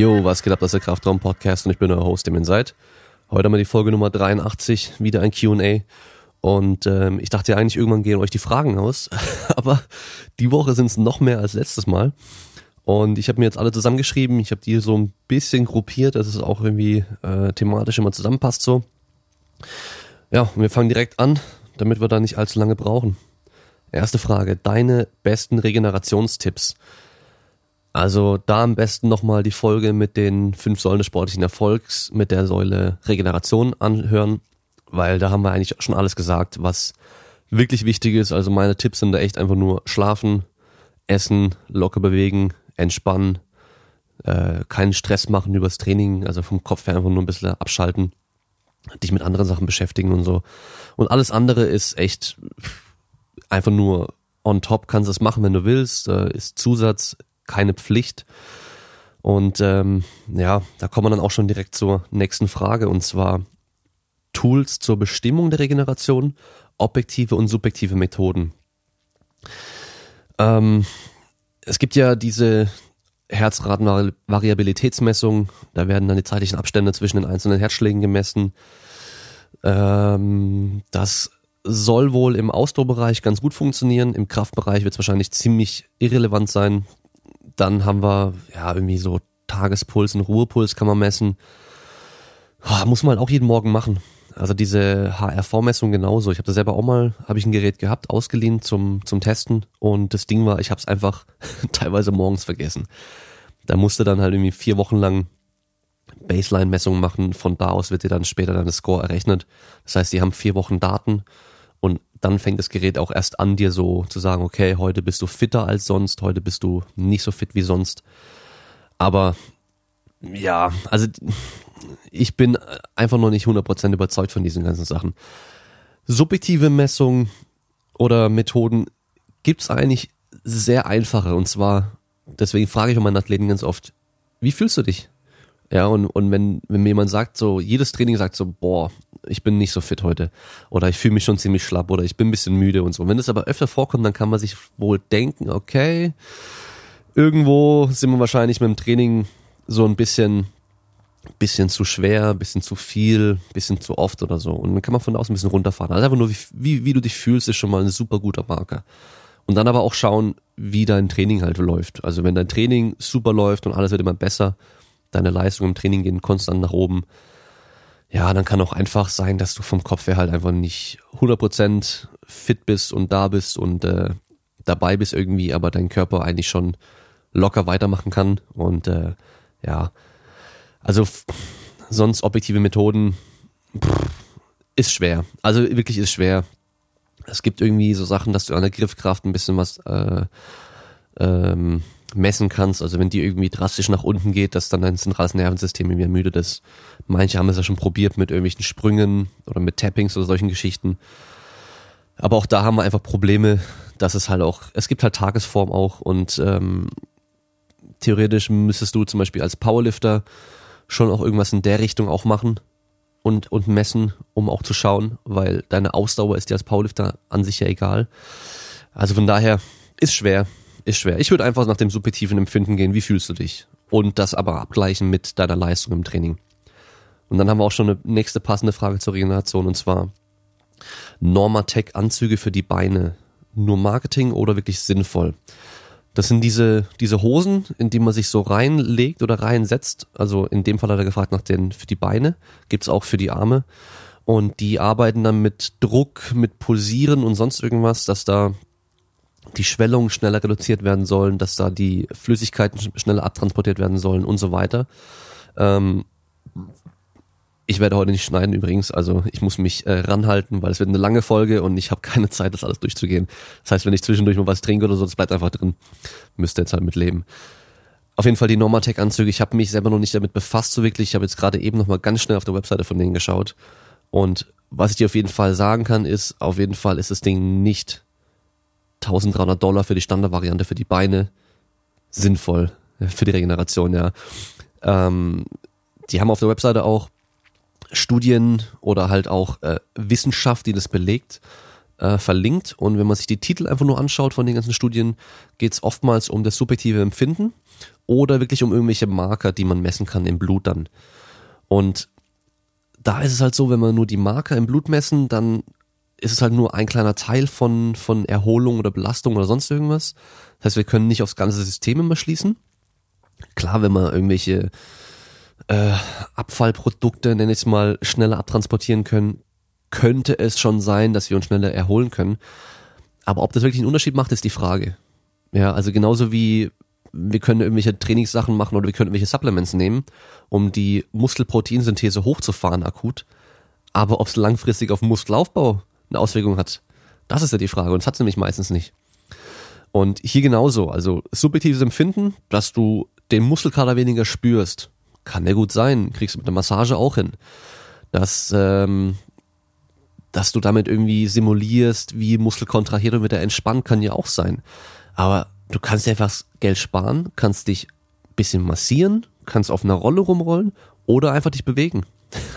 Jo, was geht ab, das ist der Kraftraum-Podcast und ich bin euer Host, dem ihr seid. Heute haben wir die Folge Nummer 83, wieder ein Q&A und ähm, ich dachte ja eigentlich, irgendwann gehen euch die Fragen aus, aber die Woche sind es noch mehr als letztes Mal und ich habe mir jetzt alle zusammengeschrieben, ich habe die so ein bisschen gruppiert, dass es auch irgendwie äh, thematisch immer zusammenpasst so. Ja, und wir fangen direkt an, damit wir da nicht allzu lange brauchen. Erste Frage, deine besten Regenerationstipps. Also da am besten nochmal die Folge mit den fünf Säulen des sportlichen Erfolgs mit der Säule Regeneration anhören, weil da haben wir eigentlich schon alles gesagt, was wirklich wichtig ist. Also meine Tipps sind da echt einfach nur schlafen, essen, locker bewegen, entspannen, äh, keinen Stress machen übers Training, also vom Kopf her einfach nur ein bisschen abschalten, dich mit anderen Sachen beschäftigen und so. Und alles andere ist echt einfach nur on top, kannst du es machen, wenn du willst, äh, ist Zusatz, keine Pflicht. Und ähm, ja, da kommen wir dann auch schon direkt zur nächsten Frage und zwar Tools zur Bestimmung der Regeneration, objektive und subjektive Methoden. Ähm, es gibt ja diese Herzratenvariabilitätsmessung, da werden dann die zeitlichen Abstände zwischen den einzelnen Herzschlägen gemessen. Ähm, das soll wohl im Ausdauerbereich ganz gut funktionieren, im Kraftbereich wird es wahrscheinlich ziemlich irrelevant sein. Dann haben wir ja irgendwie so Tagespuls und Ruhepuls kann man messen. Oh, muss man halt auch jeden Morgen machen. Also diese HRV-Messung genauso. Ich habe da selber auch mal, habe ich ein Gerät gehabt, ausgeliehen zum, zum Testen und das Ding war, ich habe es einfach teilweise morgens vergessen. Da musste dann halt irgendwie vier Wochen lang Baseline-Messungen machen. Von da aus wird dir dann später deine Score errechnet. Das heißt, die haben vier Wochen Daten und dann fängt das Gerät auch erst an, dir so zu sagen, okay, heute bist du fitter als sonst, heute bist du nicht so fit wie sonst. Aber ja, also ich bin einfach noch nicht 100% überzeugt von diesen ganzen Sachen. Subjektive Messungen oder Methoden gibt's eigentlich sehr einfache und zwar, deswegen frage ich auch meinen Athleten ganz oft, wie fühlst du dich? Ja, und, und wenn, wenn mir jemand sagt, so, jedes Training sagt so, boah, ich bin nicht so fit heute. Oder ich fühle mich schon ziemlich schlapp oder ich bin ein bisschen müde und so. Wenn das aber öfter vorkommt, dann kann man sich wohl denken, okay, irgendwo sind wir wahrscheinlich mit dem Training so ein bisschen, bisschen zu schwer, bisschen zu viel, bisschen zu oft oder so. Und dann kann man von da aus ein bisschen runterfahren. Also einfach nur, wie, wie, wie du dich fühlst, ist schon mal ein super guter Marker. Und dann aber auch schauen, wie dein Training halt läuft. Also wenn dein Training super läuft und alles wird immer besser, deine Leistung im Training gehen konstant nach oben. Ja, dann kann auch einfach sein, dass du vom Kopf her halt einfach nicht 100% fit bist und da bist und äh, dabei bist irgendwie, aber dein Körper eigentlich schon locker weitermachen kann. Und äh, ja, also sonst objektive Methoden pff, ist schwer. Also wirklich ist schwer. Es gibt irgendwie so Sachen, dass du an der Griffkraft ein bisschen was äh, ähm, messen kannst. Also wenn die irgendwie drastisch nach unten geht, dass dann dein zentrales Nervensystem irgendwie ermüdet ist. Manche haben es ja schon probiert mit irgendwelchen Sprüngen oder mit Tappings oder solchen Geschichten. Aber auch da haben wir einfach Probleme, dass es halt auch, es gibt halt Tagesform auch und ähm, theoretisch müsstest du zum Beispiel als Powerlifter schon auch irgendwas in der Richtung auch machen und, und messen, um auch zu schauen, weil deine Ausdauer ist dir als Powerlifter an sich ja egal. Also von daher ist schwer ist schwer. Ich würde einfach nach dem subjektiven Empfinden gehen, wie fühlst du dich? Und das aber abgleichen mit deiner Leistung im Training. Und dann haben wir auch schon eine nächste passende Frage zur Regeneration und zwar Normatec Anzüge für die Beine. Nur Marketing oder wirklich sinnvoll? Das sind diese, diese Hosen, in die man sich so reinlegt oder reinsetzt. Also in dem Fall hat er gefragt nach den für die Beine. Gibt's auch für die Arme. Und die arbeiten dann mit Druck, mit Pulsieren und sonst irgendwas, dass da die Schwellungen schneller reduziert werden sollen, dass da die Flüssigkeiten schneller abtransportiert werden sollen und so weiter. Ähm, ich werde heute nicht schneiden übrigens, also ich muss mich äh, ranhalten, weil es wird eine lange Folge und ich habe keine Zeit, das alles durchzugehen. Das heißt, wenn ich zwischendurch mal was trinke oder so, das bleibt einfach drin. Müsst ihr jetzt halt mit leben. Auf jeden Fall die Normatec-Anzüge. Ich habe mich selber noch nicht damit befasst so wirklich. Ich habe jetzt gerade eben noch mal ganz schnell auf der Webseite von denen geschaut. Und was ich dir auf jeden Fall sagen kann, ist, auf jeden Fall ist das Ding nicht 1300 Dollar für die Standardvariante für die Beine sinnvoll für die Regeneration, ja. Ähm, die haben auf der Webseite auch Studien oder halt auch äh, Wissenschaft, die das belegt. äh, verlinkt und wenn man sich die Titel einfach nur anschaut von den ganzen Studien, geht es oftmals um das subjektive Empfinden oder wirklich um irgendwelche Marker, die man messen kann im Blut dann. Und da ist es halt so, wenn wir nur die Marker im Blut messen, dann ist es halt nur ein kleiner Teil von, von Erholung oder Belastung oder sonst irgendwas. Das heißt, wir können nicht aufs ganze System immer schließen. Klar, wenn wir irgendwelche äh, Abfallprodukte, nenne ich es mal, schneller abtransportieren können, könnte es schon sein, dass wir uns schneller erholen können. Aber ob das wirklich einen Unterschied macht, ist die Frage. Ja, also genauso wie wir können irgendwelche Trainingssachen machen oder wir können irgendwelche Supplements nehmen, um die Muskelproteinsynthese hochzufahren akut. Aber ob es langfristig auf Muskelaufbau eine Auswirkung hat, das ist ja die Frage. Und das hat es nämlich meistens nicht. Und hier genauso, also subjektives Empfinden, dass du den Muskelkater weniger spürst, kann ja gut sein, kriegst du mit der Massage auch hin. Dass, ähm, dass du damit irgendwie simulierst, wie Muskel kontrahiert und wieder entspannt, kann ja auch sein. Aber du kannst dir einfach Geld sparen, kannst dich bisschen massieren, kannst auf einer Rolle rumrollen oder einfach dich bewegen.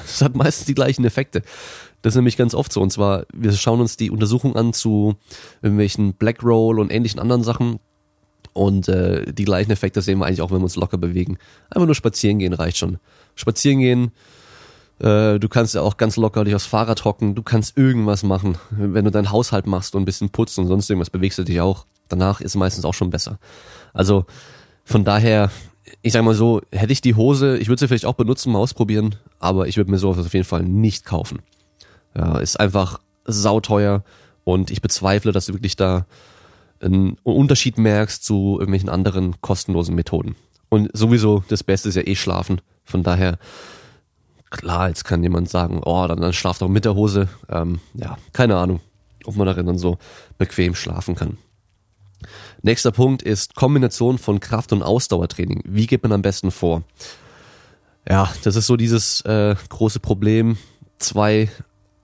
Das hat meistens die gleichen Effekte. Das ist nämlich ganz oft so. Und zwar, wir schauen uns die Untersuchung an zu irgendwelchen Black Roll und ähnlichen anderen Sachen. Und äh, die gleichen Effekte sehen wir eigentlich auch, wenn wir uns locker bewegen. Einfach nur spazieren gehen reicht schon. Spazieren gehen, äh, du kannst ja auch ganz locker dich aufs Fahrrad hocken, du kannst irgendwas machen. Wenn du deinen Haushalt machst und ein bisschen putzt und sonst irgendwas, bewegst du dich auch. Danach ist meistens auch schon besser. Also von daher, ich sag mal so, hätte ich die Hose, ich würde sie vielleicht auch benutzen, mal ausprobieren, aber ich würde mir sowas auf jeden Fall nicht kaufen. Ja, ist einfach sauteuer und ich bezweifle, dass du wirklich da einen Unterschied merkst zu irgendwelchen anderen kostenlosen Methoden. Und sowieso, das Beste ist ja eh schlafen. Von daher, klar, jetzt kann jemand sagen, oh, dann, dann schlaf doch mit der Hose. Ähm, ja, keine Ahnung, ob man darin dann so bequem schlafen kann. Nächster Punkt ist Kombination von Kraft- und Ausdauertraining. Wie geht man am besten vor? Ja, das ist so dieses äh, große Problem, zwei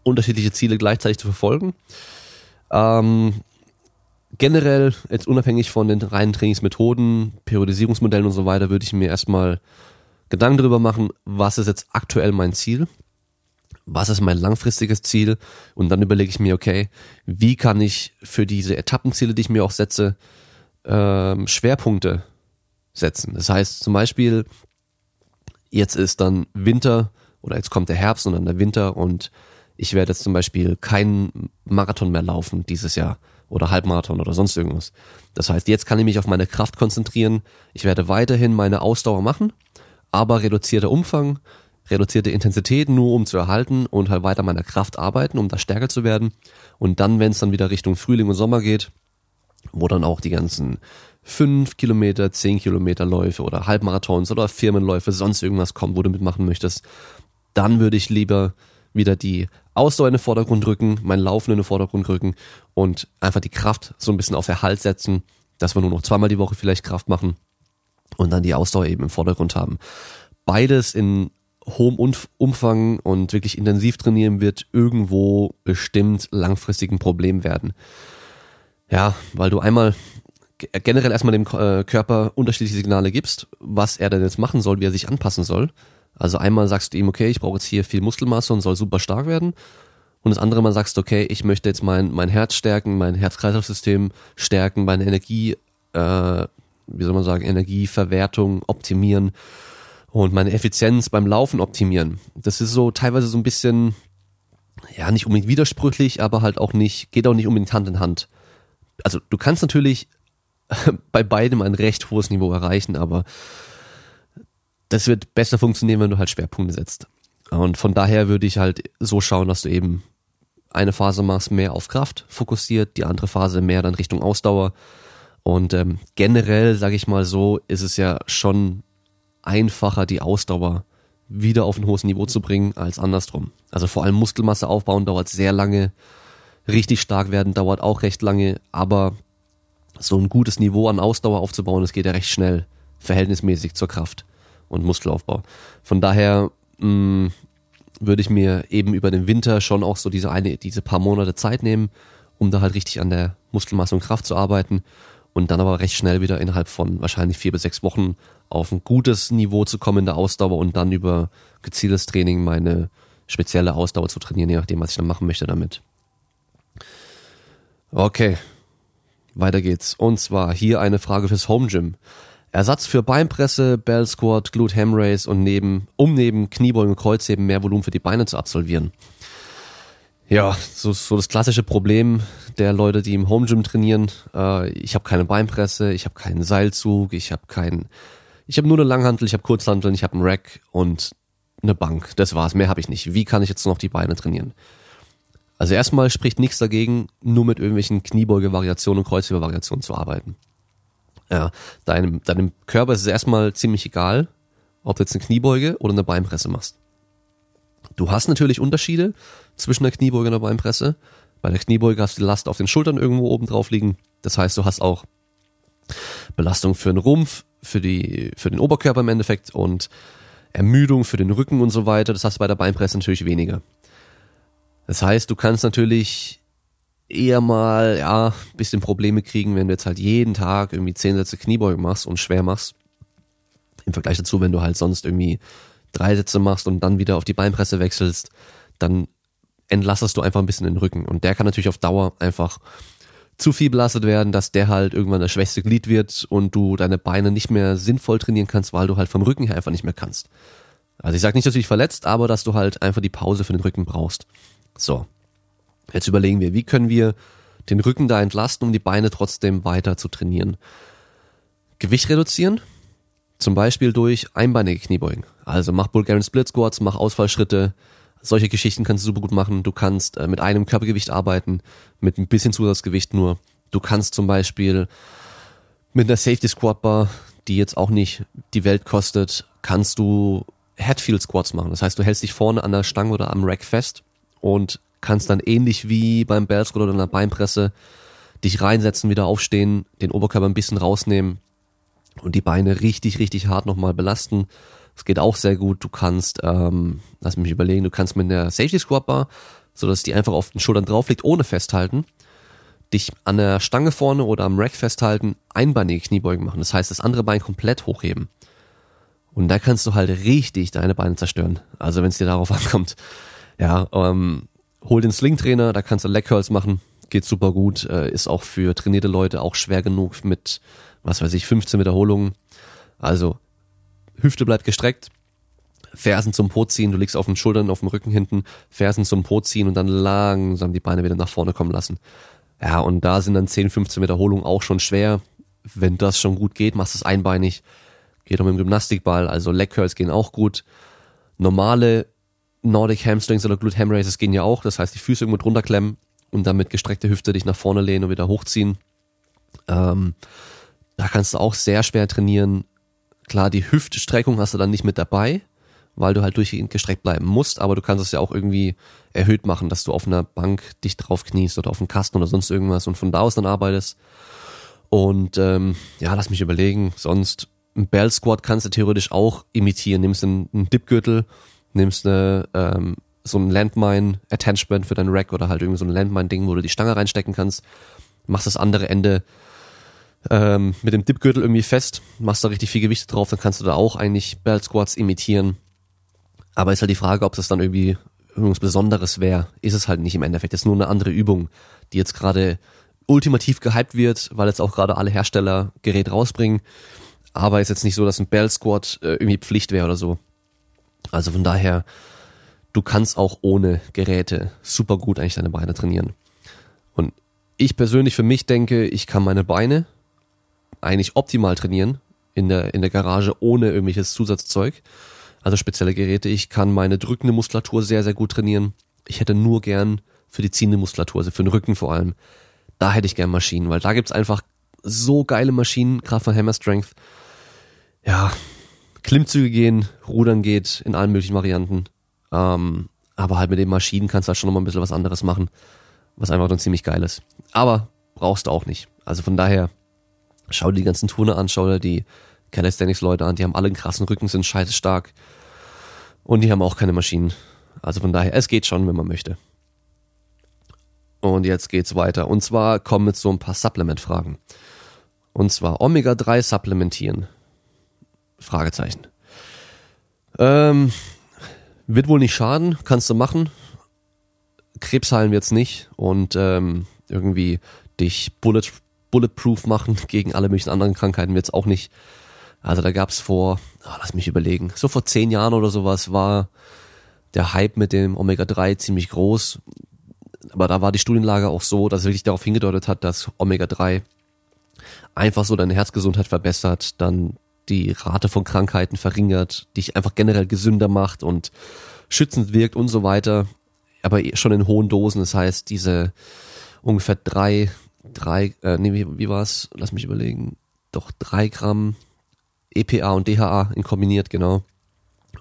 unterschiedliche Ziele gleichzeitig zu verfolgen. Ähm, generell, jetzt unabhängig von den reinen Trainingsmethoden, Periodisierungsmodellen und so weiter, würde ich mir erstmal Gedanken darüber machen, was ist jetzt aktuell mein Ziel? Was ist mein langfristiges Ziel? Und dann überlege ich mir, okay, wie kann ich für diese Etappenziele, die ich mir auch setze, ähm, Schwerpunkte setzen? Das heißt zum Beispiel, jetzt ist dann Winter oder jetzt kommt der Herbst und dann der Winter und ich werde jetzt zum Beispiel keinen Marathon mehr laufen dieses Jahr oder Halbmarathon oder sonst irgendwas. Das heißt, jetzt kann ich mich auf meine Kraft konzentrieren. Ich werde weiterhin meine Ausdauer machen, aber reduzierter Umfang, reduzierte Intensität nur um zu erhalten und halt weiter meiner Kraft arbeiten, um da stärker zu werden. Und dann, wenn es dann wieder Richtung Frühling und Sommer geht, wo dann auch die ganzen fünf Kilometer, zehn Kilometer Läufe oder Halbmarathons oder Firmenläufe, sonst irgendwas kommt, wo du mitmachen möchtest, dann würde ich lieber wieder die Ausdauer in den Vordergrund rücken, mein Laufen in den Vordergrund rücken und einfach die Kraft so ein bisschen auf Erhalt setzen, dass wir nur noch zweimal die Woche vielleicht Kraft machen und dann die Ausdauer eben im Vordergrund haben. Beides in hohem Umfang und wirklich intensiv trainieren wird irgendwo bestimmt langfristig ein Problem werden. Ja, weil du einmal generell erstmal dem äh, Körper unterschiedliche Signale gibst, was er denn jetzt machen soll, wie er sich anpassen soll. Also einmal sagst du ihm, okay, ich brauche jetzt hier viel Muskelmasse und soll super stark werden. Und das andere Mal sagst du, okay, ich möchte jetzt mein, mein Herz stärken, mein Herz-Kreislauf-System stärken, meine Energie, äh, wie soll man sagen, Energieverwertung optimieren und meine Effizienz beim Laufen optimieren. Das ist so teilweise so ein bisschen, ja, nicht unbedingt widersprüchlich, aber halt auch nicht, geht auch nicht unbedingt Hand in Hand. Also du kannst natürlich bei beidem ein recht hohes Niveau erreichen, aber das wird besser funktionieren, wenn du halt Schwerpunkte setzt. Und von daher würde ich halt so schauen, dass du eben eine Phase machst mehr auf Kraft fokussiert, die andere Phase mehr dann Richtung Ausdauer. Und ähm, generell, sage ich mal so, ist es ja schon einfacher, die Ausdauer wieder auf ein hohes Niveau zu bringen, als andersrum. Also vor allem Muskelmasse aufbauen dauert sehr lange, richtig stark werden dauert auch recht lange, aber so ein gutes Niveau an Ausdauer aufzubauen, das geht ja recht schnell, verhältnismäßig zur Kraft und Muskelaufbau. Von daher mh, mm, würde ich mir eben über den Winter schon auch so diese eine, diese paar Monate Zeit nehmen, um da halt richtig an der Muskelmasse und Kraft zu arbeiten und dann aber recht schnell wieder innerhalb von wahrscheinlich vier bis sechs Wochen auf ein gutes Niveau zu kommen in der Ausdauer und dann über gezieltes Training meine spezielle Ausdauer zu trainieren, je nachdem, was ich dann machen möchte damit. Okay, weiter geht's. Und zwar hier eine Frage fürs Home Gym. Ersatz für Beinpresse, Bell Squat, Glute Ham Race und neben, um neben Kniebeugen und Kreuzheben mehr Volumen für die Beine zu absolvieren. Ja, so, so das klassische Problem der Leute, die im Home Gym trainieren. Äh, ich habe keine Beinpresse, ich habe keinen Seilzug, ich habe keinen, ich habe nur eine Langhantel, ich habe Kurzhanteln, ich habe einen Rack und eine Bank. Das war's, mehr habe ich nicht. Wie kann ich jetzt noch die Beine trainieren? Also erstmal spricht nichts dagegen, nur mit irgendwelchen Kniebeuge-Variationen und Kreuzheber-Variationen zu arbeiten. Ja, deinem, deinem Körper ist es erstmal ziemlich egal, ob du jetzt eine Kniebeuge oder eine Beinpresse machst. Du hast natürlich Unterschiede zwischen der Kniebeuge und der Beinpresse. Bei der Kniebeuge hast du die Last auf den Schultern irgendwo oben drauf liegen. Das heißt, du hast auch Belastung für den Rumpf, für die, für den Oberkörper im Endeffekt und Ermüdung für den Rücken und so weiter. Das hast du bei der Beinpresse natürlich weniger. Das heißt, du kannst natürlich eher mal, ja, bisschen Probleme kriegen, wenn du jetzt halt jeden Tag irgendwie zehn Sätze Kniebeugen machst und schwer machst. Im Vergleich dazu, wenn du halt sonst irgendwie drei Sätze machst und dann wieder auf die Beinpresse wechselst, dann entlastest du einfach ein bisschen den Rücken. Und der kann natürlich auf Dauer einfach zu viel belastet werden, dass der halt irgendwann das schwächste Glied wird und du deine Beine nicht mehr sinnvoll trainieren kannst, weil du halt vom Rücken her einfach nicht mehr kannst. Also ich sage nicht, dass du dich verletzt, aber dass du halt einfach die Pause für den Rücken brauchst. So, Jetzt überlegen wir, wie können wir den Rücken da entlasten, um die Beine trotzdem weiter zu trainieren. Gewicht reduzieren, zum Beispiel durch einbeinige Kniebeugen. Also mach Bulgarian Split Squats, mach Ausfallschritte. Solche Geschichten kannst du super gut machen. Du kannst äh, mit einem Körpergewicht arbeiten, mit ein bisschen Zusatzgewicht nur. Du kannst zum Beispiel mit einer Safety Squat Bar, die jetzt auch nicht die Welt kostet, kannst du Headfield Squats machen. Das heißt, du hältst dich vorne an der Stange oder am Rack fest und kannst dann ähnlich wie beim Bellsquat oder einer Beinpresse dich reinsetzen, wieder aufstehen, den Oberkörper ein bisschen rausnehmen und die Beine richtig, richtig hart nochmal belasten. Das geht auch sehr gut. Du kannst, ähm, lass mich überlegen, du kannst mit der Safety Squat Bar, so dass die einfach auf den Schultern drauf liegt, ohne festhalten, dich an der Stange vorne oder am Rack festhalten, einbeinige Kniebeugen machen. Das heißt, das andere Bein komplett hochheben. Und da kannst du halt richtig deine Beine zerstören. Also wenn es dir darauf ankommt. Ja, ähm, hol den Sling-Trainer, da kannst du Leg Curls machen, geht super gut, äh, ist auch für trainierte Leute auch schwer genug mit, was weiß ich, 15 Wiederholungen. Also Hüfte bleibt gestreckt, Fersen zum Po ziehen, du liegst auf den Schultern, auf dem Rücken hinten, Fersen zum Po ziehen und dann langsam die Beine wieder nach vorne kommen lassen. Ja, und da sind dann 10, 15 Wiederholungen auch schon schwer. Wenn das schon gut geht, machst du es einbeinig. Geht auch mit dem Gymnastikball, also Leg Curls gehen auch gut. Normale Nordic Hamstrings oder Glute Ham Raises gehen ja auch. Das heißt, die Füße irgendwo drunter klemmen und dann mit gestreckter Hüfte dich nach vorne lehnen und wieder hochziehen. Ähm, da kannst du auch sehr schwer trainieren. Klar, die Hüftstreckung hast du dann nicht mit dabei, weil du halt durchgehend gestreckt bleiben musst, aber du kannst es ja auch irgendwie erhöht machen, dass du auf einer Bank dich drauf kniest oder auf einem Kasten oder sonst irgendwas und von da aus dann arbeitest. Und ähm, ja, lass mich überlegen, sonst ein Bell Squat kannst du theoretisch auch imitieren. Nimmst einen, einen Dipgürtel nimmst eine, ähm, so ein Landmine-Attachment für dein Rack oder halt irgendwie so ein Landmine-Ding, wo du die Stange reinstecken kannst, machst das andere Ende ähm, mit dem Dipgürtel irgendwie fest, machst da richtig viel Gewicht drauf, dann kannst du da auch eigentlich Belt Squats imitieren. Aber ist halt die Frage, ob das dann irgendwie irgendwas Besonderes wäre. Ist es halt nicht im Endeffekt. Das ist nur eine andere Übung, die jetzt gerade ultimativ gehypt wird, weil jetzt auch gerade alle Hersteller Gerät rausbringen. Aber ist jetzt nicht so, dass ein Bell Squat äh, irgendwie Pflicht wäre oder so. Also von daher, du kannst auch ohne Geräte super gut eigentlich deine Beine trainieren. Und ich persönlich für mich denke, ich kann meine Beine eigentlich optimal trainieren in der, in der Garage ohne irgendwelches Zusatzzeug. Also spezielle Geräte. Ich kann meine drückende Muskulatur sehr, sehr gut trainieren. Ich hätte nur gern für die ziehende Muskulatur, also für den Rücken vor allem. Da hätte ich gern Maschinen, weil da gibt's einfach so geile Maschinen, Kraft von Hammer Strength. Ja, Klimmzüge gehen, Rudern geht in allen möglichen Varianten. Ähm, aber halt mit den Maschinen kannst du halt schon noch mal ein bisschen was anderes machen, was einfach dann ziemlich geil ist. Aber brauchst du auch nicht. Also von daher, schau dir die ganzen Turner an, schau dir die Calisthenics-Leute an, die haben alle einen krassen Rücken, sind scheiße stark. Und die haben auch keine Maschinen. Also von daher, es geht schon, wenn man möchte. Und jetzt geht's weiter. Und zwar kommen jetzt so ein paar Supplement-Fragen. Und zwar Omega-3 supplementieren. Fragezeichen. Ähm, wird wohl nicht schaden, kannst du machen. Krebs heilen wird's nicht und ähm, irgendwie dich bullet, bulletproof machen gegen alle möglichen anderen Krankheiten wird's auch nicht. Also da gab's vor, oh, lass mich überlegen, so vor zehn Jahren oder sowas war der Hype mit dem Omega-3 ziemlich groß. Aber da war die Studienlage auch so, dass es wirklich darauf hingedeutet hat, dass Omega-3 einfach so deine Herzgesundheit verbessert, dann die Rate von Krankheiten verringert, dich einfach generell gesünder macht und schützend wirkt und so weiter. Aber schon in hohen Dosen. Das heißt, diese ungefähr drei, drei, äh, nee, wie, wie war's? Lass mich überlegen. Doch drei Gramm EPA und DHA in kombiniert, genau.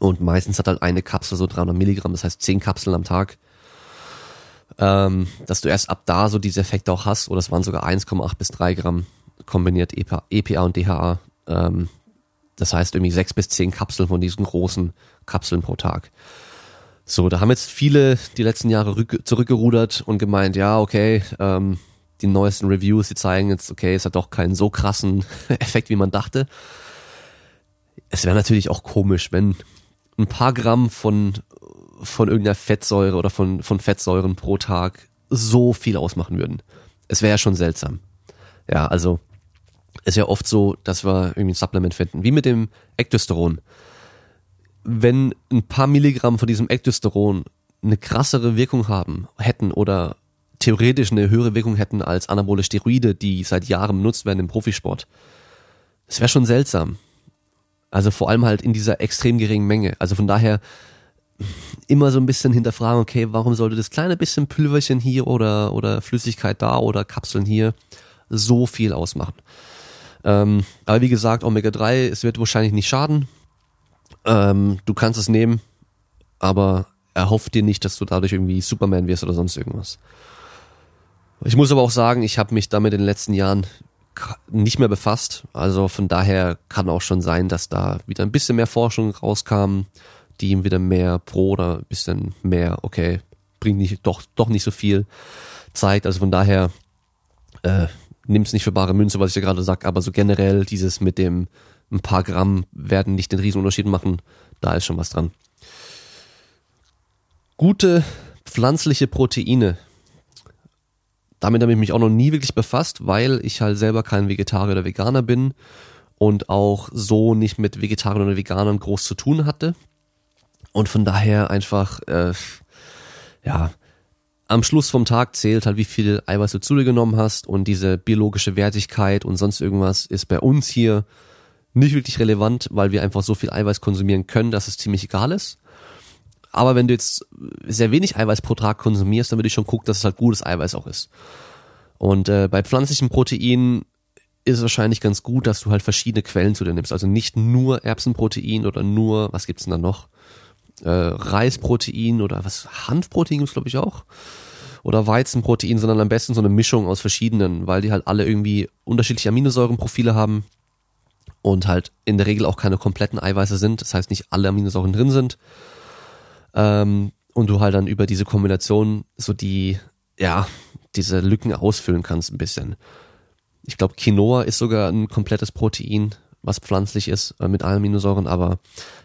Und meistens hat halt eine Kapsel so 300 Milligramm, das heißt 10 Kapseln am Tag. Ähm, dass du erst ab da so diese Effekte auch hast, oder es waren sogar 1,8 bis 3 Gramm kombiniert EPA, EPA und DHA. Ähm, das heißt irgendwie 6 bis 10 Kapseln von diesen großen Kapseln pro Tag. So, da haben jetzt viele die letzten Jahre zurückgerudert und gemeint, ja, okay, ähm, die neuesten Reviews, die zeigen jetzt, okay, es hat doch keinen so krassen Effekt, wie man dachte. Es wäre natürlich auch komisch, wenn ein paar Gramm von, von irgendeiner Fettsäure oder von, von Fettsäuren pro Tag so viel ausmachen würden. Es wäre ja schon seltsam. Ja, also ist ja oft so, dass wir irgendwie ein Supplement finden, wie mit dem Ektosteron wenn ein paar Milligramm von diesem Ektosteron eine krassere Wirkung haben, hätten oder theoretisch eine höhere Wirkung hätten als anabole Steroide, die seit Jahren benutzt werden im Profisport. Das wäre schon seltsam. Also vor allem halt in dieser extrem geringen Menge. Also von daher immer so ein bisschen hinterfragen, okay, warum sollte das kleine bisschen Pülverchen hier oder, oder Flüssigkeit da oder Kapseln hier so viel ausmachen? Ähm, aber wie gesagt, Omega-3, es wird wahrscheinlich nicht schaden. Ähm, du kannst es nehmen, aber erhoff dir nicht, dass du dadurch irgendwie Superman wirst oder sonst irgendwas. Ich muss aber auch sagen, ich habe mich damit in den letzten Jahren nicht mehr befasst. Also von daher kann auch schon sein, dass da wieder ein bisschen mehr Forschung rauskam, die ihm wieder mehr pro oder ein bisschen mehr, okay, bringt nicht, doch, doch nicht so viel zeigt. Also von daher äh, nimm es nicht für bare Münze, was ich ja gerade sag, aber so generell dieses mit dem ein paar Gramm werden nicht den Riesenunterschied machen. Da ist schon was dran. Gute pflanzliche Proteine. Damit habe ich mich auch noch nie wirklich befasst, weil ich halt selber kein Vegetarier oder Veganer bin und auch so nicht mit Vegetariern oder Veganern groß zu tun hatte. Und von daher einfach, äh, ja, am Schluss vom Tag zählt halt, wie viel Eiweiß du zu dir genommen hast und diese biologische Wertigkeit und sonst irgendwas ist bei uns hier nicht wirklich relevant, weil wir einfach so viel Eiweiß konsumieren können, dass es ziemlich egal ist. Aber wenn du jetzt sehr wenig Eiweiß pro Tag konsumierst, dann würde ich schon gucken, dass es halt gutes Eiweiß auch ist. Und äh, bei pflanzlichen Proteinen ist es wahrscheinlich ganz gut, dass du halt verschiedene Quellen zu dir nimmst. Also nicht nur Erbsenprotein oder nur, was gibt's denn da noch? Äh, Reisprotein oder was? Hanfprotein gibt's glaube ich auch. Oder Weizenprotein, sondern am besten so eine Mischung aus verschiedenen, weil die halt alle irgendwie unterschiedliche Aminosäurenprofile haben und halt in der Regel auch keine kompletten Eiweiße sind. Das heißt, nicht alle Aminosäuren drin sind. Ähm, und du halt dann über diese Kombination so die, ja, diese Lücken ausfüllen kannst ein bisschen. Ich glaube, Quinoa ist sogar ein komplettes Protein, was pflanzlich ist, äh, mit Aminosäuren, aber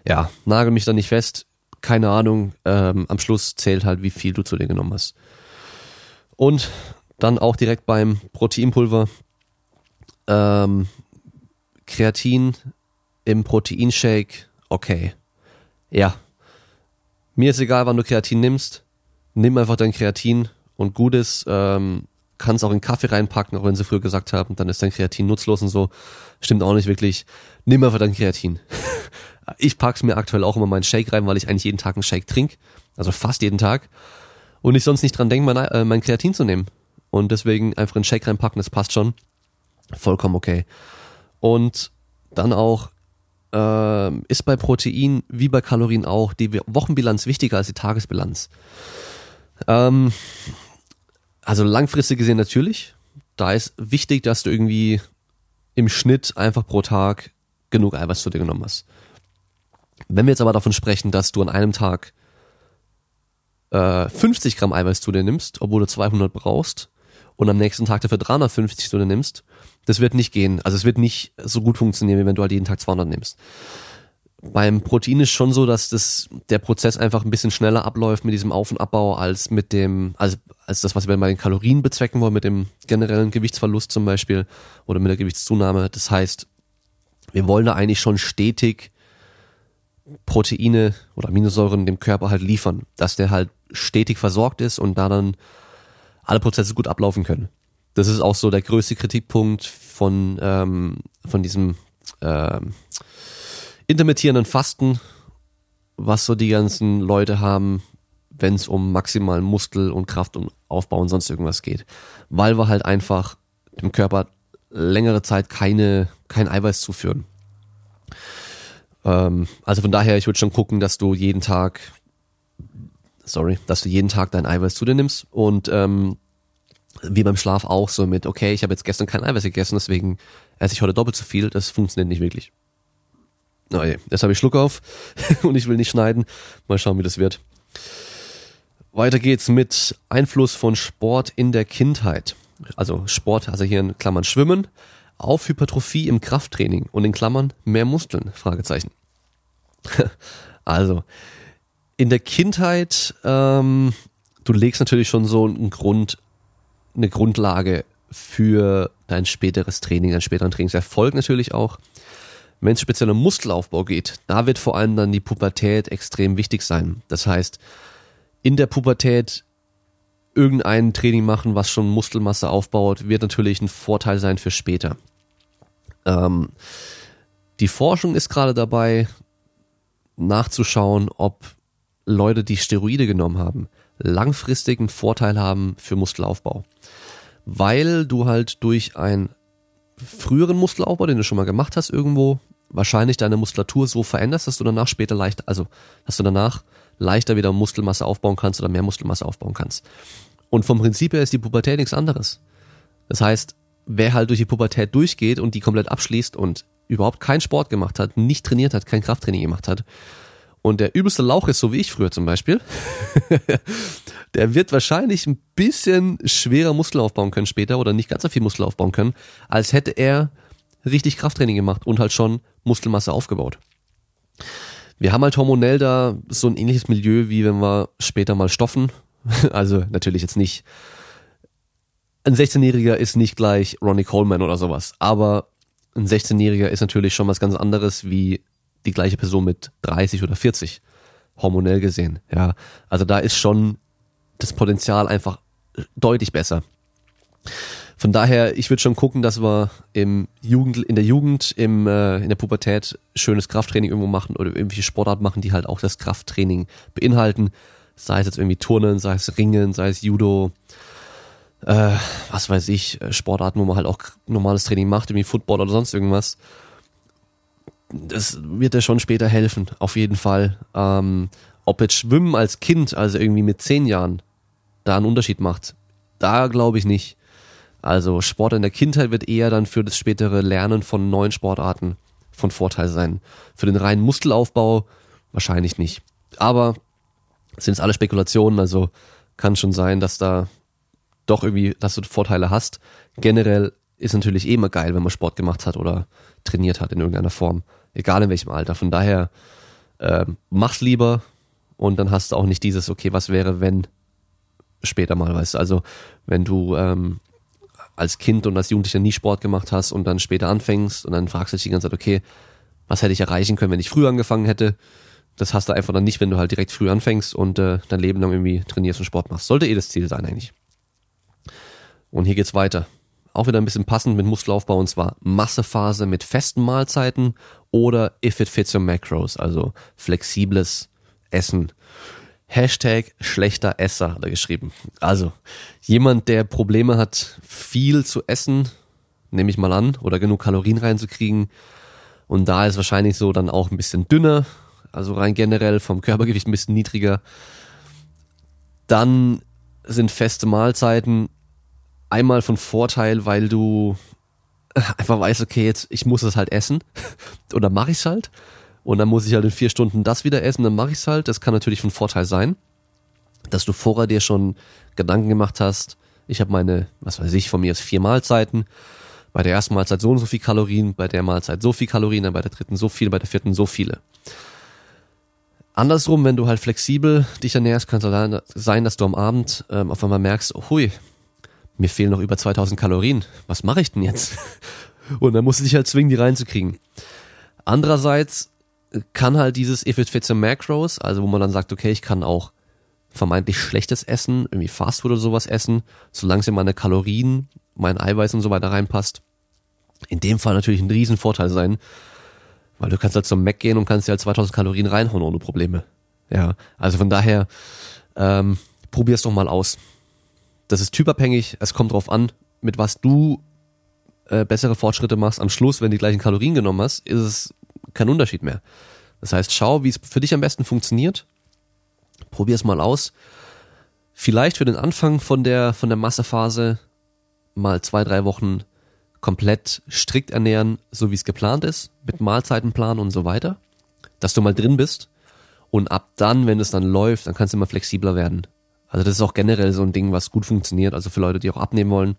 ja, nagel mich da nicht fest. Keine Ahnung. Ähm, am Schluss zählt halt, wie viel du zu dir genommen hast. Und dann auch direkt beim Proteinpulver. Ähm, Kreatin im Proteinshake, okay. Ja. Mir ist egal, wann du Kreatin nimmst. Nimm einfach dein Kreatin und gut ist, ähm, kannst auch in Kaffee reinpacken, auch wenn sie früher gesagt haben, dann ist dein Kreatin nutzlos und so. Stimmt auch nicht wirklich. Nimm einfach dein Kreatin. ich pack's mir aktuell auch immer meinen Shake rein, weil ich eigentlich jeden Tag einen Shake trinke. Also fast jeden Tag. Und ich sonst nicht dran denke, mein, äh, mein Kreatin zu nehmen. Und deswegen einfach einen Shake reinpacken, das passt schon. Vollkommen okay. Und dann auch äh, ist bei Protein wie bei Kalorien auch die Wochenbilanz wichtiger als die Tagesbilanz. Ähm, also langfristig gesehen natürlich. Da ist wichtig, dass du irgendwie im Schnitt einfach pro Tag genug Eiweiß zu dir genommen hast. Wenn wir jetzt aber davon sprechen, dass du an einem Tag äh, 50 Gramm Eiweiß zu dir nimmst, obwohl du 200 brauchst, und am nächsten Tag dafür 350 zu dir nimmst, das wird nicht gehen. Also es wird nicht so gut funktionieren, wie wenn du halt jeden Tag 200 nimmst. beim Protein ist schon so, dass das, der Prozess einfach ein bisschen schneller abläuft mit diesem Auf- und Abbau als mit dem, als, als das, was wir bei den Kalorien bezwecken wollen, mit dem generellen Gewichtsverlust zum Beispiel oder mit der Gewichtszunahme. Das heißt, wir wollen da eigentlich schon stetig Proteine oder Aminosäuren dem Körper halt liefern, dass der halt stetig versorgt ist und da dann alle Prozesse gut ablaufen können. Das ist auch so der größte Kritikpunkt von, ähm, von diesem ähm, intermittierenden Fasten, was so die ganzen Leute haben, wenn es um maximalen Muskel- und Kraft und Aufbau und sonst irgendwas geht. Weil wir halt einfach dem Körper längere Zeit keine, kein Eiweiß zuführen. Ähm, also von daher, ich würde schon gucken, dass du jeden Tag, sorry, dass du jeden Tag dein Eiweiß zu dir nimmst und ähm, wie beim Schlaf auch so mit, okay, ich habe jetzt gestern kein Eiweiß gegessen, deswegen esse ich heute doppelt so viel, das funktioniert nicht wirklich. Oh je, jetzt habe ich Schluck auf und ich will nicht schneiden. Mal schauen, wie das wird. Weiter geht's mit Einfluss von Sport in der Kindheit. Also Sport, also hier in Klammern Schwimmen, auf Hypertrophie im Krafttraining und in Klammern mehr Muskeln, Fragezeichen. also, in der Kindheit, ähm, du legst natürlich schon so einen Grund, eine Grundlage für dein späteres Training, deinen späteren Trainingserfolg natürlich auch. Wenn es speziell um Muskelaufbau geht, da wird vor allem dann die Pubertät extrem wichtig sein. Das heißt, in der Pubertät irgendein Training machen, was schon Muskelmasse aufbaut, wird natürlich ein Vorteil sein für später. Ähm, die Forschung ist gerade dabei, nachzuschauen, ob Leute, die Steroide genommen haben, langfristigen Vorteil haben für Muskelaufbau. Weil du halt durch einen früheren Muskelaufbau, den du schon mal gemacht hast irgendwo, wahrscheinlich deine Muskulatur so veränderst, dass du danach später leicht, also dass du danach leichter wieder Muskelmasse aufbauen kannst oder mehr Muskelmasse aufbauen kannst. Und vom Prinzip her ist die Pubertät nichts anderes. Das heißt, wer halt durch die Pubertät durchgeht und die komplett abschließt und überhaupt keinen Sport gemacht hat, nicht trainiert hat, kein Krafttraining gemacht hat und der übelste Lauch ist, so wie ich früher zum Beispiel, der wird wahrscheinlich ein bisschen schwerer Muskel aufbauen können später oder nicht ganz so viel Muskel aufbauen können, als hätte er richtig Krafttraining gemacht und halt schon Muskelmasse aufgebaut. Wir haben halt hormonell da so ein ähnliches Milieu, wie wenn wir später mal stoffen. Also natürlich jetzt nicht. Ein 16-Jähriger ist nicht gleich Ronnie Coleman oder sowas, aber ein 16-Jähriger ist natürlich schon was ganz anderes wie die gleiche Person mit 30 oder 40, hormonell gesehen. Ja, also da ist schon das Potenzial einfach deutlich besser. Von daher, ich würde schon gucken, dass wir im Jugend, in der Jugend, im, äh, in der Pubertät schönes Krafttraining irgendwo machen oder irgendwelche Sportarten machen, die halt auch das Krafttraining beinhalten. Sei es jetzt irgendwie Turnen, sei es Ringen, sei es Judo, äh, was weiß ich, Sportarten, wo man halt auch normales Training macht, irgendwie Football oder sonst irgendwas. Das wird dir schon später helfen, auf jeden Fall. Ähm, ob jetzt Schwimmen als Kind, also irgendwie mit zehn Jahren, da einen Unterschied macht, da glaube ich nicht. Also Sport in der Kindheit wird eher dann für das spätere Lernen von neuen Sportarten von Vorteil sein. Für den reinen Muskelaufbau wahrscheinlich nicht. Aber sind es alle Spekulationen, also kann schon sein, dass da doch irgendwie, dass du Vorteile hast. Generell ist natürlich eh immer geil, wenn man Sport gemacht hat oder trainiert hat in irgendeiner Form. Egal in welchem Alter. Von daher äh, mach's lieber und dann hast du auch nicht dieses, okay, was wäre, wenn später mal, weißt du. Also wenn du ähm, als Kind und als Jugendlicher nie Sport gemacht hast und dann später anfängst und dann fragst du dich die ganze Zeit, okay, was hätte ich erreichen können, wenn ich früher angefangen hätte? Das hast du einfach dann nicht, wenn du halt direkt früh anfängst und äh, dein Leben lang irgendwie trainierst und Sport machst. Sollte eh das Ziel sein eigentlich. Und hier geht's weiter. Auch wieder ein bisschen passend mit Muskelaufbau und zwar Massephase mit festen Mahlzeiten oder if it fits your macros, also flexibles Essen. Hashtag schlechter Esser hat er geschrieben. Also jemand, der Probleme hat, viel zu essen, nehme ich mal an, oder genug Kalorien reinzukriegen. Und da ist wahrscheinlich so dann auch ein bisschen dünner, also rein generell vom Körpergewicht ein bisschen niedriger. Dann sind feste Mahlzeiten einmal von Vorteil, weil du einfach weißt, okay, jetzt ich muss es halt essen oder mache ich es halt und dann muss ich halt in vier Stunden das wieder essen, dann mache ich es halt. Das kann natürlich von Vorteil sein, dass du vorher dir schon Gedanken gemacht hast. Ich habe meine, was weiß ich, von mir ist vier Mahlzeiten Bei der ersten Mahlzeit so und so viel Kalorien, bei der Mahlzeit so viel Kalorien, dann bei der dritten so viel, bei der vierten so viele. Andersrum, wenn du halt flexibel dich ernährst, kann es sein, dass du am Abend ähm, auf einmal merkst, oh, hui, mir fehlen noch über 2000 Kalorien. Was mache ich denn jetzt? Und dann musst du dich halt zwingen, die reinzukriegen. Andererseits kann halt dieses If it fits the macros, also wo man dann sagt, okay, ich kann auch vermeintlich schlechtes Essen, irgendwie Fastfood oder sowas essen, solange es in meine Kalorien, mein Eiweiß und so weiter reinpasst. In dem Fall natürlich ein Riesenvorteil sein, weil du kannst halt zum Mac gehen und kannst dir halt 2000 Kalorien reinhauen ohne Probleme. Ja, also von daher, ähm, probier's doch mal aus. Das ist typabhängig, es kommt drauf an, mit was du äh, bessere Fortschritte machst. Am Schluss, wenn du die gleichen Kalorien genommen hast, ist es kein Unterschied mehr. Das heißt, schau, wie es für dich am besten funktioniert. Probier's mal aus. Vielleicht für den Anfang von der, von der Massephase mal zwei, drei Wochen komplett strikt ernähren, so wie es geplant ist, mit Mahlzeitenplan und so weiter, dass du mal drin bist. Und ab dann, wenn es dann läuft, dann kannst du immer flexibler werden. Also das ist auch generell so ein Ding, was gut funktioniert. Also für Leute, die auch abnehmen wollen.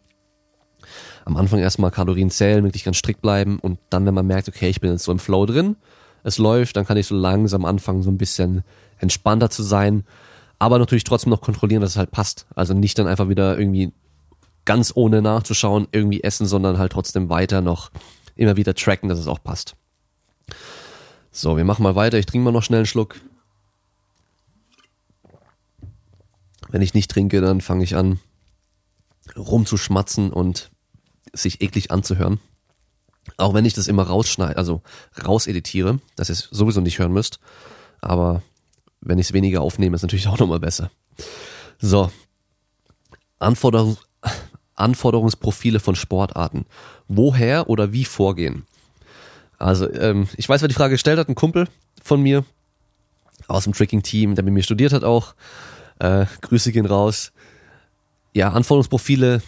Am Anfang erstmal Kalorien zählen, wirklich ganz strikt bleiben und dann, wenn man merkt, okay, ich bin jetzt so im Flow drin, es läuft, dann kann ich so langsam anfangen, so ein bisschen entspannter zu sein, aber natürlich trotzdem noch kontrollieren, dass es halt passt. Also nicht dann einfach wieder irgendwie ganz ohne nachzuschauen irgendwie essen, sondern halt trotzdem weiter noch immer wieder tracken, dass es auch passt. So, wir machen mal weiter. Ich trinke mal noch schnell einen Schluck. Wenn ich nicht trinke, dann fange ich an rumzuschmatzen und sich eklig anzuhören. Auch wenn ich das immer rausschneide, also rauseditiere, dass ihr es sowieso nicht hören müsst. Aber wenn ich es weniger aufnehme, ist natürlich auch nochmal besser. So. Anforderung, Anforderungsprofile von Sportarten. Woher oder wie vorgehen? Also, ähm, ich weiß, wer die Frage gestellt hat, ein Kumpel von mir aus dem Tricking-Team, der mit mir studiert hat auch. Äh, Grüße gehen raus. Ja, Anforderungsprofile,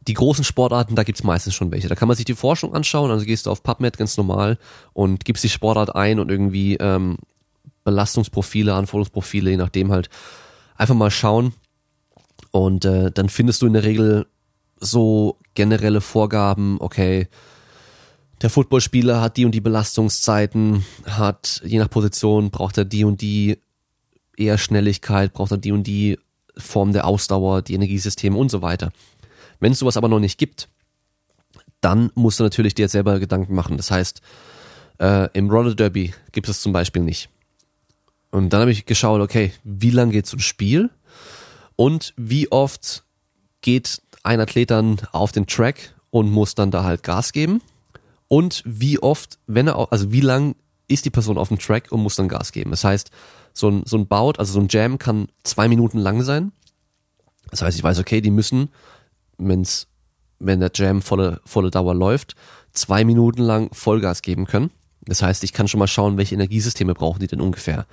die großen Sportarten, da gibt's meistens schon welche. Da kann man sich die Forschung anschauen, also gehst du auf PubMed ganz normal und gibst die Sportart ein und irgendwie ähm, Belastungsprofile, Anforderungsprofile, je nachdem halt einfach mal schauen. Und äh, dann findest du in der Regel so generelle Vorgaben, okay, der Footballspieler hat die und die Belastungszeiten, hat je nach Position braucht er die und die eher Schnelligkeit, braucht er die und die Form der Ausdauer, die Energiesysteme und so weiter. Wenn es sowas aber noch nicht gibt, dann musst du natürlich dir selber Gedanken machen. Das heißt, äh, im Roller Derby gibt es zum Beispiel nicht. Und dann habe ich geschaut, okay, wie lang geht so ein Spiel und wie oft geht ein Athlet dann auf den Track und muss dann da halt Gas geben. Und wie oft, wenn er, also wie lang ist die Person auf dem Track und muss dann Gas geben. Das heißt, so ein, so ein Bout, also so ein Jam kann zwei Minuten lang sein. Das heißt, ich weiß, okay, die müssen, wenn's, wenn der Jam volle, volle Dauer läuft, zwei Minuten lang Vollgas geben können. Das heißt, ich kann schon mal schauen, welche Energiesysteme brauchen die denn ungefähr.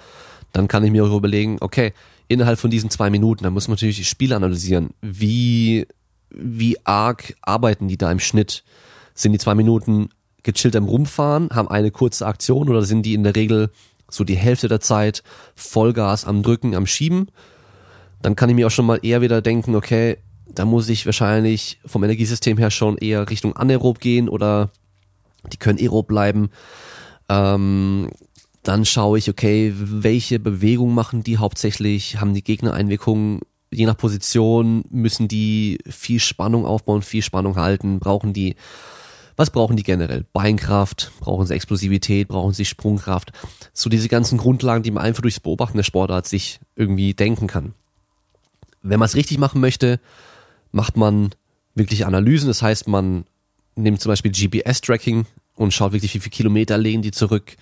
Dann kann ich mir auch überlegen, okay, innerhalb von diesen zwei Minuten, dann muss man natürlich die Spiele analysieren. Wie wie arg arbeiten die da im Schnitt? Sind die zwei Minuten gechillt am Rumfahren, haben eine kurze Aktion oder sind die in der Regel so die Hälfte der Zeit Vollgas am Drücken, am Schieben? Dann kann ich mir auch schon mal eher wieder denken, okay, da muss ich wahrscheinlich vom Energiesystem her schon eher Richtung anaerob gehen oder die können aerob bleiben. Ähm, dann schaue ich, okay, welche Bewegung machen die hauptsächlich? Haben die Gegner Einwirkungen je nach Position müssen die viel Spannung aufbauen, viel Spannung halten, brauchen die, was brauchen die generell? Beinkraft, brauchen sie Explosivität, brauchen sie Sprungkraft. So diese ganzen Grundlagen, die man einfach durchs Beobachten der Sportart sich irgendwie denken kann. Wenn man es richtig machen möchte, macht man wirklich Analysen. Das heißt, man nimmt zum Beispiel GPS-Tracking und schaut wirklich, wie viele Kilometer legen die zurück,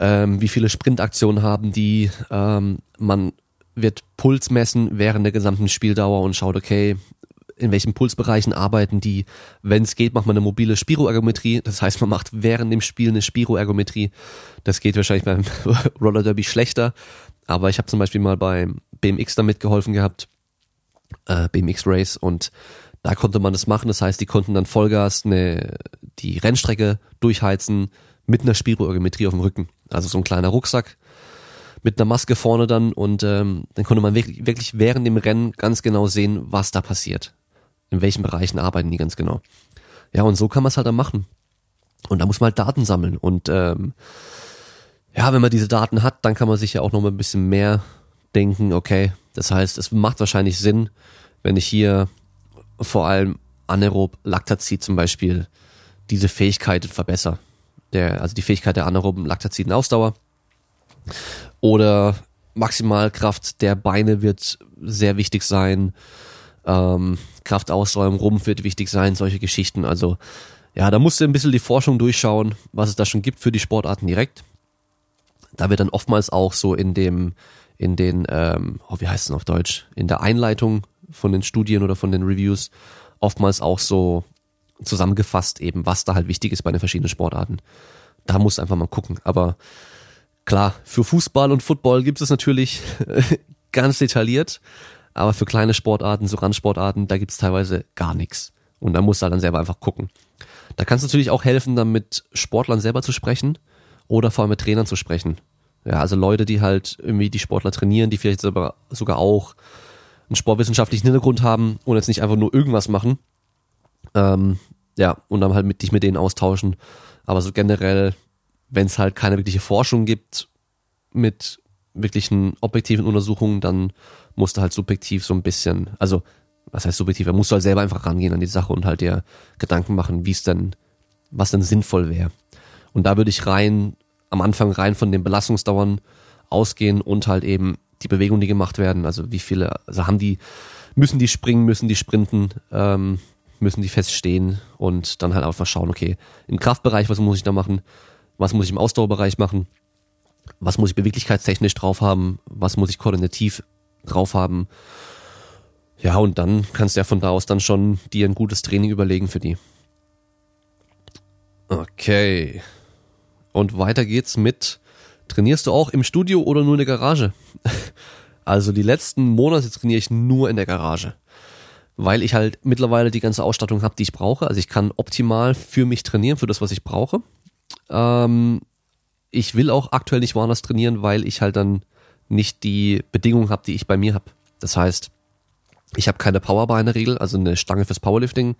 ähm, wie viele Sprintaktionen haben die. Ähm, man wird Puls messen während der gesamten Spieldauer und schaut, okay, in welchen Pulsbereichen arbeiten die. Wenn es geht, macht man eine mobile Spiroergometrie. Das heißt, man macht während dem Spiel eine Spiroergometrie. Das geht wahrscheinlich beim Roller Derby schlechter. Aber ich habe zum Beispiel mal beim BMX damit geholfen gehabt, äh, BMX Race, und da konnte man das machen. Das heißt, die konnten dann Vollgas eine, die Rennstrecke durchheizen mit einer Spiroergometrie auf dem Rücken. Also so ein kleiner Rucksack mit einer Maske vorne dann und ähm, dann konnte man wirklich, wirklich während dem Rennen ganz genau sehen, was da passiert. In welchen Bereichen arbeiten die ganz genau. Ja, und so kann man es halt dann machen. Und da muss man halt Daten sammeln. Und ähm, ja, wenn man diese Daten hat, dann kann man sich ja auch noch mal ein bisschen mehr denken, okay, das heißt, es macht wahrscheinlich Sinn, wenn ich hier vor allem anaerob Lactazid zum Beispiel diese Fähigkeit verbessere. Der, also die Fähigkeit der anaeroben Lactaziden Ausdauer. Oder Maximalkraft der Beine wird sehr wichtig sein. Ähm, Kraftausdauer im Rumpf wird wichtig sein, solche Geschichten. Also ja, da musst du ein bisschen die Forschung durchschauen, was es da schon gibt für die Sportarten direkt. Da wird dann oftmals auch so in dem, in den, ähm, oh, wie heißt es auf Deutsch, in der Einleitung von den Studien oder von den Reviews oftmals auch so zusammengefasst eben, was da halt wichtig ist bei den verschiedenen Sportarten. Da musst du einfach mal gucken. Aber klar, für Fußball und Football gibt es natürlich ganz detailliert, aber für kleine Sportarten, so Randsportarten, da gibt es teilweise gar nichts. Und da musst du halt dann selber einfach gucken. Da kannst du natürlich auch helfen, dann mit Sportlern selber zu sprechen oder vor allem mit Trainern zu sprechen. Ja, also Leute, die halt irgendwie die Sportler trainieren, die vielleicht sogar, auch einen sportwissenschaftlichen Hintergrund haben und jetzt nicht einfach nur irgendwas machen. Ähm, ja, und dann halt mit dich mit denen austauschen. Aber so generell, wenn es halt keine wirkliche Forschung gibt mit wirklichen objektiven Untersuchungen, dann musst du halt subjektiv so ein bisschen, also was heißt subjektiv, da musst du halt selber einfach rangehen an die Sache und halt dir Gedanken machen, wie es denn, was denn sinnvoll wäre. Und da würde ich rein, am Anfang rein von den Belastungsdauern ausgehen und halt eben die Bewegungen, die gemacht werden, also wie viele, also haben die, müssen die springen, müssen die sprinten, ähm, müssen die feststehen und dann halt einfach schauen, okay, im Kraftbereich, was muss ich da machen, was muss ich im Ausdauerbereich machen, was muss ich beweglichkeitstechnisch drauf haben, was muss ich koordinativ drauf haben ja, und dann kannst du ja von da aus dann schon dir ein gutes Training überlegen für die. Okay. Und weiter geht's mit, trainierst du auch im Studio oder nur in der Garage? Also die letzten Monate trainiere ich nur in der Garage, weil ich halt mittlerweile die ganze Ausstattung habe, die ich brauche. Also ich kann optimal für mich trainieren, für das, was ich brauche. Ähm, ich will auch aktuell nicht woanders trainieren, weil ich halt dann nicht die Bedingungen habe, die ich bei mir habe. Das heißt, ich habe keine Powerbar in der Regel, also eine Stange fürs Powerlifting.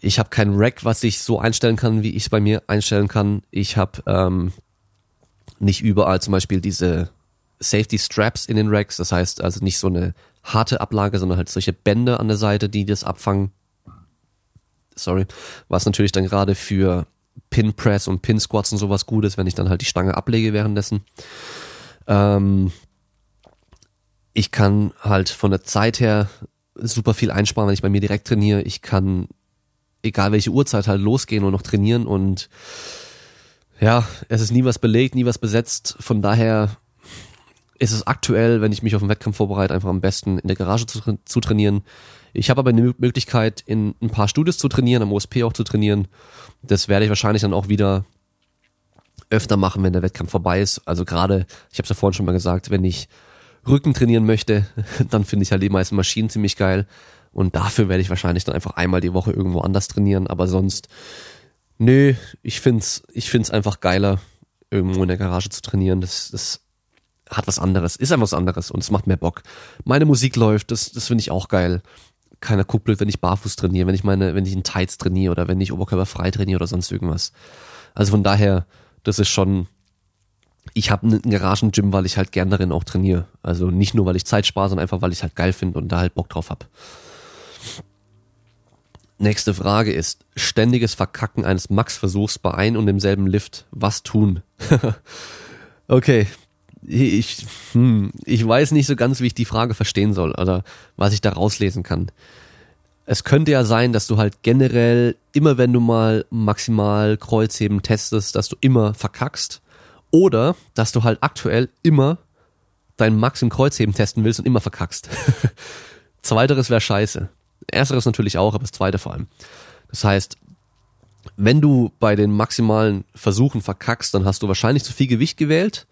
Ich habe kein Rack, was ich so einstellen kann, wie ich es bei mir einstellen kann. Ich habe ähm, nicht überall zum Beispiel diese Safety Straps in den Racks. Das heißt also nicht so eine harte Ablage, sondern halt solche Bänder an der Seite, die das abfangen. Sorry. Was natürlich dann gerade für Pin Press und Pin Squats und sowas gut ist, wenn ich dann halt die Stange ablege währenddessen. Ähm, ich kann halt von der Zeit her super viel einsparen, wenn ich bei mir direkt trainiere. Ich kann, egal welche Uhrzeit, halt losgehen und noch trainieren und ja, es ist nie was belegt, nie was besetzt. Von daher ist es aktuell, wenn ich mich auf den Wettkampf vorbereite, einfach am besten in der Garage zu, zu trainieren. Ich habe aber eine Möglichkeit, in ein paar Studios zu trainieren, am OSP auch zu trainieren. Das werde ich wahrscheinlich dann auch wieder öfter machen, wenn der Wettkampf vorbei ist. Also gerade, ich habe es ja vorhin schon mal gesagt, wenn ich Rücken trainieren möchte, dann finde ich halt die meisten Maschinen ziemlich geil. Und dafür werde ich wahrscheinlich dann einfach einmal die Woche irgendwo anders trainieren. Aber sonst, nö, ich find's, ich find's einfach geiler, irgendwo in der Garage zu trainieren. Das, das hat was anderes, ist einfach was anderes und es macht mehr Bock. Meine Musik läuft, das, das finde ich auch geil. Keiner guckt blöd, wenn ich barfuß trainiere, wenn ich meine, wenn ich in Tights trainiere oder wenn ich oberkörperfrei trainiere oder sonst irgendwas. Also von daher, das ist schon, ich habe einen Garagen-Gym, weil ich halt gern darin auch trainiere. Also nicht nur, weil ich Zeit spare, sondern einfach, weil ich halt geil finde und da halt Bock drauf hab. Nächste Frage ist, ständiges Verkacken eines Max-Versuchs bei ein und demselben Lift. Was tun? okay, ich, hm, ich weiß nicht so ganz, wie ich die Frage verstehen soll oder was ich da rauslesen kann. Es könnte ja sein, dass du halt generell immer, wenn du mal maximal Kreuzheben testest, dass du immer verkackst oder, dass du halt aktuell immer deinen Max im Kreuzheben testen willst und immer verkackst. Zweiteres wäre scheiße. Ersteres natürlich auch, aber das zweite vor allem. Das heißt, wenn du bei den maximalen Versuchen verkackst, dann hast du wahrscheinlich zu viel Gewicht gewählt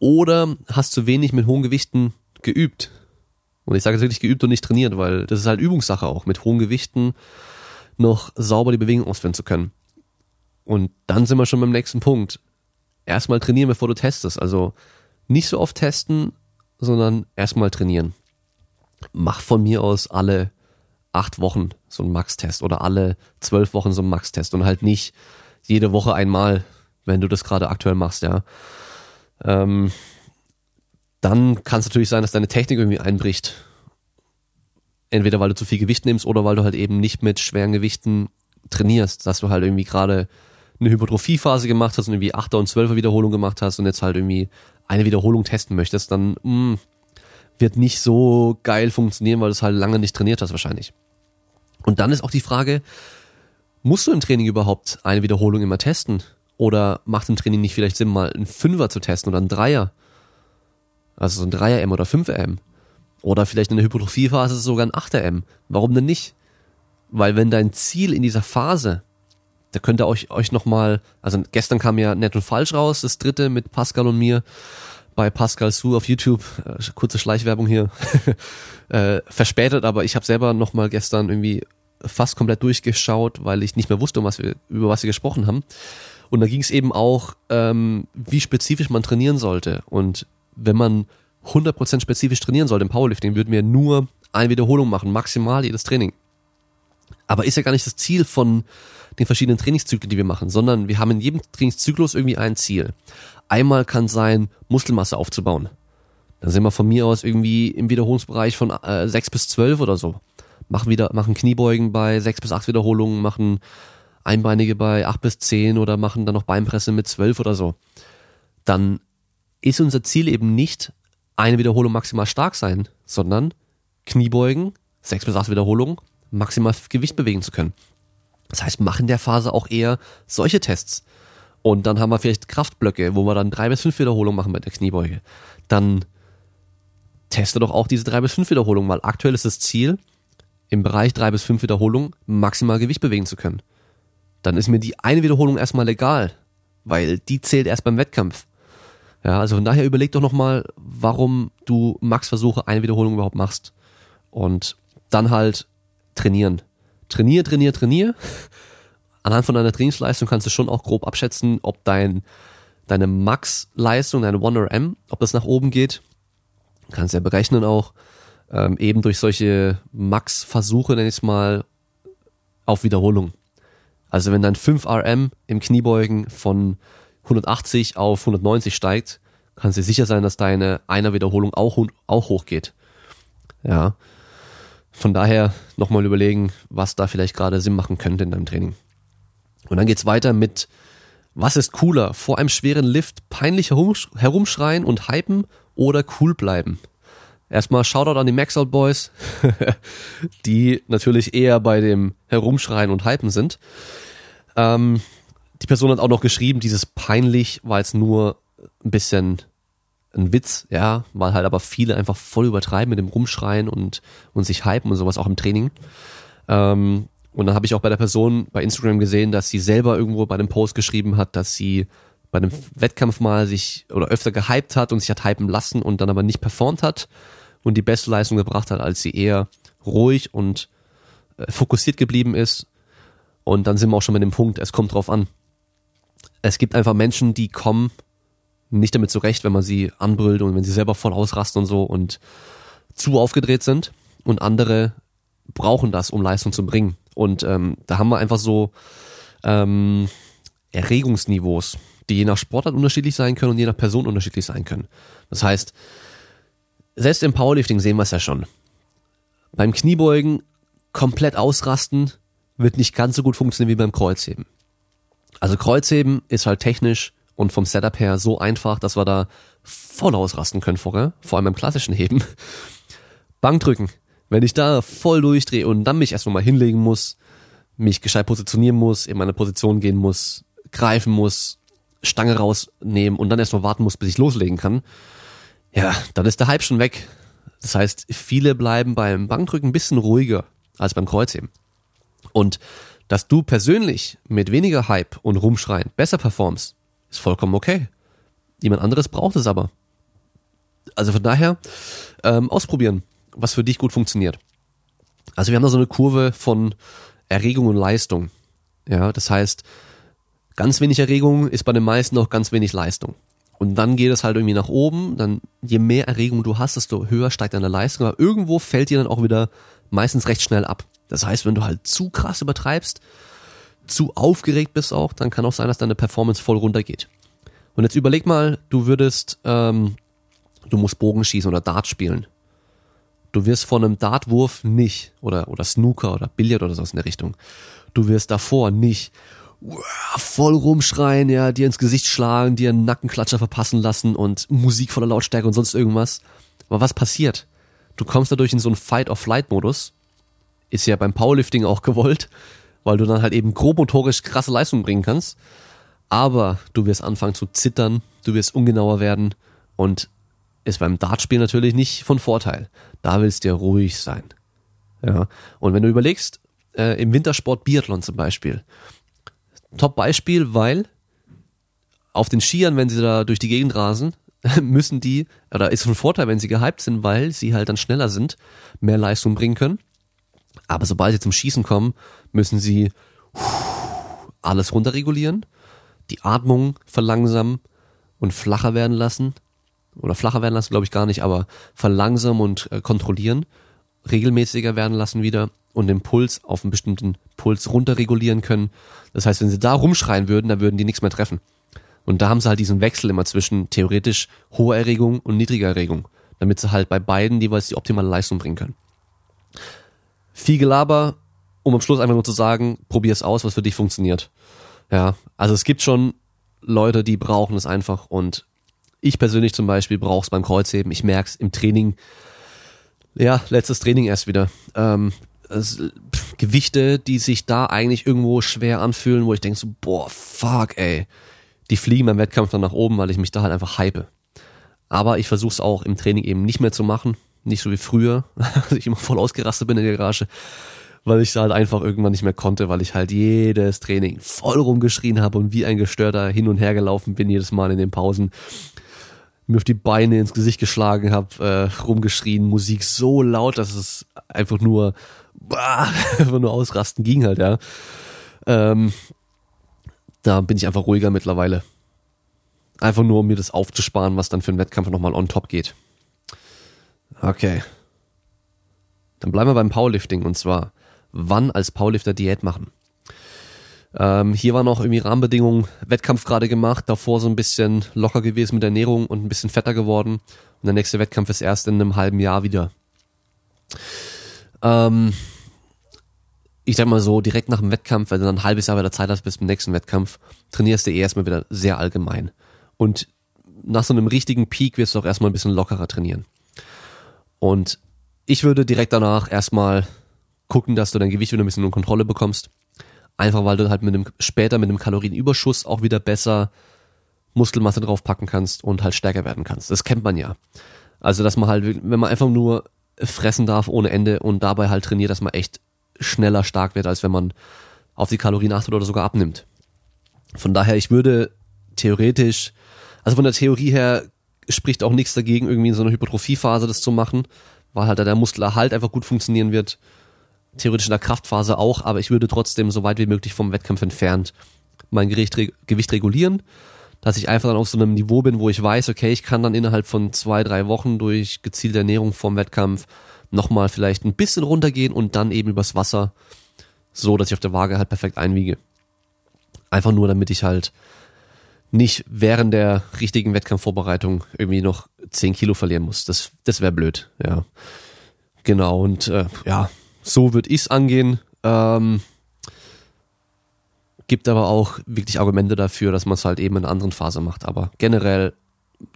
oder hast zu wenig mit hohen Gewichten geübt. Und ich sage jetzt wirklich geübt und nicht trainiert, weil das ist halt Übungssache auch, mit hohen Gewichten noch sauber die Bewegung ausführen zu können. Und dann sind wir schon beim nächsten Punkt erstmal trainieren, bevor du testest. Also nicht so oft testen, sondern erstmal trainieren. Mach von mir aus alle acht Wochen so ein Max-Test oder alle zwölf Wochen so ein Max-Test und halt nicht jede Woche einmal, wenn du das gerade aktuell machst, ja. Ähm, dann kann es natürlich sein, dass deine Technik irgendwie einbricht. Entweder weil du zu viel Gewicht nimmst oder weil du halt eben nicht mit schweren Gewichten trainierst, dass du halt irgendwie gerade eine Hypertrophiephase gemacht hast und irgendwie 8er und 12er Wiederholung gemacht hast und jetzt halt irgendwie eine Wiederholung testen möchtest, dann mh, mm, wird nicht so geil funktionieren, weil du es halt lange nicht trainiert hast wahrscheinlich. Und dann ist auch die Frage, musst du im Training überhaupt eine Wiederholung immer testen? Oder macht im Training nicht vielleicht Sinn, mal einen Fünfer zu testen oder einen Dreier? Also so ein Dreier-M oder Fünfer-M. Oder vielleicht in der Hypertrophiephase sogar ein Achter-M. Warum denn nicht? Weil wenn dein Ziel in dieser Phase da könnt ihr euch, euch nochmal, also gestern kam ja Nett und Falsch raus, das dritte mit Pascal und mir bei Pascal Su auf YouTube, äh, kurze Schleichwerbung hier, äh, verspätet, aber ich habe selber nochmal gestern irgendwie fast komplett durchgeschaut, weil ich nicht mehr wusste, um was wir, über was wir gesprochen haben. Und da ging es eben auch, ähm, wie spezifisch man trainieren sollte. Und wenn man 100% spezifisch trainieren sollte im Powerlifting, würden wir nur eine Wiederholung machen, maximal jedes Training. Aber ist ja gar nicht das Ziel von den verschiedenen Trainingszyklen, die wir machen, sondern wir haben in jedem Trainingszyklus irgendwie ein Ziel. Einmal kann sein, Muskelmasse aufzubauen. Dann sind wir von mir aus irgendwie im Wiederholungsbereich von äh, 6 bis 12 oder so. Machen wieder, machen Kniebeugen bei 6 bis 8 Wiederholungen, machen Einbeinige bei 8 bis 10 oder machen dann noch Beinpresse mit 12 oder so. Dann ist unser Ziel eben nicht eine Wiederholung maximal stark sein, sondern Kniebeugen, 6 bis 8 Wiederholungen, maximal Gewicht bewegen zu können. Das heißt, machen der Phase auch eher solche Tests. Und dann haben wir vielleicht Kraftblöcke, wo wir dann drei bis fünf Wiederholungen machen mit der Kniebeuge. Dann teste doch auch diese drei bis fünf Wiederholungen, weil aktuell ist das Ziel, im Bereich drei bis fünf Wiederholungen maximal Gewicht bewegen zu können. Dann ist mir die eine Wiederholung erstmal egal, weil die zählt erst beim Wettkampf. Ja, also von daher überleg doch nochmal, warum du Max-Versuche eine Wiederholung überhaupt machst. Und dann halt trainieren trainier, trainier, trainier. Anhand von deiner Trainingsleistung kannst du schon auch grob abschätzen, ob dein, deine Max-Leistung, deine 1RM, ob das nach oben geht. Kannst ja berechnen auch, ähm, eben durch solche Max-Versuche, nenn ich es mal, auf Wiederholung. Also wenn dein 5RM im Kniebeugen von 180 auf 190 steigt, kannst du sicher sein, dass deine einer Wiederholung auch, auch hochgeht. Ja. Von daher nochmal überlegen, was da vielleicht gerade Sinn machen könnte in deinem Training. Und dann geht's weiter mit, was ist cooler? Vor einem schweren Lift peinlich herumschreien und hypen oder cool bleiben? Erstmal Shoutout an die Maxout Boys, die natürlich eher bei dem Herumschreien und Hypen sind. Ähm, die Person hat auch noch geschrieben, dieses peinlich war jetzt nur ein bisschen ein Witz, ja, weil halt aber viele einfach voll übertreiben mit dem Rumschreien und, und sich hypen und sowas auch im Training. Ähm, und dann habe ich auch bei der Person bei Instagram gesehen, dass sie selber irgendwo bei dem Post geschrieben hat, dass sie bei einem Wettkampf mal sich oder öfter gehypt hat und sich hat hypen lassen und dann aber nicht performt hat und die beste Leistung gebracht hat, als sie eher ruhig und äh, fokussiert geblieben ist. Und dann sind wir auch schon mit dem Punkt, es kommt drauf an. Es gibt einfach Menschen, die kommen nicht damit zurecht, wenn man sie anbrüllt und wenn sie selber voll ausrasten und so und zu aufgedreht sind. Und andere brauchen das, um Leistung zu bringen. Und ähm, da haben wir einfach so ähm, Erregungsniveaus, die je nach Sportart unterschiedlich sein können und je nach Person unterschiedlich sein können. Das heißt, selbst im Powerlifting sehen wir es ja schon. Beim Kniebeugen komplett ausrasten wird nicht ganz so gut funktionieren wie beim Kreuzheben. Also Kreuzheben ist halt technisch und vom Setup her so einfach, dass wir da voll ausrasten können vorher, vor allem beim klassischen Heben. Bankdrücken. Wenn ich da voll durchdrehe und dann mich erstmal mal hinlegen muss, mich gescheit positionieren muss, in meine Position gehen muss, greifen muss, Stange rausnehmen und dann erstmal warten muss, bis ich loslegen kann, ja, dann ist der Hype schon weg. Das heißt, viele bleiben beim Bankdrücken ein bisschen ruhiger als beim Kreuzheben. Und dass du persönlich mit weniger Hype und Rumschreien besser performst, ist vollkommen okay. Jemand anderes braucht es aber. Also von daher ähm, ausprobieren, was für dich gut funktioniert. Also wir haben da so eine Kurve von Erregung und Leistung. Ja, das heißt, ganz wenig Erregung ist bei den meisten auch ganz wenig Leistung. Und dann geht es halt irgendwie nach oben, dann je mehr Erregung du hast, desto höher steigt deine Leistung, aber irgendwo fällt dir dann auch wieder meistens recht schnell ab. Das heißt, wenn du halt zu krass übertreibst, zu aufgeregt bist auch, dann kann auch sein, dass deine Performance voll runtergeht. Und jetzt überleg mal, du würdest, ähm, du musst Bogen schießen oder Dart spielen. Du wirst von einem Dartwurf nicht, oder, oder Snooker oder Billard oder so in der Richtung, du wirst davor nicht voll rumschreien, ja, dir ins Gesicht schlagen, dir einen Nackenklatscher verpassen lassen und Musik voller Lautstärke und sonst irgendwas. Aber was passiert? Du kommst dadurch in so einen Fight-of-Flight-Modus. Ist ja beim Powerlifting auch gewollt, weil du dann halt eben grobmotorisch krasse Leistungen bringen kannst. Aber du wirst anfangen zu zittern, du wirst ungenauer werden und ist beim Dartspiel natürlich nicht von Vorteil. Da willst du ja ruhig sein. Ja. Und wenn du überlegst, äh, im Wintersport Biathlon zum Beispiel, Top-Beispiel, weil auf den Skiern, wenn sie da durch die Gegend rasen, müssen die, oder ist von Vorteil, wenn sie gehypt sind, weil sie halt dann schneller sind, mehr Leistung bringen können. Aber sobald sie zum Schießen kommen, müssen sie alles runterregulieren, die Atmung verlangsamen und flacher werden lassen. Oder flacher werden lassen, glaube ich gar nicht, aber verlangsamen und äh, kontrollieren, regelmäßiger werden lassen wieder und den Puls auf einen bestimmten Puls runterregulieren können. Das heißt, wenn sie da rumschreien würden, dann würden die nichts mehr treffen. Und da haben sie halt diesen Wechsel immer zwischen theoretisch hoher Erregung und niedriger Erregung, damit sie halt bei beiden jeweils die optimale Leistung bringen können. Viel Gelaber, um am Schluss einfach nur zu sagen, probier es aus, was für dich funktioniert. Ja, also es gibt schon Leute, die brauchen es einfach und ich persönlich zum Beispiel brauche es beim Kreuzheben. Ich merke es im Training. Ja, letztes Training erst wieder. Ähm, es, pff, Gewichte, die sich da eigentlich irgendwo schwer anfühlen, wo ich denke so, boah, fuck, ey. Die fliegen beim Wettkampf dann nach oben, weil ich mich da halt einfach hype. Aber ich versuche es auch im Training eben nicht mehr zu machen. Nicht so wie früher, als ich immer voll ausgerastet bin in der Garage, weil ich halt einfach irgendwann nicht mehr konnte, weil ich halt jedes Training voll rumgeschrien habe und wie ein Gestörter hin und her gelaufen bin jedes Mal in den Pausen mir auf die Beine ins Gesicht geschlagen habe, äh, rumgeschrien, Musik so laut, dass es einfach nur bah, einfach nur ausrasten ging halt, ja. Ähm, da bin ich einfach ruhiger mittlerweile. Einfach nur, um mir das aufzusparen, was dann für einen Wettkampf nochmal on top geht. Okay. Dann bleiben wir beim Powerlifting und zwar, wann als Powerlifter Diät machen. Ähm, hier waren auch irgendwie Rahmenbedingungen, Wettkampf gerade gemacht, davor so ein bisschen locker gewesen mit Ernährung und ein bisschen fetter geworden. Und der nächste Wettkampf ist erst in einem halben Jahr wieder. Ähm, ich sag mal so, direkt nach dem Wettkampf, wenn du dann ein halbes Jahr wieder Zeit hast bis zum nächsten Wettkampf, trainierst du eh erstmal wieder sehr allgemein. Und nach so einem richtigen Peak wirst du auch erstmal ein bisschen lockerer trainieren. Und ich würde direkt danach erstmal gucken, dass du dein Gewicht wieder ein bisschen unter Kontrolle bekommst. Einfach weil du halt mit dem, später mit dem Kalorienüberschuss auch wieder besser Muskelmasse draufpacken kannst und halt stärker werden kannst. Das kennt man ja. Also, dass man halt, wenn man einfach nur fressen darf ohne Ende und dabei halt trainiert, dass man echt schneller stark wird, als wenn man auf die Kalorien achtet oder sogar abnimmt. Von daher, ich würde theoretisch, also von der Theorie her spricht auch nichts dagegen, irgendwie in so einer Hypertrophiephase das zu machen, weil halt der Muskelerhalt einfach gut funktionieren wird. Theoretisch in der Kraftphase auch, aber ich würde trotzdem so weit wie möglich vom Wettkampf entfernt mein Gewicht, Gewicht regulieren, dass ich einfach dann auf so einem Niveau bin, wo ich weiß, okay, ich kann dann innerhalb von zwei, drei Wochen durch gezielte Ernährung vom Wettkampf nochmal vielleicht ein bisschen runtergehen und dann eben übers Wasser, so dass ich auf der Waage halt perfekt einwiege. Einfach nur, damit ich halt nicht während der richtigen Wettkampfvorbereitung irgendwie noch 10 Kilo verlieren muss. Das, das wäre blöd, ja. Genau, und äh, ja, so würde ich's angehen. Ähm, gibt aber auch wirklich Argumente dafür, dass man es halt eben in einer anderen Phase macht. Aber generell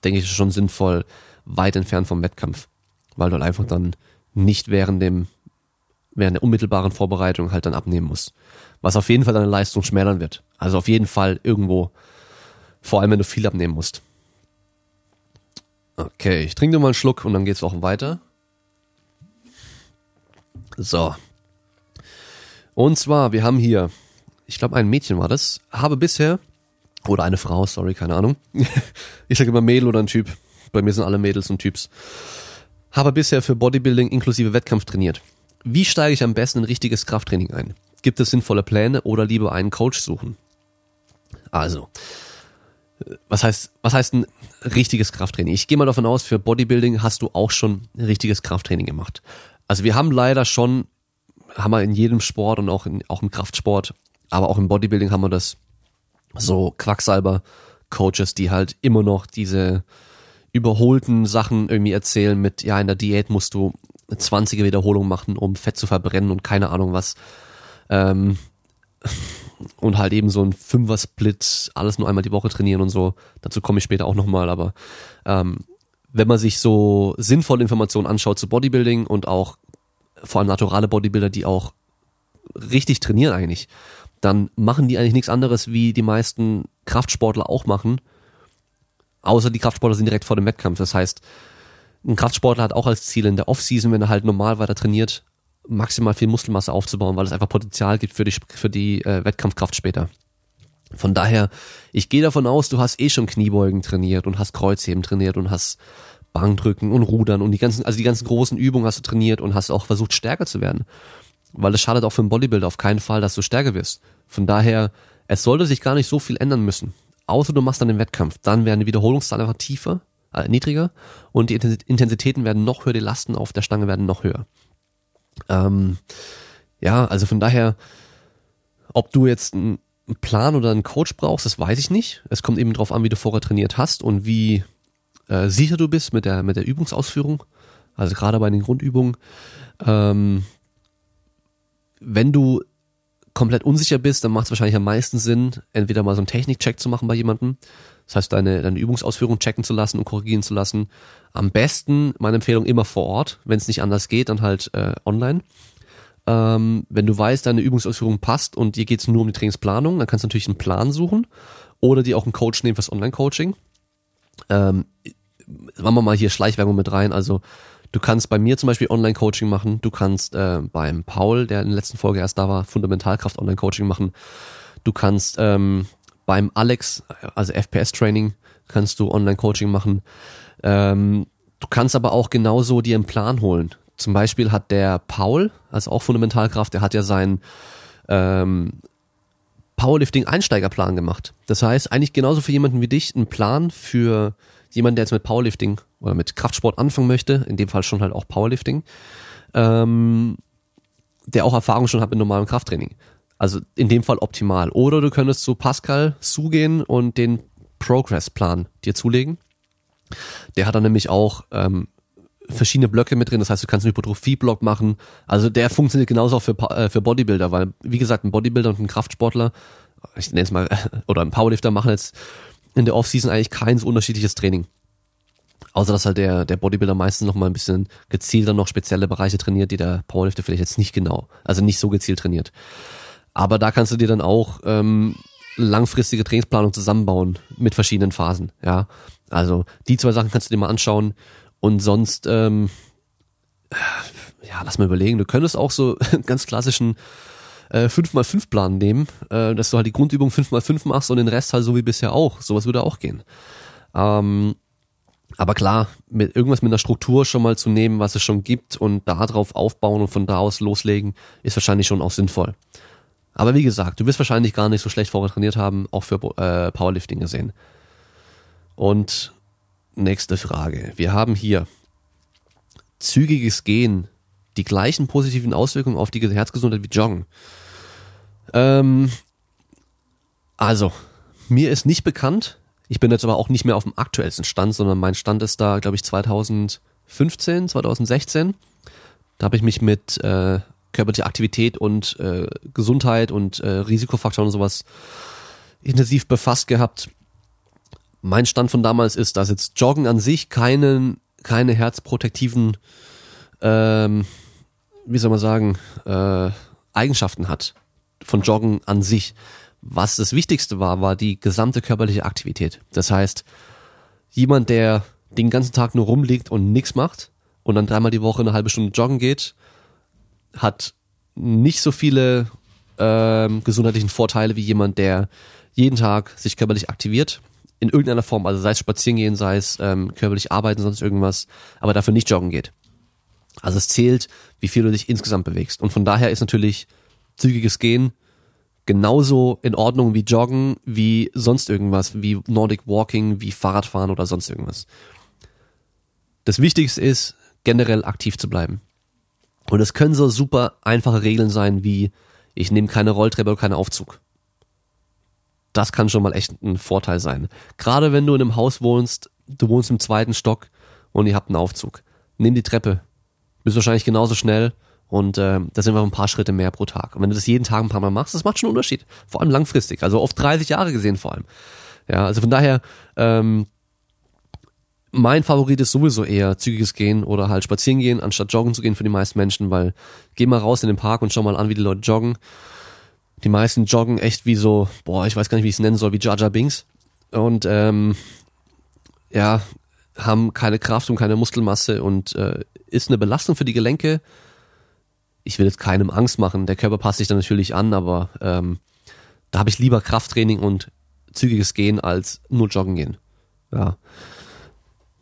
denke ich, ist schon sinnvoll, weit entfernt vom Wettkampf, weil du halt einfach dann nicht während dem während der unmittelbaren Vorbereitung halt dann abnehmen musst. Was auf jeden Fall deine Leistung schmälern wird. Also auf jeden Fall irgendwo, vor allem wenn du viel abnehmen musst. Okay, ich trinke nur mal einen Schluck und dann geht's auch weiter. So. Und zwar, wir haben hier, ich glaube, ein Mädchen war das, habe bisher, oder eine Frau, sorry, keine Ahnung. ich sage immer Mädel oder ein Typ. Bei mir sind alle Mädels und Typs. Habe bisher für Bodybuilding inklusive Wettkampf trainiert. Wie steige ich am besten in richtiges Krafttraining ein? Gibt es sinnvolle Pläne oder lieber einen Coach suchen? Also, was heißt, was heißt ein richtiges Krafttraining? Ich gehe mal davon aus, für Bodybuilding hast du auch schon ein richtiges Krafttraining gemacht. Also wir haben leider schon, haben wir in jedem Sport und auch, in, auch im Kraftsport, aber auch im Bodybuilding haben wir das so Quacksalber-Coaches, die halt immer noch diese überholten Sachen irgendwie erzählen mit, ja, in der Diät musst du 20er Wiederholungen machen, um Fett zu verbrennen und keine Ahnung was. Ähm, und halt eben so ein Fünfer-Split, alles nur einmal die Woche trainieren und so. Dazu komme ich später auch nochmal, aber ähm, wenn man sich so sinnvolle Informationen anschaut zu Bodybuilding und auch vor allem naturale Bodybuilder, die auch richtig trainieren eigentlich, dann machen die eigentlich nichts anderes, wie die meisten Kraftsportler auch machen. Außer die Kraftsportler sind direkt vor dem Wettkampf. Das heißt, ein Kraftsportler hat auch als Ziel in der Offseason, wenn er halt normal weiter trainiert, maximal viel Muskelmasse aufzubauen, weil es einfach Potenzial gibt für die, für die äh, Wettkampfkraft später. Von daher, ich gehe davon aus, du hast eh schon Kniebeugen trainiert und hast Kreuzheben trainiert und hast Bankdrücken und Rudern und die ganzen, also die ganzen großen Übungen hast du trainiert und hast auch versucht, stärker zu werden. Weil es schadet auch für einen Bodybuilder auf keinen Fall, dass du stärker wirst. Von daher, es sollte sich gar nicht so viel ändern müssen. Außer du machst dann den Wettkampf. Dann werden die Wiederholungszahlen einfach tiefer, äh, niedriger und die Intensitäten werden noch höher, die Lasten auf der Stange werden noch höher. Ähm, ja, also von daher, ob du jetzt einen Plan oder einen Coach brauchst, das weiß ich nicht. Es kommt eben drauf an, wie du vorher trainiert hast und wie äh, sicher du bist mit der, mit der Übungsausführung. Also gerade bei den Grundübungen. Ähm, wenn du komplett unsicher bist, dann macht es wahrscheinlich am meisten Sinn, entweder mal so einen Technikcheck zu machen bei jemandem. Das heißt, deine, deine Übungsausführung checken zu lassen und korrigieren zu lassen. Am besten, meine Empfehlung, immer vor Ort. Wenn es nicht anders geht, dann halt äh, online. Ähm, wenn du weißt, deine Übungsausführung passt und dir geht es nur um die Trainingsplanung, dann kannst du natürlich einen Plan suchen oder dir auch einen Coach nehmen fürs Online-Coaching. Ähm, machen wir mal hier Schleichwerbung mit rein. Also du kannst bei mir zum Beispiel Online-Coaching machen. Du kannst äh, beim Paul, der in der letzten Folge erst da war, Fundamentalkraft Online-Coaching machen. Du kannst ähm, beim Alex, also FPS-Training, kannst du Online-Coaching machen. Ähm, du kannst aber auch genauso dir einen Plan holen. Zum Beispiel hat der Paul, also auch Fundamentalkraft, der hat ja seinen ähm, Powerlifting-Einsteigerplan gemacht. Das heißt, eigentlich genauso für jemanden wie dich ein Plan für jemanden, der jetzt mit Powerlifting oder mit Kraftsport anfangen möchte, in dem Fall schon halt auch Powerlifting, ähm, der auch Erfahrung schon hat mit normalem Krafttraining. Also in dem Fall optimal. Oder du könntest zu Pascal zugehen und den Progress-Plan dir zulegen. Der hat dann nämlich auch ähm, verschiedene Blöcke mit drin. Das heißt, du kannst einen Hypertrophie-Block machen. Also der funktioniert genauso auch für, äh, für Bodybuilder, weil, wie gesagt, ein Bodybuilder und ein Kraftsportler, ich nenne es mal, oder ein Powerlifter machen jetzt in der Offseason eigentlich kein so unterschiedliches Training. Außer dass halt der, der Bodybuilder meistens noch mal ein bisschen gezielter noch spezielle Bereiche trainiert, die der Powerlifter vielleicht jetzt nicht genau, also nicht so gezielt trainiert. Aber da kannst du dir dann auch ähm, langfristige Trainingsplanung zusammenbauen mit verschiedenen Phasen. Ja, also die zwei Sachen kannst du dir mal anschauen und sonst, ähm, ja, lass mal überlegen. Du könntest auch so ganz klassischen äh, 5x5-Plan nehmen, äh, dass du halt die Grundübung 5x5 machst und den Rest halt so wie bisher auch. Sowas würde auch gehen. Ähm, aber klar, mit irgendwas mit einer Struktur schon mal zu nehmen, was es schon gibt und darauf aufbauen und von da aus loslegen, ist wahrscheinlich schon auch sinnvoll. Aber wie gesagt, du wirst wahrscheinlich gar nicht so schlecht vorher trainiert haben, auch für äh, Powerlifting gesehen. Und nächste Frage. Wir haben hier zügiges Gehen, die gleichen positiven Auswirkungen auf die Herzgesundheit wie Joggen. Ähm, also, mir ist nicht bekannt, ich bin jetzt aber auch nicht mehr auf dem aktuellsten Stand, sondern mein Stand ist da, glaube ich, 2015, 2016. Da habe ich mich mit äh, körperlicher Aktivität und äh, Gesundheit und äh, Risikofaktoren und sowas intensiv befasst gehabt. Mein Stand von damals ist, dass jetzt Joggen an sich keinen, keine herzprotektiven, ähm, wie soll man sagen, äh, Eigenschaften hat von Joggen an sich. Was das Wichtigste war, war die gesamte körperliche Aktivität. Das heißt, jemand, der den ganzen Tag nur rumliegt und nichts macht und dann dreimal die Woche eine halbe Stunde joggen geht, hat nicht so viele ähm, gesundheitlichen Vorteile wie jemand, der jeden Tag sich körperlich aktiviert. In irgendeiner Form, also sei es spazieren gehen, sei es ähm, körperlich arbeiten, sonst irgendwas, aber dafür nicht joggen geht. Also es zählt, wie viel du dich insgesamt bewegst. Und von daher ist natürlich zügiges Gehen genauso in Ordnung wie Joggen, wie sonst irgendwas, wie Nordic Walking, wie Fahrradfahren oder sonst irgendwas. Das Wichtigste ist, generell aktiv zu bleiben. Und es können so super einfache Regeln sein wie, ich nehme keine Rolltreppe oder keinen Aufzug. Das kann schon mal echt ein Vorteil sein. Gerade wenn du in einem Haus wohnst, du wohnst im zweiten Stock und ihr habt einen Aufzug. Nimm die Treppe. Bist wahrscheinlich genauso schnell und äh, das sind wir ein paar Schritte mehr pro Tag. Und wenn du das jeden Tag ein paar Mal machst, das macht schon einen Unterschied. Vor allem langfristig, also oft 30 Jahre gesehen vor allem. Ja, also von daher, ähm, mein Favorit ist sowieso eher zügiges Gehen oder halt spazieren gehen, anstatt joggen zu gehen für die meisten Menschen, weil geh mal raus in den Park und schau mal an, wie die Leute joggen. Die meisten joggen echt wie so, boah, ich weiß gar nicht, wie ich es nennen soll, wie Jaja Bings. Und ähm, ja, haben keine Kraft und keine Muskelmasse und äh, ist eine Belastung für die Gelenke. Ich will jetzt keinem Angst machen, der Körper passt sich dann natürlich an, aber ähm, da habe ich lieber Krafttraining und zügiges Gehen als nur Joggen gehen. Ja.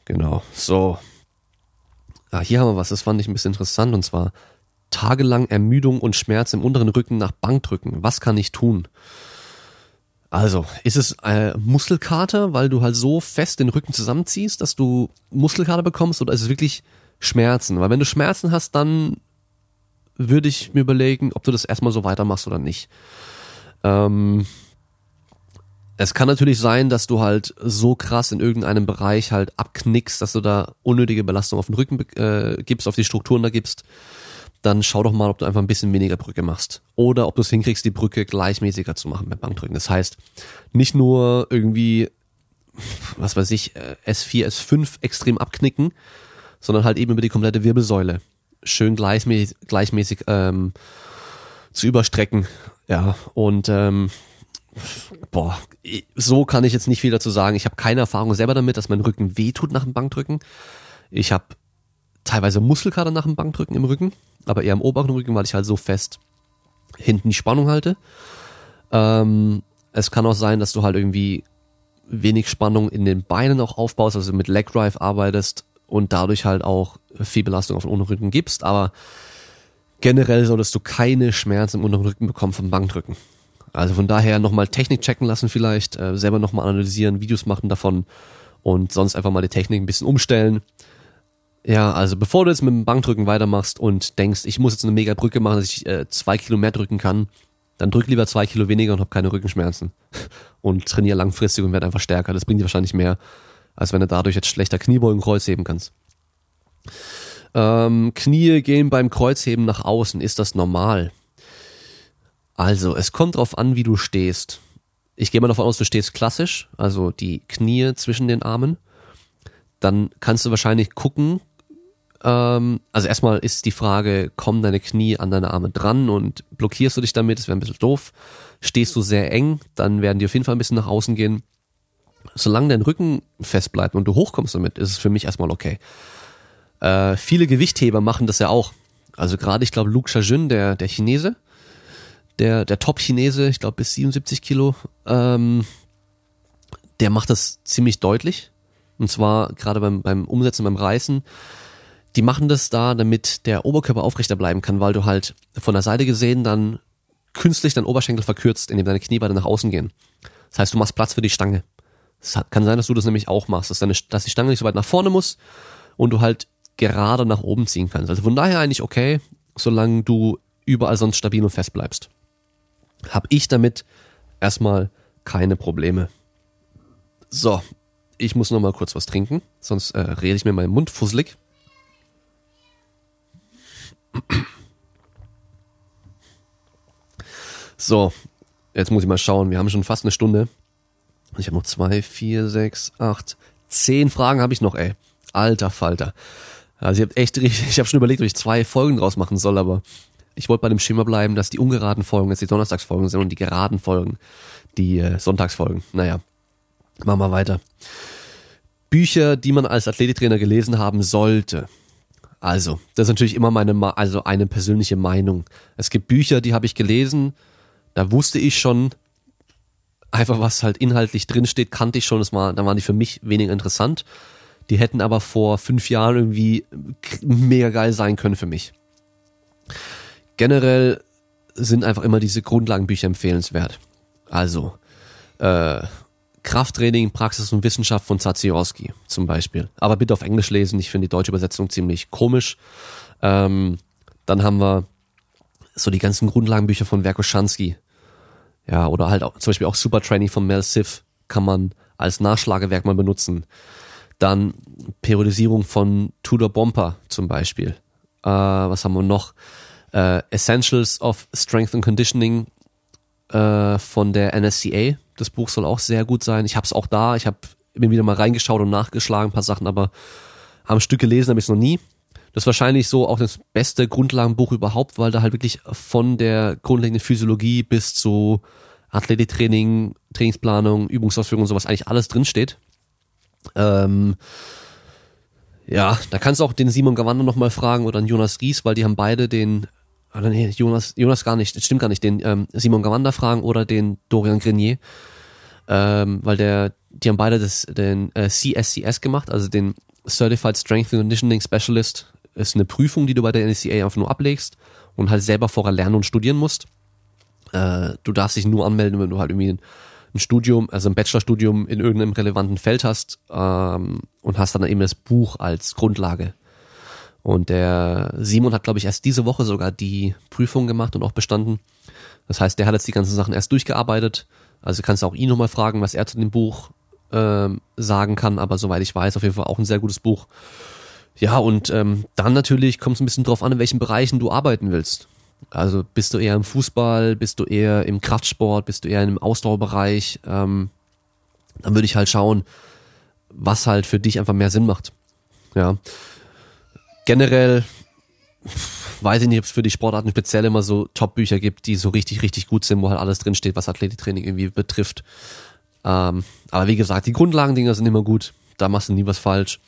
Genau. So. Ah, hier haben wir was, das fand ich ein bisschen interessant und zwar tagelang Ermüdung und Schmerz im unteren Rücken nach Bankdrücken. Was kann ich tun? Also, ist es äh, Muskelkater, weil du halt so fest den Rücken zusammenziehst, dass du Muskelkater bekommst oder ist es wirklich Schmerzen? Weil wenn du Schmerzen hast, dann würde ich mir überlegen, ob du das erstmal so weitermachst oder nicht. Ähm, es kann natürlich sein, dass du halt so krass in irgendeinem Bereich halt abknickst, dass du da unnötige Belastung auf den Rücken äh, gibst, auf die Strukturen da gibst. Dann schau doch mal, ob du einfach ein bisschen weniger Brücke machst. Oder ob du es hinkriegst, die Brücke gleichmäßiger zu machen beim Bankdrücken. Das heißt, nicht nur irgendwie, was weiß ich, äh, S4, S5 extrem abknicken, sondern halt eben über die komplette Wirbelsäule schön gleichmäßig, gleichmäßig ähm, zu überstrecken. Ja, und ähm, boah, so kann ich jetzt nicht viel dazu sagen. Ich habe keine Erfahrung selber damit, dass mein Rücken wehtut nach dem Bankdrücken. Ich habe teilweise Muskelkater nach dem Bankdrücken im Rücken, aber eher im oberen Rücken, weil ich halt so fest hinten die Spannung halte. Ähm, es kann auch sein, dass du halt irgendwie wenig Spannung in den Beinen auch aufbaust, also mit Leg Drive arbeitest und dadurch halt auch viel Belastung auf den unteren Rücken gibst, aber generell solltest du keine Schmerzen im unteren Rücken bekommen vom Bankdrücken. Also von daher nochmal Technik checken lassen vielleicht, äh, selber nochmal analysieren, Videos machen davon und sonst einfach mal die Technik ein bisschen umstellen. Ja, also bevor du jetzt mit dem Bankdrücken weitermachst und denkst, ich muss jetzt eine mega Brücke machen, dass ich äh, zwei Kilo mehr drücken kann, dann drück lieber zwei Kilo weniger und hab keine Rückenschmerzen. Und trainiere langfristig und werd einfach stärker. Das bringt dir wahrscheinlich mehr, als wenn du dadurch jetzt schlechter Kniebeugen Kreuz heben kannst. Ähm, Knie gehen beim Kreuzheben nach außen. Ist das normal? Also, es kommt drauf an, wie du stehst. Ich gehe mal davon aus, du stehst klassisch, also die Knie zwischen den Armen. Dann kannst du wahrscheinlich gucken, ähm, also erstmal ist die Frage, kommen deine Knie an deine Arme dran und blockierst du dich damit? Das wäre ein bisschen doof. Stehst du sehr eng, dann werden die auf jeden Fall ein bisschen nach außen gehen. Solange dein Rücken fest bleibt und du hochkommst damit, ist es für mich erstmal okay. Äh, viele Gewichtheber machen das ja auch. Also gerade, ich glaube, Luke Chajun, der, der Chinese, der, der Top-Chinese, ich glaube bis 77 Kilo, ähm, der macht das ziemlich deutlich. Und zwar gerade beim, beim Umsetzen, beim Reißen. Die machen das da, damit der Oberkörper aufrechter bleiben kann, weil du halt von der Seite gesehen dann künstlich deinen Oberschenkel verkürzt, indem deine Kniebeine nach außen gehen. Das heißt, du machst Platz für die Stange. Es kann sein, dass du das nämlich auch machst, dass, deine, dass die Stange nicht so weit nach vorne muss und du halt gerade nach oben ziehen kannst. Also von daher eigentlich okay, solange du überall sonst stabil und fest bleibst habe ich damit erstmal keine Probleme. So, ich muss noch mal kurz was trinken, sonst äh, rede ich mir meinen Mund fusselig. So, jetzt muss ich mal schauen. Wir haben schon fast eine Stunde. Ich habe noch zwei, vier, sechs, acht, zehn Fragen habe ich noch, ey. Alter Falter. Also ich habe echt richtig, ich habe schon überlegt, ob ich zwei Folgen draus machen soll, aber ich wollte bei dem Schema bleiben, dass die ungeraden Folgen jetzt die Donnerstagsfolgen sind und die geraden Folgen die äh, Sonntagsfolgen. Naja, machen wir weiter. Bücher, die man als Athletiktrainer gelesen haben sollte. Also, das ist natürlich immer meine, also eine persönliche Meinung. Es gibt Bücher, die habe ich gelesen, da wusste ich schon, einfach was halt inhaltlich drinsteht, kannte ich schon, das war, da waren die für mich weniger interessant. Die hätten aber vor fünf Jahren irgendwie mega geil sein können für mich generell sind einfach immer diese Grundlagenbücher empfehlenswert. Also äh, Krafttraining, Praxis und Wissenschaft von Zaziorski zum Beispiel. Aber bitte auf Englisch lesen. Ich finde die deutsche Übersetzung ziemlich komisch. Ähm, Dann haben wir so die ganzen Grundlagenbücher von Werkoschansky. Ja, oder halt auch, zum Beispiel auch Super Training von Mel Siff kann man als Nachschlagewerk mal benutzen. Dann Periodisierung von Tudor Bomper zum Beispiel. Äh, was haben wir noch? Äh, Essentials of Strength and Conditioning äh, von der NSCA. Das Buch soll auch sehr gut sein. Ich habe es auch da. Ich habe bin wieder mal reingeschaut und nachgeschlagen, ein paar Sachen, aber am Stück gelesen habe ich es noch nie. Das ist wahrscheinlich so auch das beste Grundlagenbuch überhaupt, weil da halt wirklich von der grundlegenden Physiologie bis zu Athletiktraining, Trainingsplanung, Übungsausführung und sowas eigentlich alles drinsteht. Ähm, ja, da kannst du auch den Simon Gavander nochmal fragen oder den Jonas Ries, weil die haben beide den, oder nee, Jonas, Jonas gar nicht, das stimmt gar nicht, den ähm, Simon Gavander fragen oder den Dorian Grenier, ähm, weil der, die haben beide das, den äh, CSCS gemacht, also den Certified Strength and Conditioning Specialist, ist eine Prüfung, die du bei der NCA einfach nur ablegst und halt selber vorher lernen und studieren musst. Äh, du darfst dich nur anmelden, wenn du halt irgendwie ein, ein Studium, also ein Bachelorstudium in irgendeinem relevanten Feld hast ähm, und hast dann eben das Buch als Grundlage. Und der Simon hat, glaube ich, erst diese Woche sogar die Prüfung gemacht und auch bestanden. Das heißt, der hat jetzt die ganzen Sachen erst durchgearbeitet. Also kannst du auch ihn nochmal fragen, was er zu dem Buch ähm, sagen kann. Aber soweit ich weiß, auf jeden Fall auch ein sehr gutes Buch. Ja, und ähm, dann natürlich kommt es ein bisschen drauf an, in welchen Bereichen du arbeiten willst. Also bist du eher im Fußball, bist du eher im Kraftsport, bist du eher im Ausdauerbereich, ähm, dann würde ich halt schauen, was halt für dich einfach mehr Sinn macht. Ja. Generell weiß ich nicht, ob es für die Sportarten speziell immer so Top-Bücher gibt, die so richtig, richtig gut sind, wo halt alles drinsteht, was Athletiktraining irgendwie betrifft. Ähm, aber wie gesagt, die Grundlagendinger sind immer gut. Da machst du nie was falsch.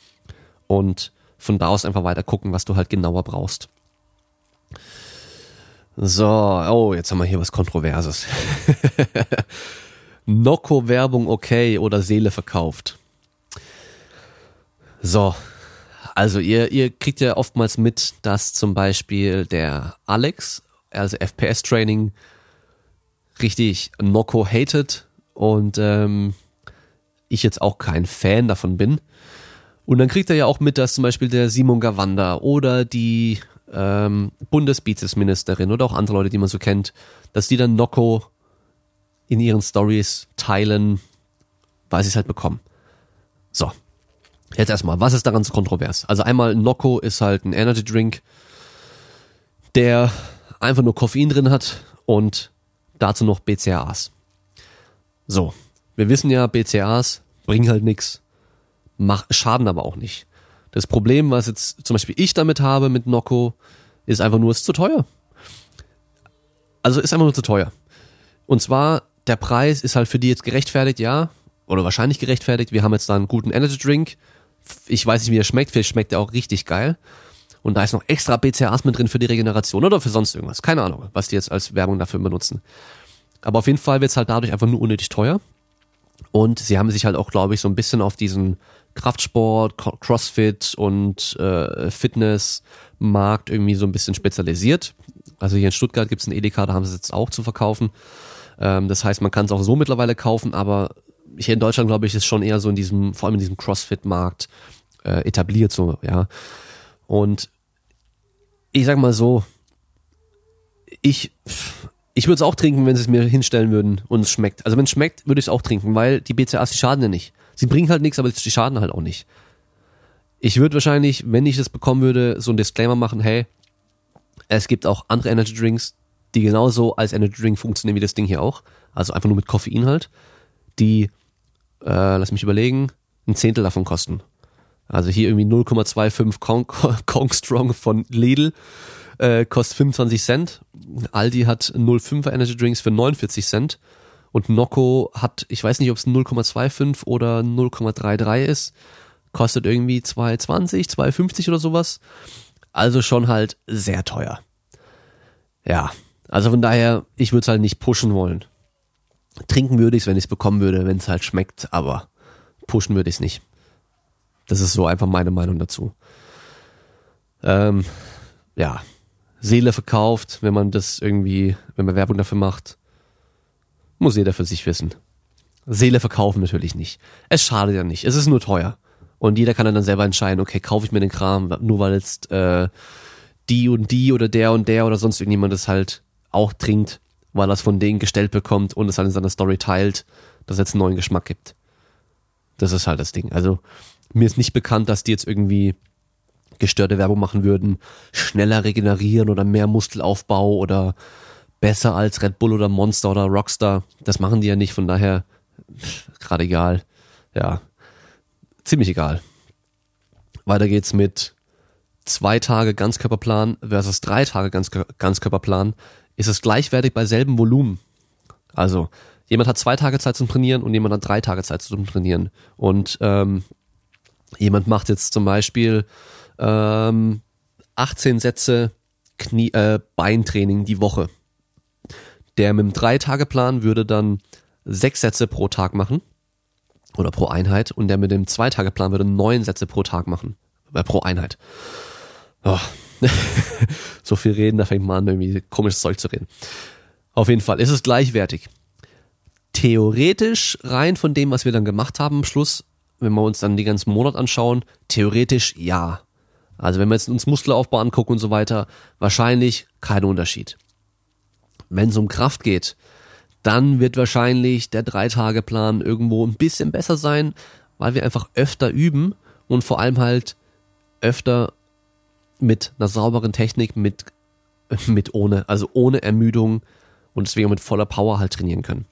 Und von da aus einfach weiter gucken, was du halt genauer brauchst. So, oh, jetzt haben wir hier was Kontroverses. Nocco-Werbung okay oder Seele verkauft. So, also ihr, ihr kriegt ja oftmals mit, dass zum Beispiel der Alex, also FPS-Training, richtig Nocco hatet und ähm, ich jetzt auch kein Fan davon bin. Und dann kriegt er ja auch mit, dass zum Beispiel der Simon Gawanda oder die ähm, Bundesbizesministerin oder auch andere Leute, die man so kennt, dass die dann Nocco in ihren Stories teilen, weil sie es halt bekommen. So. Jetzt erstmal, was ist daran so kontrovers? Also einmal, Nocco ist halt ein Energy Drink, der einfach nur Koffein drin hat und dazu noch BCAAs. So. Wir wissen ja, BCAAs bringen halt mach, schaden aber auch nicht. Das Problem, was jetzt zum Beispiel ich damit habe mit Nocco, ist einfach nur, es ist zu teuer. Also ist einfach nur zu teuer. Und zwar, der Preis ist halt für die jetzt gerechtfertigt, ja, oder wahrscheinlich gerechtfertigt. Wir haben jetzt da einen guten Energy Drink. Ich weiß nicht, wie er schmeckt, vielleicht schmeckt er auch richtig geil. Und da ist noch extra BCAAs mit drin für die Regeneration oder für sonst irgendwas. Keine Ahnung, was die jetzt als Werbung dafür benutzen. Aber auf jeden Fall wird es halt dadurch einfach nur unnötig teuer. Und sie haben sich halt auch, glaube ich, so ein bisschen auf diesen Kraftsport, Crossfit und äh, Fitnessmarkt irgendwie so ein bisschen spezialisiert. Also hier in Stuttgart gibt es einen Edeka, da haben sie es jetzt auch zu verkaufen. Ähm, das heißt, man kann es auch so mittlerweile kaufen, aber hier in Deutschland, glaube ich, ist schon eher so in diesem, vor allem in diesem Crossfit-Markt äh, etabliert so, ja. Und ich sag mal so, ich, ich würde es auch trinken, wenn sie es mir hinstellen würden und es schmeckt. Also wenn es schmeckt, würde ich es auch trinken, weil die BCAs, die schaden ja nicht. Sie bringen halt nichts, aber sie schaden halt auch nicht. Ich würde wahrscheinlich, wenn ich das bekommen würde, so ein Disclaimer machen, hey, es gibt auch andere Energy Drinks, die genauso als Energy Drink funktionieren wie das Ding hier auch. Also einfach nur mit Koffein halt. Die, äh, lass mich überlegen, ein Zehntel davon kosten. Also hier irgendwie 0,25 Kong, Kong Strong von Lidl äh, kostet 25 Cent. Aldi hat 0,5er Energy Drinks für 49 Cent. Und Nocco hat, ich weiß nicht, ob es 0,25 oder 0,33 ist, kostet irgendwie 2,20, 2,50 oder sowas. Also schon halt sehr teuer. Ja, also von daher, ich würde es halt nicht pushen wollen. Trinken würde ich es, wenn ich es bekommen würde, wenn es halt schmeckt, aber pushen würde ich es nicht. Das ist so einfach meine Meinung dazu. Ähm, ja, Seele verkauft, wenn man das irgendwie, wenn man Werbung dafür macht. Muss jeder für sich wissen. Seele verkaufen natürlich nicht. Es schadet ja nicht. Es ist nur teuer. Und jeder kann dann selber entscheiden, okay, kaufe ich mir den Kram, nur weil jetzt äh, die und die oder der und der oder sonst irgendjemand das halt auch trinkt, weil er es von denen gestellt bekommt und es halt in seiner Story teilt, dass es jetzt einen neuen Geschmack gibt. Das ist halt das Ding. Also mir ist nicht bekannt, dass die jetzt irgendwie gestörte Werbung machen würden, schneller regenerieren oder mehr Muskelaufbau oder besser als Red Bull oder Monster oder Rockstar. Das machen die ja nicht, von daher gerade egal. Ja, ziemlich egal. Weiter geht's mit zwei Tage Ganzkörperplan versus drei Tage Ganzkörperplan. Ist es gleichwertig bei selben Volumen? Also, jemand hat zwei Tage Zeit zum Trainieren und jemand hat drei Tage Zeit zum Trainieren. Und ähm, jemand macht jetzt zum Beispiel ähm, 18 Sätze Knie, äh, Beintraining die Woche. Der mit dem Drei-Tage-Plan würde dann sechs Sätze pro Tag machen oder pro Einheit und der mit dem Zwei-Tage-Plan würde neun Sätze pro Tag machen, äh, pro Einheit. Oh. so viel reden, da fängt man an, irgendwie komisches Zeug zu reden. Auf jeden Fall ist es gleichwertig. Theoretisch, rein von dem, was wir dann gemacht haben am Schluss, wenn wir uns dann die ganzen Monate anschauen, theoretisch ja. Also wenn wir jetzt uns Muskelaufbau angucken und so weiter, wahrscheinlich kein Unterschied. Wenn es um Kraft geht, dann wird wahrscheinlich der Drei-Tage-Plan irgendwo ein bisschen besser sein, weil wir einfach öfter üben und vor allem halt öfter mit einer sauberen Technik, mit, mit ohne, also ohne Ermüdung und deswegen mit voller Power halt trainieren können.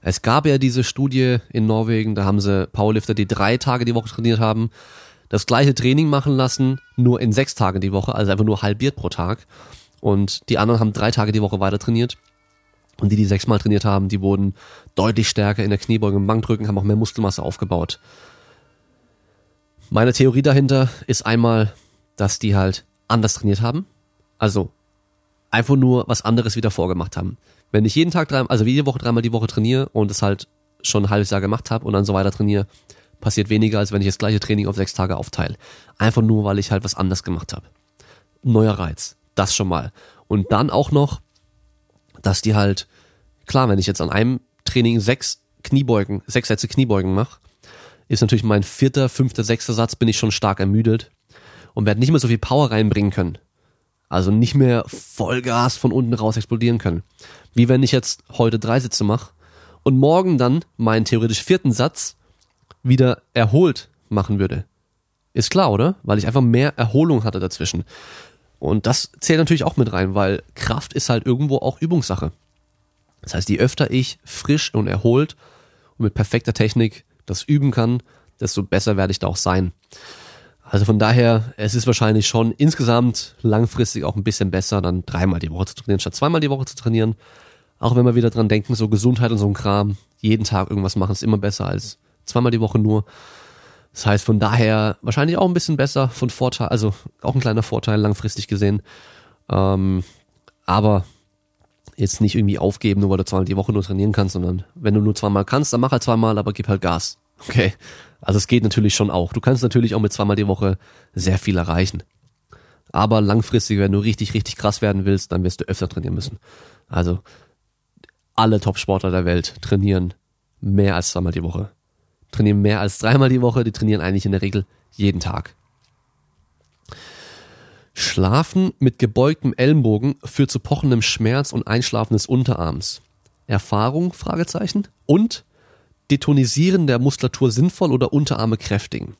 Es gab ja diese Studie in Norwegen, da haben sie Powerlifter, die drei Tage die Woche trainiert haben, das gleiche Training machen lassen, nur in sechs Tagen die Woche, also einfach nur halbiert pro Tag. Und die anderen haben drei Tage die Woche weiter trainiert. Und die, die sechsmal trainiert haben, die wurden deutlich stärker in der Kniebeuge und Bankdrücken, haben auch mehr Muskelmasse aufgebaut. Meine Theorie dahinter ist einmal, dass die halt anders trainiert haben. Also einfach nur was anderes wieder vorgemacht haben. Wenn ich jeden Tag drei, also jede Woche dreimal die Woche trainiere und es halt schon ein halbes Jahr gemacht habe und dann so weiter trainiere, passiert weniger, als wenn ich das gleiche Training auf sechs Tage aufteile. Einfach nur, weil ich halt was anders gemacht habe. Neuer Reiz. Das schon mal. Und dann auch noch, dass die halt, klar, wenn ich jetzt an einem Training sechs Kniebeugen, sechs Sätze Kniebeugen mache, ist natürlich mein vierter, fünfter, sechster Satz bin ich schon stark ermüdet und werde nicht mehr so viel Power reinbringen können. Also nicht mehr Vollgas von unten raus explodieren können. Wie wenn ich jetzt heute drei Sätze mache und morgen dann meinen theoretisch vierten Satz wieder erholt machen würde. Ist klar, oder? Weil ich einfach mehr Erholung hatte dazwischen. Und das zählt natürlich auch mit rein, weil Kraft ist halt irgendwo auch Übungssache. Das heißt, je öfter ich frisch und erholt und mit perfekter Technik das üben kann, desto besser werde ich da auch sein. Also von daher, es ist wahrscheinlich schon insgesamt langfristig auch ein bisschen besser, dann dreimal die Woche zu trainieren, statt zweimal die Woche zu trainieren. Auch wenn wir wieder dran denken, so Gesundheit und so ein Kram, jeden Tag irgendwas machen ist immer besser als zweimal die Woche nur. Das heißt, von daher wahrscheinlich auch ein bisschen besser von Vorteil, also auch ein kleiner Vorteil langfristig gesehen. Ähm, aber jetzt nicht irgendwie aufgeben, nur weil du zweimal die Woche nur trainieren kannst, sondern wenn du nur zweimal kannst, dann mach halt zweimal, aber gib halt Gas. Okay. Also es geht natürlich schon auch. Du kannst natürlich auch mit zweimal die Woche sehr viel erreichen. Aber langfristig, wenn du richtig, richtig krass werden willst, dann wirst du öfter trainieren müssen. Also alle Top-Sportler der Welt trainieren mehr als zweimal die Woche trainieren mehr als dreimal die Woche, die trainieren eigentlich in der Regel jeden Tag. Schlafen mit gebeugtem Ellenbogen führt zu pochendem Schmerz und Einschlafen des Unterarms. Erfahrung? Fragezeichen. Und Detonisieren der Muskulatur sinnvoll oder Unterarme kräftigen.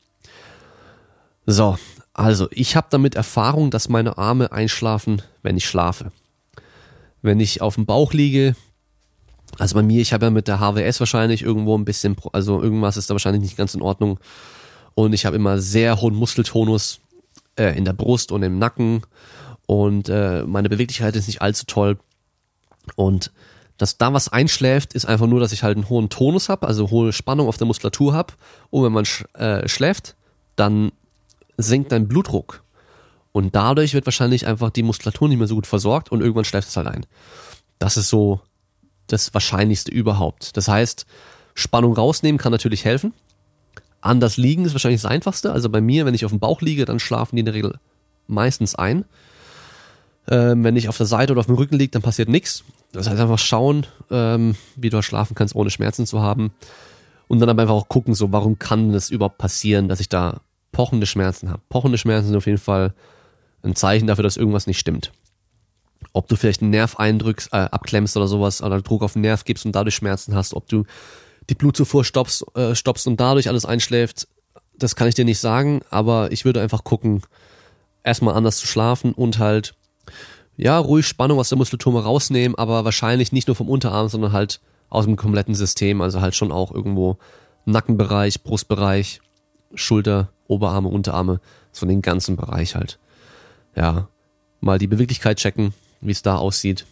So, also ich habe damit Erfahrung, dass meine Arme einschlafen, wenn ich schlafe. Wenn ich auf dem Bauch liege, also bei mir, ich habe ja mit der HWS wahrscheinlich irgendwo ein bisschen, also irgendwas ist da wahrscheinlich nicht ganz in Ordnung. Und ich habe immer sehr hohen Muskeltonus äh, in der Brust und im Nacken. Und äh, meine Beweglichkeit ist nicht allzu toll. Und dass da was einschläft, ist einfach nur, dass ich halt einen hohen Tonus habe, also hohe Spannung auf der Muskulatur habe. Und wenn man sch äh, schläft, dann sinkt dein Blutdruck. Und dadurch wird wahrscheinlich einfach die Muskulatur nicht mehr so gut versorgt und irgendwann schläft es halt ein. Das ist so das Wahrscheinlichste überhaupt. Das heißt, Spannung rausnehmen kann natürlich helfen. Anders liegen ist wahrscheinlich das Einfachste. Also bei mir, wenn ich auf dem Bauch liege, dann schlafen die in der Regel meistens ein. Ähm, wenn ich auf der Seite oder auf dem Rücken liege, dann passiert nichts. Das heißt einfach schauen, ähm, wie du schlafen kannst, ohne Schmerzen zu haben. Und dann aber einfach auch gucken, so, warum kann das überhaupt passieren, dass ich da pochende Schmerzen habe. Pochende Schmerzen sind auf jeden Fall ein Zeichen dafür, dass irgendwas nicht stimmt. Ob du vielleicht einen Nerv eindrückst, äh, abklemmst oder sowas, oder Druck auf den Nerv gibst und dadurch Schmerzen hast, ob du die Blutzufuhr stoppst, äh, stoppst und dadurch alles einschläft, das kann ich dir nicht sagen, aber ich würde einfach gucken, erstmal anders zu schlafen und halt, ja, ruhig Spannung aus der Muskulatur rausnehmen, aber wahrscheinlich nicht nur vom Unterarm, sondern halt aus dem kompletten System, also halt schon auch irgendwo Nackenbereich, Brustbereich, Schulter, Oberarme, Unterarme, so den ganzen Bereich halt. Ja, mal die Beweglichkeit checken, wie es da aussieht.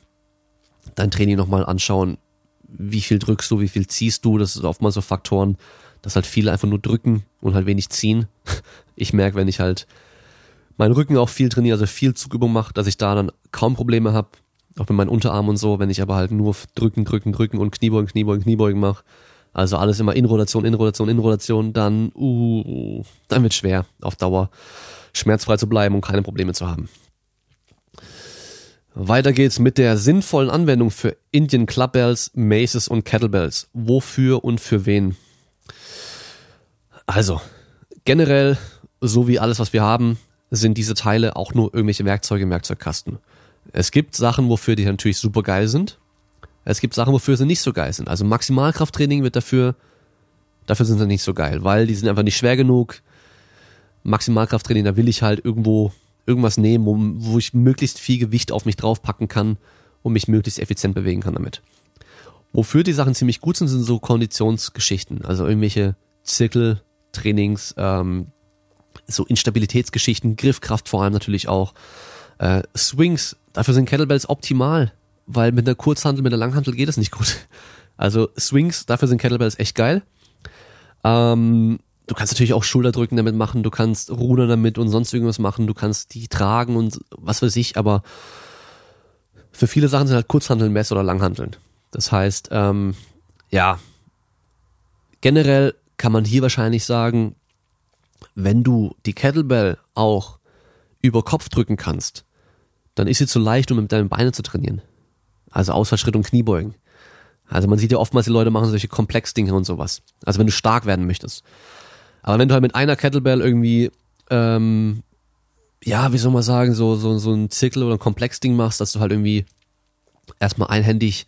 Dein Training nochmal anschauen, wie viel drückst du, wie viel ziehst du, das ist oftmals so Faktoren, dass halt viele einfach nur drücken und halt wenig ziehen. Ich merke, wenn ich halt meinen Rücken auch viel trainiere, also viel Zugübung mache, dass ich da dann kaum Probleme habe, auch mit meinen Unterarmen und so, wenn ich aber halt nur drücken, drücken, drücken und Kniebeugen, Kniebeugen, Kniebeugen mache, also alles immer in Rotation, in Rotation, dann, uh, dann wird schwer, auf Dauer schmerzfrei zu bleiben und keine Probleme zu haben. Weiter geht's mit der sinnvollen Anwendung für Indian Clubbells, Maces und Kettlebells. Wofür und für wen? Also, generell, so wie alles, was wir haben, sind diese Teile auch nur irgendwelche Werkzeuge im Werkzeugkasten. Es gibt Sachen, wofür die natürlich super geil sind. Es gibt Sachen, wofür sie nicht so geil sind. Also Maximalkrafttraining wird dafür, dafür sind sie nicht so geil, weil die sind einfach nicht schwer genug. Maximalkrafttraining, da will ich halt irgendwo irgendwas nehmen, wo, wo ich möglichst viel Gewicht auf mich draufpacken kann und mich möglichst effizient bewegen kann damit. Wofür die Sachen ziemlich gut sind, sind so Konditionsgeschichten, also irgendwelche Zirkeltrainings, ähm, so Instabilitätsgeschichten, Griffkraft vor allem natürlich auch. Äh, Swings, dafür sind Kettlebells optimal, weil mit einer Kurzhandel, mit einer Langhandel geht es nicht gut. Also Swings, dafür sind Kettlebells echt geil. Ähm, du kannst natürlich auch Schulterdrücken damit machen, du kannst Rudern damit und sonst irgendwas machen, du kannst die tragen und was weiß ich, aber für viele Sachen sind halt Kurzhandeln besser oder Langhandeln. Das heißt, ähm, ja, generell kann man hier wahrscheinlich sagen, wenn du die Kettlebell auch über Kopf drücken kannst, dann ist sie zu leicht, um mit deinen Beinen zu trainieren. Also Ausfallschritt und Kniebeugen. Also man sieht ja oftmals, die Leute machen solche Komplex-Dinge und sowas. Also wenn du stark werden möchtest. Aber wenn du halt mit einer Kettlebell irgendwie, ähm, ja, wie soll man sagen, so, so, so ein Zirkel oder ein Komplex-Ding machst, dass du halt irgendwie erstmal einhändig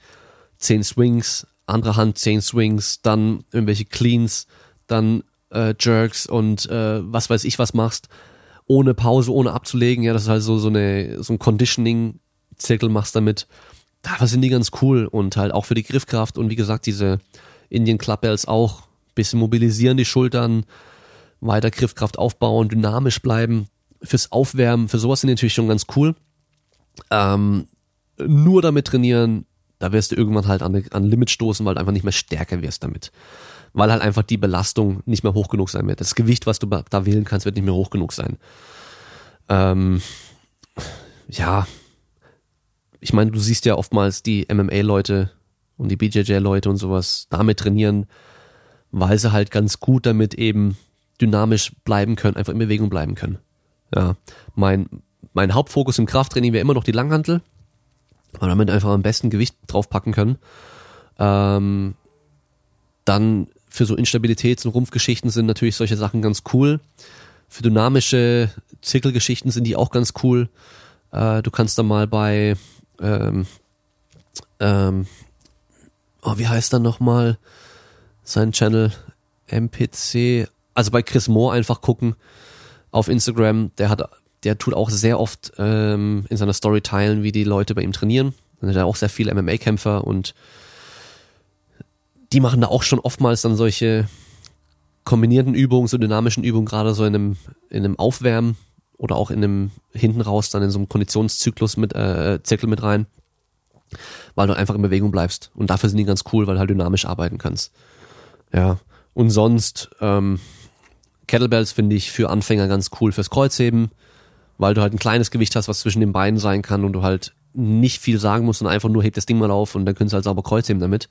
zehn Swings, andere Hand zehn Swings, dann irgendwelche Cleans, dann äh, Jerks und äh, was weiß ich was machst, ohne Pause, ohne abzulegen, ja, das ist halt so, so, eine, so ein Conditioning-Zirkel machst damit. Da sind die ganz cool und halt auch für die Griffkraft und wie gesagt, diese Indian Club Bells auch bisschen mobilisieren die Schultern, weiter Griffkraft aufbauen, dynamisch bleiben. Fürs Aufwärmen, für sowas sind die natürlich schon ganz cool. Ähm, nur damit trainieren, da wirst du irgendwann halt an, an Limit stoßen, weil du einfach nicht mehr stärker wirst damit. Weil halt einfach die Belastung nicht mehr hoch genug sein wird. Das Gewicht, was du da wählen kannst, wird nicht mehr hoch genug sein. Ähm, ja, ich meine, du siehst ja oftmals die MMA-Leute und die BJJ-Leute und sowas damit trainieren, weil sie halt ganz gut damit eben dynamisch bleiben können, einfach in Bewegung bleiben können. Ja, mein, mein Hauptfokus im Krafttraining wäre immer noch die Langhantel, weil damit einfach am besten Gewicht draufpacken können. Ähm, dann für so Instabilitäts- und Rumpfgeschichten sind natürlich solche Sachen ganz cool. Für dynamische Zirkelgeschichten sind die auch ganz cool. Äh, du kannst dann mal bei, ähm, ähm, oh, wie heißt er nochmal? sein Channel MPC, also bei Chris Moore einfach gucken auf Instagram. Der hat, der tut auch sehr oft ähm, in seiner Story teilen, wie die Leute bei ihm trainieren. Dann hat er auch sehr viele MMA-Kämpfer und die machen da auch schon oftmals dann solche kombinierten Übungen, so dynamischen Übungen, gerade so in einem, in einem Aufwärmen oder auch in einem hinten raus dann in so einem Konditionszyklus mit äh, Zirkel mit rein, weil du einfach in Bewegung bleibst. Und dafür sind die ganz cool, weil du halt dynamisch arbeiten kannst. Ja. Und sonst, ähm, Kettlebells finde ich für Anfänger ganz cool fürs Kreuzheben, weil du halt ein kleines Gewicht hast, was zwischen den Beinen sein kann und du halt nicht viel sagen musst und einfach nur hebt das Ding mal auf und dann kannst du halt sauber Kreuzheben damit.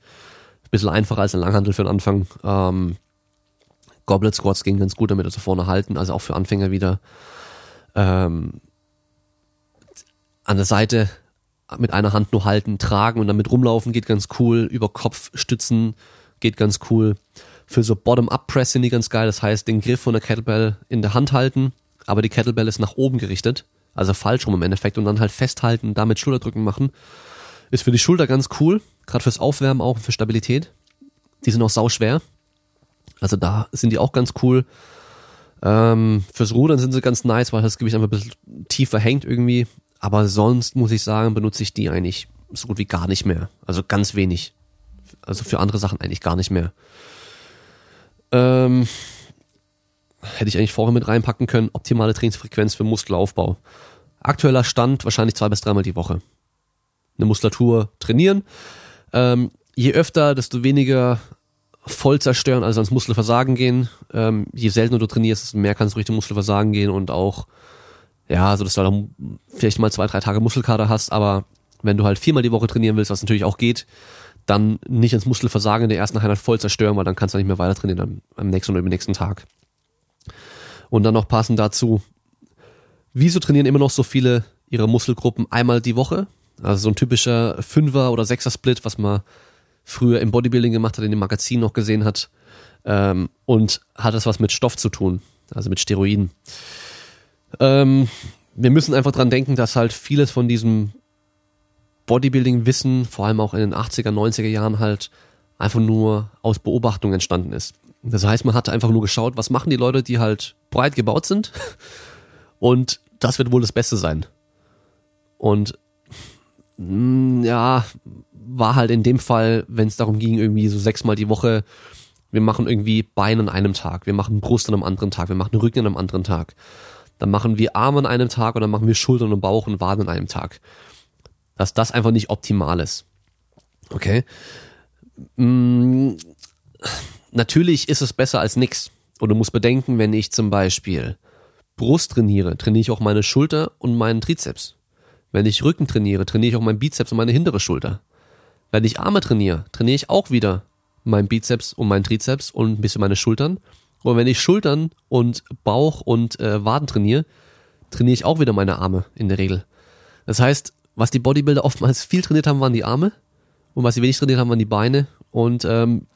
Ein bisschen einfacher als ein Langhandel für den Anfang. Ähm, Goblet Squats gehen ganz gut damit, also vorne halten, also auch für Anfänger wieder. Ähm, an der Seite mit einer Hand nur halten, tragen und damit rumlaufen geht ganz cool. Über Kopf stützen geht ganz cool. Für so Bottom-Up-Press sind die ganz geil. Das heißt, den Griff von der Kettlebell in der Hand halten, aber die Kettlebell ist nach oben gerichtet. Also falsch rum im Endeffekt und dann halt festhalten, damit Schulterdrücken machen. Ist für die Schulter ganz cool, gerade fürs Aufwärmen auch, für Stabilität. Die sind auch sau schwer. Also da sind die auch ganz cool. Ähm, fürs Rudern sind sie ganz nice, weil das Gewicht einfach ein bisschen tiefer hängt irgendwie. Aber sonst muss ich sagen, benutze ich die eigentlich so gut wie gar nicht mehr. Also ganz wenig. Also für andere Sachen eigentlich gar nicht mehr. Ähm, hätte ich eigentlich vorher mit reinpacken können. Optimale Trainingsfrequenz für Muskelaufbau. Aktueller Stand wahrscheinlich zwei bis dreimal die Woche. Eine Muskulatur trainieren. Ähm, je öfter, desto weniger voll zerstören, also ans Muskelversagen gehen. Ähm, je seltener du trainierst, desto mehr kannst du Richtung Muskelversagen gehen und auch, ja, also dass du dann vielleicht mal zwei, drei Tage Muskelkater hast, aber wenn du halt viermal die Woche trainieren willst, was natürlich auch geht, dann nicht ins Muskelversagen in der ersten Einheit voll zerstören, weil dann kannst du nicht mehr weiter trainieren am, am nächsten oder übernächsten Tag. Und dann noch passend dazu, wieso trainieren immer noch so viele ihre Muskelgruppen einmal die Woche? Also so ein typischer Fünfer- oder Sechser-Split, was man früher im Bodybuilding gemacht hat, in dem Magazin noch gesehen hat. Ähm, und hat das was mit Stoff zu tun, also mit Steroiden. Ähm, wir müssen einfach dran denken, dass halt vieles von diesem Bodybuilding-Wissen, vor allem auch in den 80er, 90er Jahren halt einfach nur aus Beobachtung entstanden ist. Das heißt, man hat einfach nur geschaut, was machen die Leute, die halt breit gebaut sind und das wird wohl das Beste sein. Und ja, war halt in dem Fall, wenn es darum ging, irgendwie so sechsmal die Woche, wir machen irgendwie Beine an einem Tag, wir machen Brust an einem anderen Tag, wir machen Rücken an einem anderen Tag. Dann machen wir Arme an einem Tag und dann machen wir Schultern und Bauch und Waden an einem Tag. Dass das einfach nicht optimal ist. Okay? Hm, natürlich ist es besser als nix. Und du musst bedenken, wenn ich zum Beispiel Brust trainiere, trainiere ich auch meine Schulter und meinen Trizeps. Wenn ich Rücken trainiere, trainiere ich auch meinen Bizeps und meine hintere Schulter. Wenn ich Arme trainiere, trainiere ich auch wieder meinen Bizeps und meinen Trizeps und ein bisschen meine Schultern. Und wenn ich Schultern und Bauch und äh, Waden trainiere, trainiere ich auch wieder meine Arme in der Regel. Das heißt, was die Bodybuilder oftmals viel trainiert haben, waren die Arme. Und was sie wenig trainiert haben, waren die Beine. Und ähm,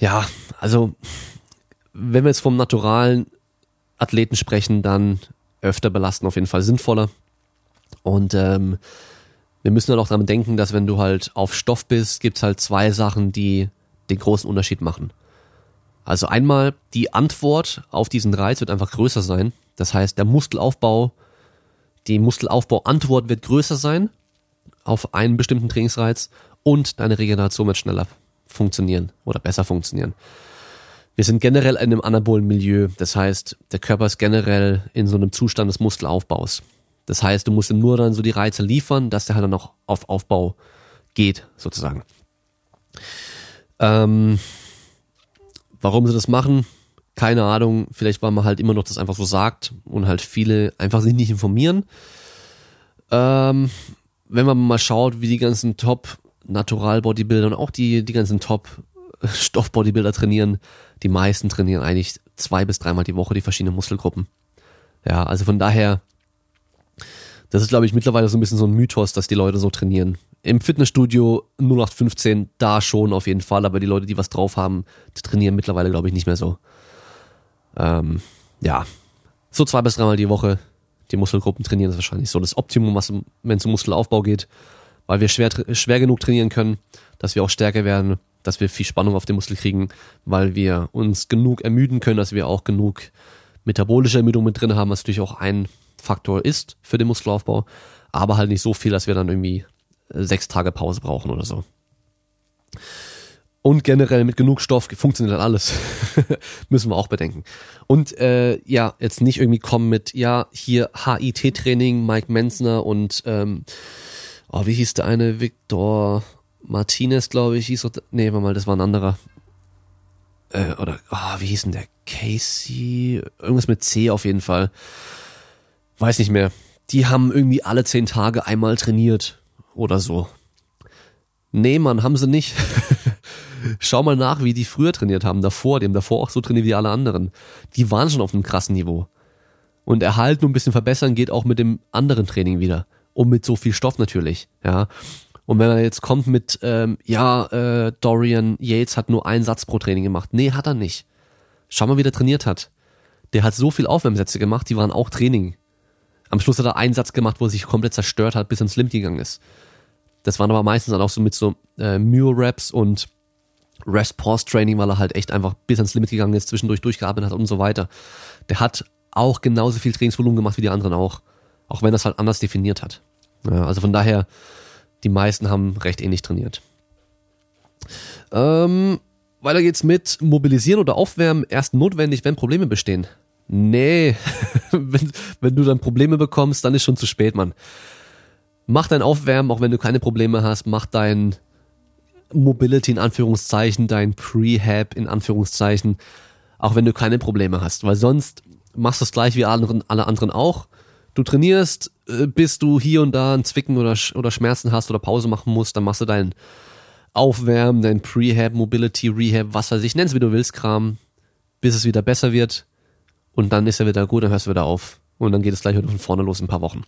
ja, also wenn wir jetzt vom naturalen Athleten sprechen, dann öfter belasten auf jeden Fall sinnvoller. Und ähm, wir müssen halt auch daran denken, dass wenn du halt auf Stoff bist, gibt's halt zwei Sachen, die den großen Unterschied machen. Also einmal die Antwort auf diesen Reiz wird einfach größer sein. Das heißt, der Muskelaufbau, die Muskelaufbauantwort wird größer sein auf einen bestimmten Trainingsreiz und deine Regeneration wird schneller funktionieren oder besser funktionieren. Wir sind generell in einem anabolen Milieu. Das heißt, der Körper ist generell in so einem Zustand des Muskelaufbaus. Das heißt, du musst ihm nur dann so die Reize liefern, dass der halt dann noch auf Aufbau geht, sozusagen. Ähm, warum sie das machen, keine Ahnung. Vielleicht, weil man halt immer noch das einfach so sagt und halt viele einfach sich nicht informieren. Ähm, wenn man mal schaut, wie die ganzen Top Natural Bodybuilder und auch die, die ganzen Top Stoff Bodybuilder trainieren, die meisten trainieren eigentlich zwei bis dreimal die Woche die verschiedenen Muskelgruppen. Ja, also von daher das ist, glaube ich, mittlerweile so ein bisschen so ein Mythos, dass die Leute so trainieren. Im Fitnessstudio 0815, da schon auf jeden Fall, aber die Leute, die was drauf haben, die trainieren mittlerweile, glaube ich, nicht mehr so. Ähm, ja, so zwei bis dreimal die Woche die Muskelgruppen trainieren, ist wahrscheinlich so das Optimum, wenn es um Muskelaufbau geht, weil wir schwer, schwer genug trainieren können, dass wir auch stärker werden, dass wir viel Spannung auf den Muskel kriegen, weil wir uns genug ermüden können, dass wir auch genug metabolische Ermüdung mit drin haben, was natürlich auch ein Faktor ist für den Muskelaufbau, aber halt nicht so viel, dass wir dann irgendwie äh, sechs Tage Pause brauchen oder so. Und generell mit genug Stoff funktioniert dann alles. Müssen wir auch bedenken. Und äh, ja, jetzt nicht irgendwie kommen mit, ja, hier HIT-Training, Mike Menzner und ähm, oh, wie hieß der eine? Victor Martinez, glaube ich, hieß doch, nee, mal, das war ein anderer. Äh, oder, oh, wie hieß denn der? Casey? Irgendwas mit C auf jeden Fall weiß nicht mehr, die haben irgendwie alle zehn Tage einmal trainiert oder so. Nee, Mann, haben sie nicht. Schau mal nach, wie die früher trainiert haben, davor, die haben davor auch so trainiert wie alle anderen. Die waren schon auf einem krassen Niveau. Und erhalten und ein bisschen verbessern geht auch mit dem anderen Training wieder. Und mit so viel Stoff natürlich, ja. Und wenn er jetzt kommt mit, ähm, ja, äh, Dorian Yates hat nur einen Satz pro Training gemacht. Nee, hat er nicht. Schau mal, wie der trainiert hat. Der hat so viel Aufwärmsätze gemacht, die waren auch Training. Am Schluss hat er einen Satz gemacht, wo er sich komplett zerstört hat, bis ins Limit gegangen ist. Das waren aber meistens dann auch so mit so äh, Mule-Raps und Rest-Pause-Training, weil er halt echt einfach bis ans Limit gegangen ist, zwischendurch durchgearbeitet hat und so weiter. Der hat auch genauso viel Trainingsvolumen gemacht wie die anderen auch. Auch wenn es halt anders definiert hat. Ja, also von daher, die meisten haben recht ähnlich trainiert. Ähm, weiter geht's mit Mobilisieren oder Aufwärmen erst notwendig, wenn Probleme bestehen. Nee, wenn, wenn du dann Probleme bekommst, dann ist schon zu spät, Mann. Mach dein Aufwärmen, auch wenn du keine Probleme hast, mach dein Mobility in Anführungszeichen, dein Prehab in Anführungszeichen, auch wenn du keine Probleme hast, weil sonst machst du es gleich wie alle anderen, alle anderen auch. Du trainierst, äh, bis du hier und da ein Zwicken oder, oder Schmerzen hast oder Pause machen musst, dann machst du dein Aufwärmen, dein Prehab, Mobility, Rehab, was weiß ich, nenn's wie du willst, Kram, bis es wieder besser wird und dann ist er wieder gut, dann hörst du wieder auf und dann geht es gleich wieder von vorne los in ein paar Wochen.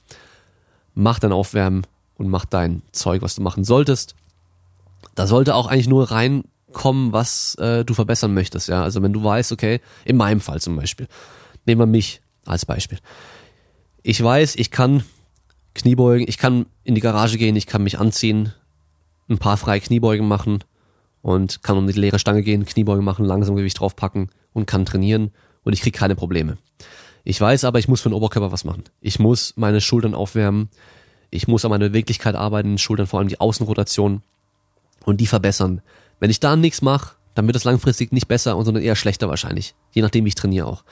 Mach dein Aufwärmen und mach dein Zeug, was du machen solltest. Da sollte auch eigentlich nur reinkommen, was äh, du verbessern möchtest, ja. Also wenn du weißt, okay, in meinem Fall zum Beispiel, nehmen wir mich als Beispiel. Ich weiß, ich kann Kniebeugen, ich kann in die Garage gehen, ich kann mich anziehen, ein paar freie Kniebeugen machen und kann um die leere Stange gehen, Kniebeugen machen, langsam Gewicht draufpacken und kann trainieren und ich kriege keine Probleme. Ich weiß aber, ich muss für den Oberkörper was machen. Ich muss meine Schultern aufwärmen, ich muss an meiner Beweglichkeit arbeiten, Schultern vor allem die Außenrotation und die verbessern. Wenn ich da nichts mache, dann wird es langfristig nicht besser, sondern eher schlechter wahrscheinlich, je nachdem wie ich trainiere auch.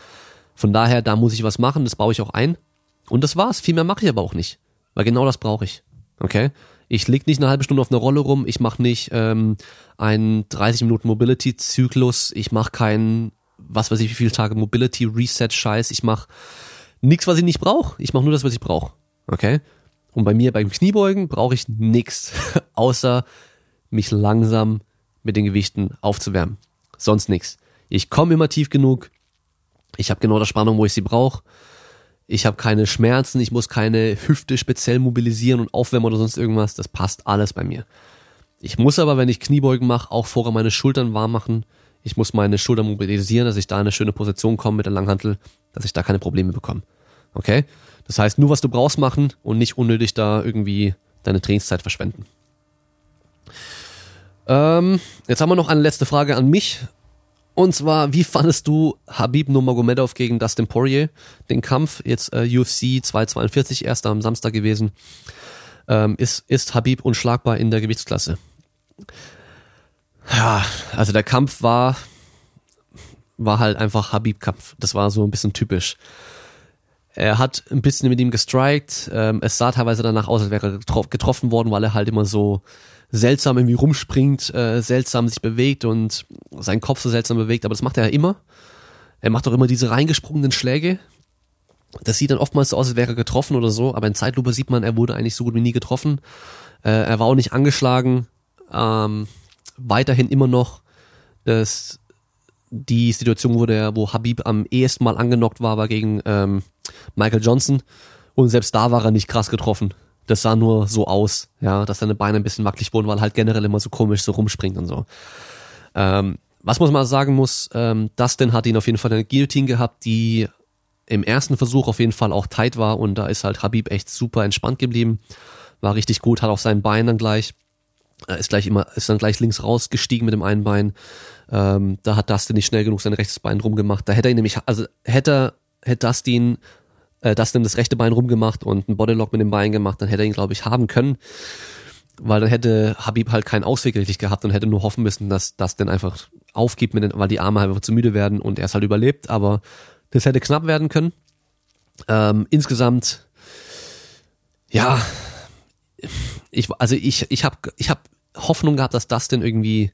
Von daher, da muss ich was machen, das baue ich auch ein. Und das war's. Viel mehr mache ich aber auch nicht. Weil genau das brauche ich. Okay? Ich leg nicht eine halbe Stunde auf einer Rolle rum, ich mache nicht ähm, einen 30 Minuten Mobility-Zyklus, ich mache keinen, was weiß ich, wie viele Tage Mobility-Reset-Scheiß, ich mache nichts, was ich nicht brauche. Ich mache nur das, was ich brauche. Okay? Und bei mir beim Kniebeugen brauche ich nichts, außer mich langsam mit den Gewichten aufzuwärmen. Sonst nichts. Ich komme immer tief genug. Ich habe genau die Spannung, wo ich sie brauche. Ich habe keine Schmerzen, ich muss keine Hüfte speziell mobilisieren und aufwärmen oder sonst irgendwas. Das passt alles bei mir. Ich muss aber, wenn ich Kniebeugen mache, auch vorher meine Schultern warm machen. Ich muss meine Schultern mobilisieren, dass ich da in eine schöne Position komme mit der Langhantel, dass ich da keine Probleme bekomme. Okay? Das heißt, nur was du brauchst machen und nicht unnötig da irgendwie deine Trainingszeit verschwenden. Ähm, jetzt haben wir noch eine letzte Frage an mich. Und zwar, wie fandest du Habib Nurmagomedov gegen Dustin Poirier? Den Kampf, jetzt äh, UFC 242, erst am Samstag gewesen. Ähm, ist, ist Habib unschlagbar in der Gewichtsklasse? Ja, also der Kampf war, war halt einfach Habib-Kampf. Das war so ein bisschen typisch. Er hat ein bisschen mit ihm gestrikt. Ähm, es sah teilweise danach aus, als wäre er getroffen worden, weil er halt immer so seltsam irgendwie rumspringt, äh, seltsam sich bewegt und seinen Kopf so seltsam bewegt, aber das macht er ja immer. Er macht auch immer diese reingesprungenen Schläge. Das sieht dann oftmals so aus, als wäre er getroffen oder so, aber in Zeitlupe sieht man, er wurde eigentlich so gut wie nie getroffen. Äh, er war auch nicht angeschlagen. Ähm, weiterhin immer noch das, die Situation, wo der, wo Habib am ehesten mal angenockt war, war gegen ähm, Michael Johnson. Und selbst da war er nicht krass getroffen das sah nur so aus, ja, dass seine Beine ein bisschen wackelig wurden, weil halt generell immer so komisch so rumspringt und so. Ähm, was man mal sagen muss, ähm, Dustin hat ihn auf jeden Fall eine Guillotine gehabt, die im ersten Versuch auf jeden Fall auch tight war und da ist halt Habib echt super entspannt geblieben, war richtig gut, hat auch sein Bein dann gleich, ist gleich immer, ist dann gleich links rausgestiegen mit dem einen Bein. Ähm, da hat Dustin nicht schnell genug sein rechtes Bein rumgemacht. Da hätte er ihn nämlich, also hätte, hätte Dustin äh, Dustin das rechte Bein rumgemacht und einen Bodylock mit dem Bein gemacht, dann hätte er ihn, glaube ich, haben können. Weil dann hätte Habib halt keinen Ausweg richtig gehabt und hätte nur hoffen müssen, dass das dann einfach aufgibt, mit den, weil die Arme halt einfach zu müde werden und er es halt überlebt. Aber das hätte knapp werden können. Ähm, insgesamt, ja, ich, also ich, ich habe ich hab Hoffnung gehabt, dass das denn irgendwie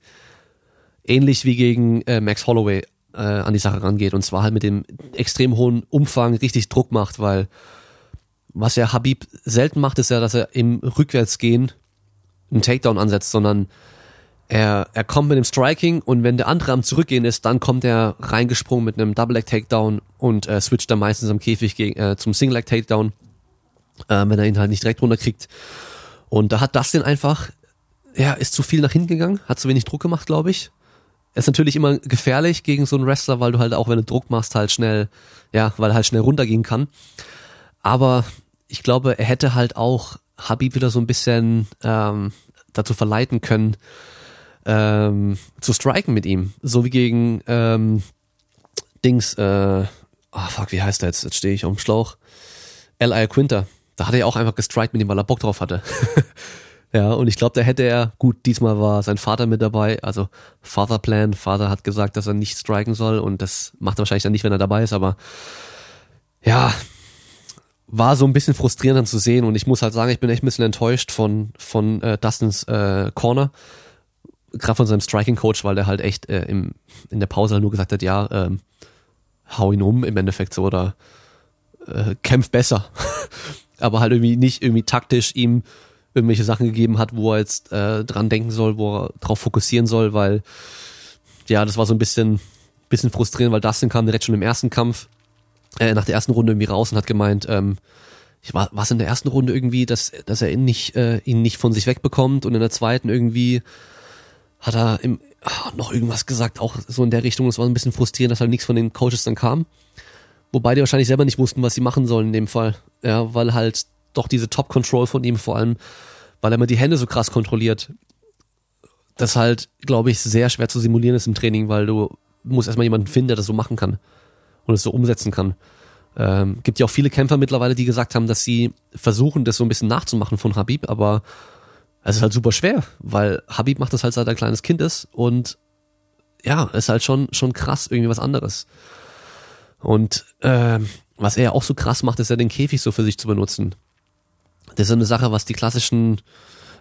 ähnlich wie gegen äh, Max Holloway äh, an die Sache rangeht. Und zwar halt mit dem extrem hohen Umfang richtig Druck macht, weil was ja Habib selten macht, ist ja, dass er im Rückwärtsgehen einen Takedown ansetzt, sondern er, er kommt mit dem Striking und wenn der andere am Zurückgehen ist, dann kommt er reingesprungen mit einem Double Leg Takedown und äh, switcht dann meistens am Käfig gegen, äh, zum Single Leg Takedown, äh, wenn er ihn halt nicht direkt runterkriegt. Und da hat Dustin einfach, ja, ist zu viel nach hinten gegangen, hat zu wenig Druck gemacht, glaube ich ist natürlich immer gefährlich gegen so einen Wrestler, weil du halt auch, wenn du Druck machst, halt schnell, ja, weil er halt schnell runtergehen kann. Aber ich glaube, er hätte halt auch Habib wieder so ein bisschen ähm, dazu verleiten können, ähm, zu striken mit ihm. So wie gegen ähm, Dings, äh, oh fuck, wie heißt der jetzt? Jetzt stehe ich auf dem Schlauch. L.I. Quinter. Da hat er ja auch einfach gestrikt mit ihm, weil er Bock drauf hatte. ja, und ich glaube, da hätte er, gut, diesmal war sein Vater mit dabei, also Fatherplan. Vater hat gesagt, dass er nicht striken soll und das macht er wahrscheinlich dann nicht, wenn er dabei ist, aber ja, war so ein bisschen frustrierend dann zu sehen und ich muss halt sagen, ich bin echt ein bisschen enttäuscht von, von äh, Dustins äh, Corner, gerade von seinem Striking Coach, weil der halt echt äh, im, in der Pause halt nur gesagt hat, ja, ähm, hau ihn um im Endeffekt so oder äh, kämpf besser. Aber halt irgendwie nicht irgendwie taktisch ihm irgendwelche Sachen gegeben hat, wo er jetzt äh, dran denken soll, wo er drauf fokussieren soll, weil ja, das war so ein bisschen, bisschen frustrierend, weil Dustin kam direkt schon im ersten Kampf, äh, nach der ersten Runde irgendwie raus und hat gemeint, ähm, ich war was in der ersten Runde irgendwie, dass, dass er ihn nicht, äh, ihn nicht von sich wegbekommt und in der zweiten irgendwie hat er im, ach, noch irgendwas gesagt, auch so in der Richtung. Es war ein bisschen frustrierend, dass halt nichts von den Coaches dann kam. Wobei die wahrscheinlich selber nicht wussten, was sie machen sollen in dem Fall. Ja, weil halt doch diese Top-Control von ihm vor allem, weil er immer die Hände so krass kontrolliert. Das halt, glaube ich, sehr schwer zu simulieren ist im Training, weil du musst erstmal jemanden finden, der das so machen kann und es so umsetzen kann. Ähm, gibt ja auch viele Kämpfer mittlerweile, die gesagt haben, dass sie versuchen, das so ein bisschen nachzumachen von Habib, aber es ist halt super schwer, weil Habib macht das halt seit er ein kleines Kind ist und ja, ist halt schon, schon krass, irgendwie was anderes. Und äh, was er auch so krass macht, ist ja den Käfig so für sich zu benutzen. Das ist eine Sache, was die klassischen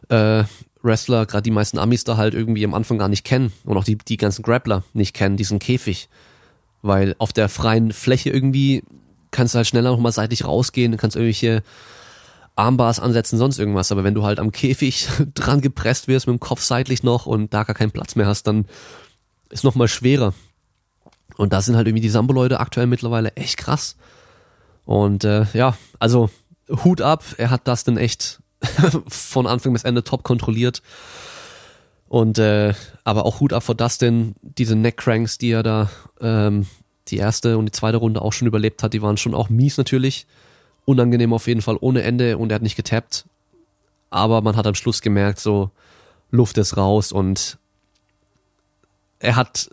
äh, Wrestler, gerade die meisten Amis da halt irgendwie am Anfang gar nicht kennen und auch die, die ganzen Grappler nicht kennen, diesen Käfig. Weil auf der freien Fläche irgendwie kannst du halt schneller nochmal seitlich rausgehen, kannst irgendwelche Armbars ansetzen, sonst irgendwas. Aber wenn du halt am Käfig dran gepresst wirst, mit dem Kopf seitlich noch und da gar keinen Platz mehr hast, dann ist nochmal schwerer. Und da sind halt irgendwie die Sambo-Leute aktuell mittlerweile echt krass. Und äh, ja, also Hut ab, er hat das dann echt von Anfang bis Ende top kontrolliert. Und äh, aber auch Hut ab vor Dustin, diese Neckcranks, die er da ähm, die erste und die zweite Runde auch schon überlebt hat, die waren schon auch mies natürlich. Unangenehm auf jeden Fall, ohne Ende und er hat nicht getappt. Aber man hat am Schluss gemerkt, so Luft ist raus und er hat,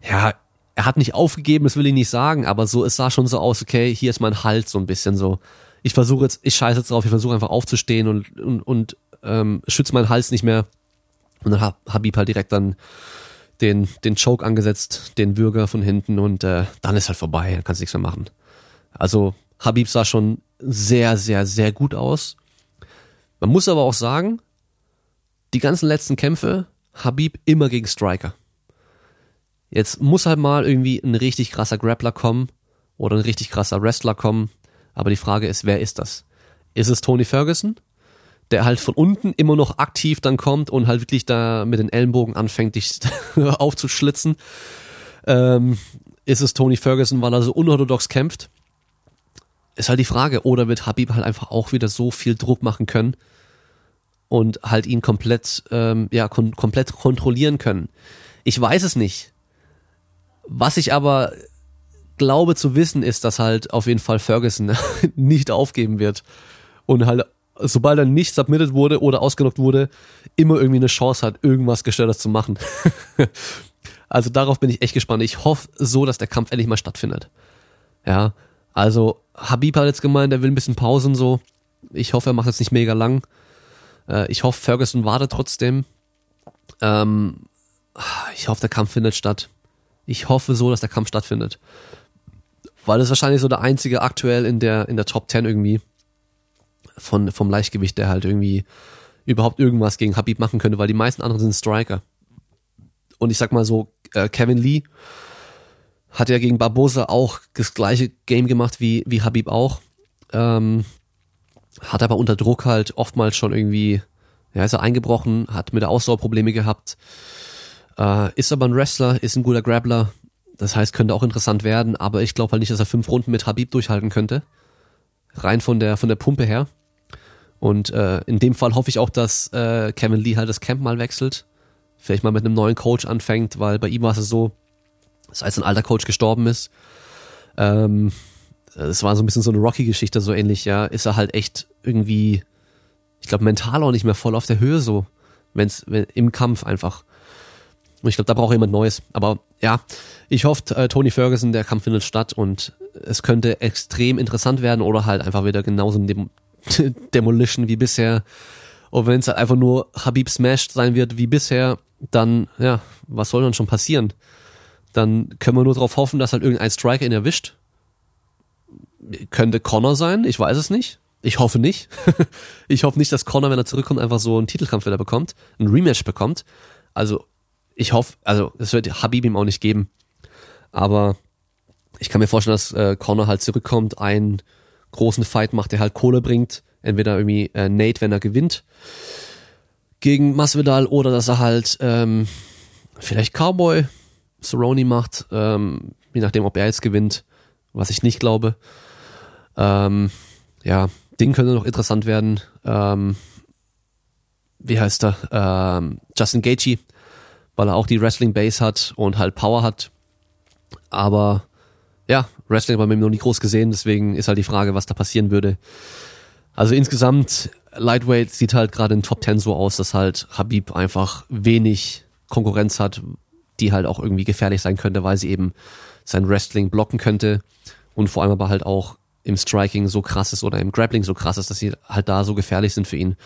ja, er hat nicht aufgegeben, das will ich nicht sagen, aber so, es sah schon so aus, okay, hier ist mein Halt so ein bisschen so. Ich versuche jetzt, ich scheiße jetzt drauf, ich versuche einfach aufzustehen und, und, und ähm, schütze meinen Hals nicht mehr. Und dann hat Habib halt direkt dann den, den Choke angesetzt, den Würger von hinten und äh, dann ist halt vorbei, dann kannst du nichts mehr machen. Also Habib sah schon sehr, sehr, sehr gut aus. Man muss aber auch sagen, die ganzen letzten Kämpfe, Habib immer gegen Striker. Jetzt muss halt mal irgendwie ein richtig krasser Grappler kommen oder ein richtig krasser Wrestler kommen. Aber die Frage ist, wer ist das? Ist es Tony Ferguson, der halt von unten immer noch aktiv dann kommt und halt wirklich da mit den Ellenbogen anfängt, dich aufzuschlitzen? Ähm, ist es Tony Ferguson, weil er so unorthodox kämpft? Ist halt die Frage. Oder wird Habib halt einfach auch wieder so viel Druck machen können und halt ihn komplett, ähm, ja, kon komplett kontrollieren können? Ich weiß es nicht. Was ich aber glaube zu wissen, ist, dass halt auf jeden Fall Ferguson nicht aufgeben wird und halt sobald er nicht submitted wurde oder ausgenockt wurde, immer irgendwie eine Chance hat, irgendwas Gestörtes zu machen. also darauf bin ich echt gespannt. Ich hoffe so, dass der Kampf endlich mal stattfindet. Ja, also Habib hat jetzt gemeint, er will ein bisschen Pausen so. Ich hoffe, er macht jetzt nicht mega lang. Äh, ich hoffe, Ferguson wartet trotzdem. Ähm, ich hoffe, der Kampf findet statt. Ich hoffe so, dass der Kampf stattfindet. Weil es wahrscheinlich so der einzige aktuell in der, in der Top 10 irgendwie von, vom Leichtgewicht, der halt irgendwie überhaupt irgendwas gegen Habib machen könnte, weil die meisten anderen sind Striker. Und ich sag mal so, äh, Kevin Lee hat ja gegen Barbosa auch das gleiche Game gemacht wie, wie Habib auch. Ähm, hat aber unter Druck halt oftmals schon irgendwie, ja, ist er eingebrochen, hat mit der Ausdauer Probleme gehabt. Äh, ist aber ein Wrestler, ist ein guter Grappler. Das heißt, könnte auch interessant werden, aber ich glaube halt nicht, dass er fünf Runden mit Habib durchhalten könnte. Rein von der, von der Pumpe her. Und äh, in dem Fall hoffe ich auch, dass äh, Kevin Lee halt das Camp mal wechselt. Vielleicht mal mit einem neuen Coach anfängt, weil bei ihm war es so, dass als ein alter Coach gestorben ist, ähm, es war so ein bisschen so eine Rocky-Geschichte, so ähnlich, ja, ist er halt echt irgendwie, ich glaube, mental auch nicht mehr voll auf der Höhe, so, wenn's, wenn, im Kampf einfach. Und ich glaube, da braucht jemand Neues. Aber ja, ich hoffe, äh, Tony Ferguson, der Kampf findet statt und es könnte extrem interessant werden oder halt einfach wieder genauso ein Dem Demolition wie bisher. Und wenn es halt einfach nur Habib smashed sein wird wie bisher, dann, ja, was soll dann schon passieren? Dann können wir nur darauf hoffen, dass halt irgendein Striker ihn erwischt. Könnte Connor sein, ich weiß es nicht. Ich hoffe nicht. ich hoffe nicht, dass Connor, wenn er zurückkommt, einfach so einen Titelkampf wieder bekommt, ein Rematch bekommt. Also, ich hoffe, also, es wird Habib ihm auch nicht geben. Aber ich kann mir vorstellen, dass äh, Connor halt zurückkommt, einen großen Fight macht, der halt Kohle bringt. Entweder irgendwie äh, Nate, wenn er gewinnt gegen Masvidal oder dass er halt ähm, vielleicht Cowboy Cerrone macht, ähm, je nachdem, ob er jetzt gewinnt, was ich nicht glaube. Ähm, ja, Ding könnte noch interessant werden. Ähm, wie heißt er? Ähm, Justin Gaethje, weil er auch die Wrestling Base hat und halt Power hat. Aber ja, Wrestling haben wir noch nie groß gesehen, deswegen ist halt die Frage, was da passieren würde. Also insgesamt, Lightweight sieht halt gerade in Top 10 so aus, dass halt Habib einfach wenig Konkurrenz hat, die halt auch irgendwie gefährlich sein könnte, weil sie eben sein Wrestling blocken könnte und vor allem aber halt auch im Striking so krass ist oder im Grappling so krass ist, dass sie halt da so gefährlich sind für ihn.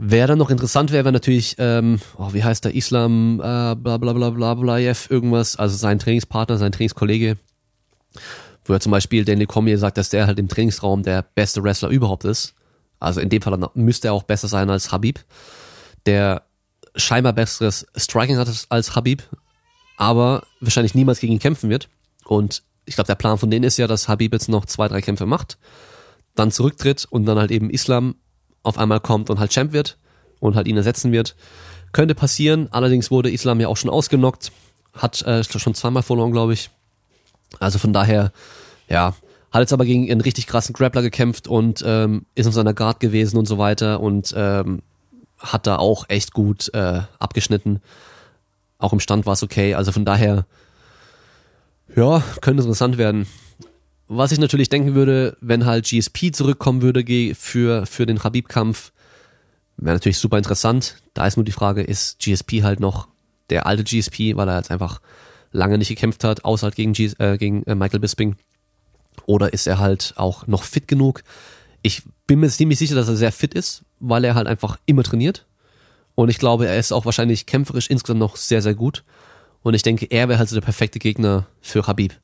Wer dann noch interessant wäre, wäre natürlich, ähm, oh, wie heißt der, Islam, äh, bla bla bla bla bla, irgendwas, also sein Trainingspartner, sein Trainingskollege, wo er zum Beispiel Danny Cormier sagt, dass der halt im Trainingsraum der beste Wrestler überhaupt ist. Also in dem Fall müsste er auch besser sein als Habib, der scheinbar besseres Striking hat als Habib, aber wahrscheinlich niemals gegen ihn kämpfen wird. Und ich glaube, der Plan von denen ist ja, dass Habib jetzt noch zwei, drei Kämpfe macht, dann zurücktritt und dann halt eben Islam auf einmal kommt und halt Champ wird und halt ihn ersetzen wird. Könnte passieren, allerdings wurde Islam ja auch schon ausgenockt, hat äh, schon zweimal verloren, glaube ich. Also von daher, ja, hat jetzt aber gegen einen richtig krassen Grappler gekämpft und ähm, ist auf seiner Guard gewesen und so weiter und ähm, hat da auch echt gut äh, abgeschnitten. Auch im Stand war es okay. Also von daher, ja, könnte interessant werden. Was ich natürlich denken würde, wenn halt GSP zurückkommen würde für, für den Habib-Kampf, wäre natürlich super interessant. Da ist nur die Frage, ist GSP halt noch der alte GSP, weil er jetzt einfach lange nicht gekämpft hat, außer halt gegen, G äh, gegen äh, Michael Bisping. Oder ist er halt auch noch fit genug? Ich bin mir ziemlich sicher, dass er sehr fit ist, weil er halt einfach immer trainiert. Und ich glaube, er ist auch wahrscheinlich kämpferisch insgesamt noch sehr, sehr gut. Und ich denke, er wäre halt so der perfekte Gegner für Habib,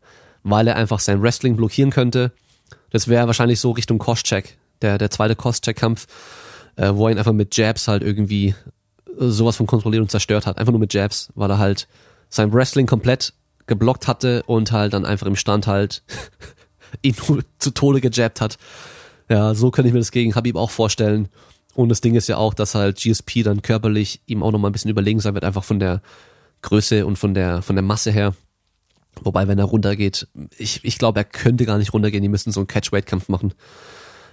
weil er einfach sein Wrestling blockieren könnte. Das wäre wahrscheinlich so Richtung Koscheck, der, der zweite Koscheck-Kampf, äh, wo er ihn einfach mit Jabs halt irgendwie sowas von kontrolliert und zerstört hat. Einfach nur mit Jabs, weil er halt sein Wrestling komplett geblockt hatte und halt dann einfach im Stand halt ihn zu Tode gejabbt hat. Ja, so könnte ich mir das gegen Habib auch vorstellen. Und das Ding ist ja auch, dass halt GSP dann körperlich ihm auch nochmal ein bisschen überlegen sein wird, einfach von der Größe und von der, von der Masse her. Wobei, wenn er runtergeht, ich, ich glaube, er könnte gar nicht runtergehen, die müssen so einen Catch-Weight-Kampf machen.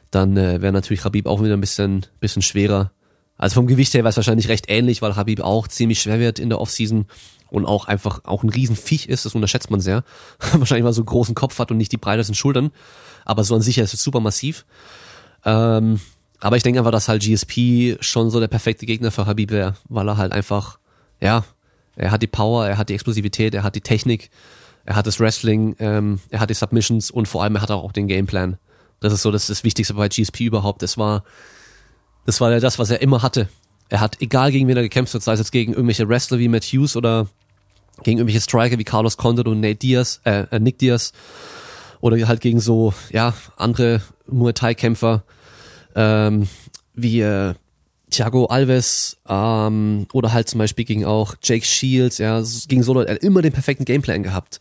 Dann äh, wäre natürlich Habib auch wieder ein bisschen, bisschen schwerer. Also vom Gewicht her wäre es wahrscheinlich recht ähnlich, weil Habib auch ziemlich schwer wird in der Offseason und auch einfach auch ein Riesenviech ist, das unterschätzt man sehr. Wahrscheinlich mal so einen großen Kopf hat und nicht die breitesten Schultern, aber so an sich ist es super massiv. Ähm, aber ich denke einfach, dass halt GSP schon so der perfekte Gegner für Habib wäre, weil er halt einfach, ja, er hat die Power, er hat die Explosivität, er hat die Technik, er hat das Wrestling, ähm, er hat die Submissions und vor allem er hat auch den Gameplan. Das ist so das, das Wichtigste bei GSP überhaupt. Das war, das war ja das, was er immer hatte. Er hat, egal gegen wen er gekämpft hat, sei es jetzt gegen irgendwelche Wrestler wie Matt Hughes oder gegen irgendwelche Striker wie Carlos Condit und Nate Diaz, äh, äh, Nick Diaz oder halt gegen so ja andere Muay Thai Kämpfer ähm, wie äh, Thiago Alves ähm, oder halt zum Beispiel gegen auch Jake Shields, ja, gegen so Leute, er hat immer den perfekten Gameplan gehabt.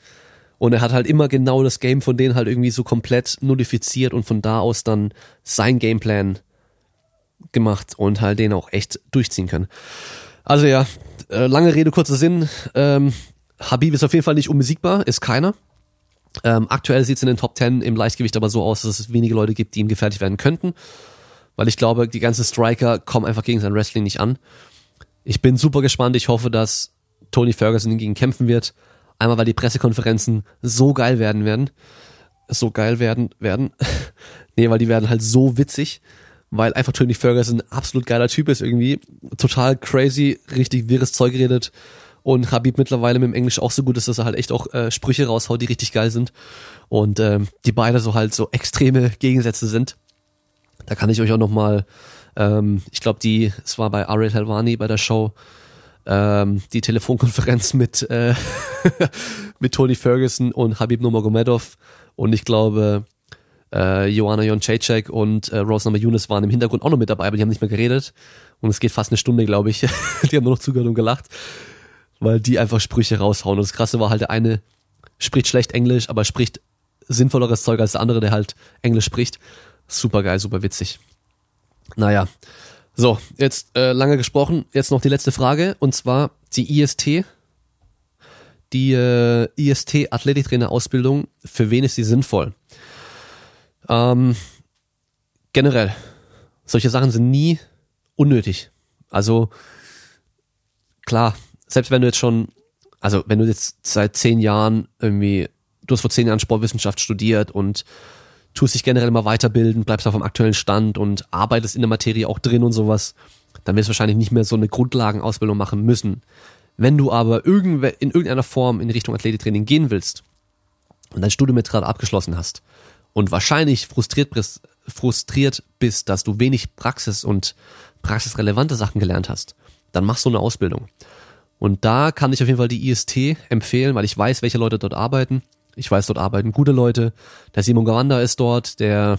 Und er hat halt immer genau das Game von denen halt irgendwie so komplett nullifiziert und von da aus dann sein Gameplan gemacht und halt den auch echt durchziehen können. Also ja, äh, lange Rede, kurzer Sinn. Ähm, Habib ist auf jeden Fall nicht unbesiegbar, ist keiner. Ähm, aktuell sieht es in den Top 10 im Leichtgewicht aber so aus, dass es wenige Leute gibt, die ihm gefährlich werden könnten. Weil ich glaube, die ganzen Striker kommen einfach gegen sein Wrestling nicht an. Ich bin super gespannt. Ich hoffe, dass Tony Ferguson gegen kämpfen wird. Einmal, weil die Pressekonferenzen so geil werden werden. so geil werden, werden. nee, weil die werden halt so witzig, weil einfach Tony Ferguson ein absolut geiler Typ ist irgendwie. Total crazy, richtig wirres Zeug redet. Und Habib mittlerweile mit dem Englisch auch so gut ist, dass er halt echt auch äh, Sprüche raushaut, die richtig geil sind. Und ähm, die beide so halt so extreme Gegensätze sind. Da kann ich euch auch nochmal, ähm, ich glaube, die, es war bei Ariel Helwani bei der Show, ähm, die Telefonkonferenz mit, äh, mit Tony Ferguson und Habib Nurmagomedov und ich glaube, äh, Joanna Jončejček und äh, Rose Number Yunus waren im Hintergrund auch noch mit dabei, aber die haben nicht mehr geredet und es geht fast eine Stunde, glaube ich. die haben nur noch zugehört und gelacht, weil die einfach Sprüche raushauen und das Krasse war halt, der eine spricht schlecht Englisch, aber spricht sinnvolleres Zeug als der andere, der halt Englisch spricht. Super geil, super witzig. Naja, so, jetzt äh, lange gesprochen. Jetzt noch die letzte Frage und zwar die IST. Die äh, IST Athletiktrainer Ausbildung, für wen ist sie sinnvoll? Ähm, generell, solche Sachen sind nie unnötig. Also klar, selbst wenn du jetzt schon, also wenn du jetzt seit zehn Jahren irgendwie, du hast vor zehn Jahren Sportwissenschaft studiert und tust dich generell immer weiterbilden, bleibst auf dem aktuellen Stand und arbeitest in der Materie auch drin und sowas, dann wirst du wahrscheinlich nicht mehr so eine Grundlagenausbildung machen müssen. Wenn du aber in irgendeiner Form in Richtung Athletiktraining gehen willst und dein Studium jetzt gerade abgeschlossen hast und wahrscheinlich frustriert bist, frustriert bist, dass du wenig Praxis und praxisrelevante Sachen gelernt hast, dann machst du eine Ausbildung. Und da kann ich auf jeden Fall die IST empfehlen, weil ich weiß, welche Leute dort arbeiten ich weiß, dort arbeiten gute Leute. Der Simon Gawanda ist dort, der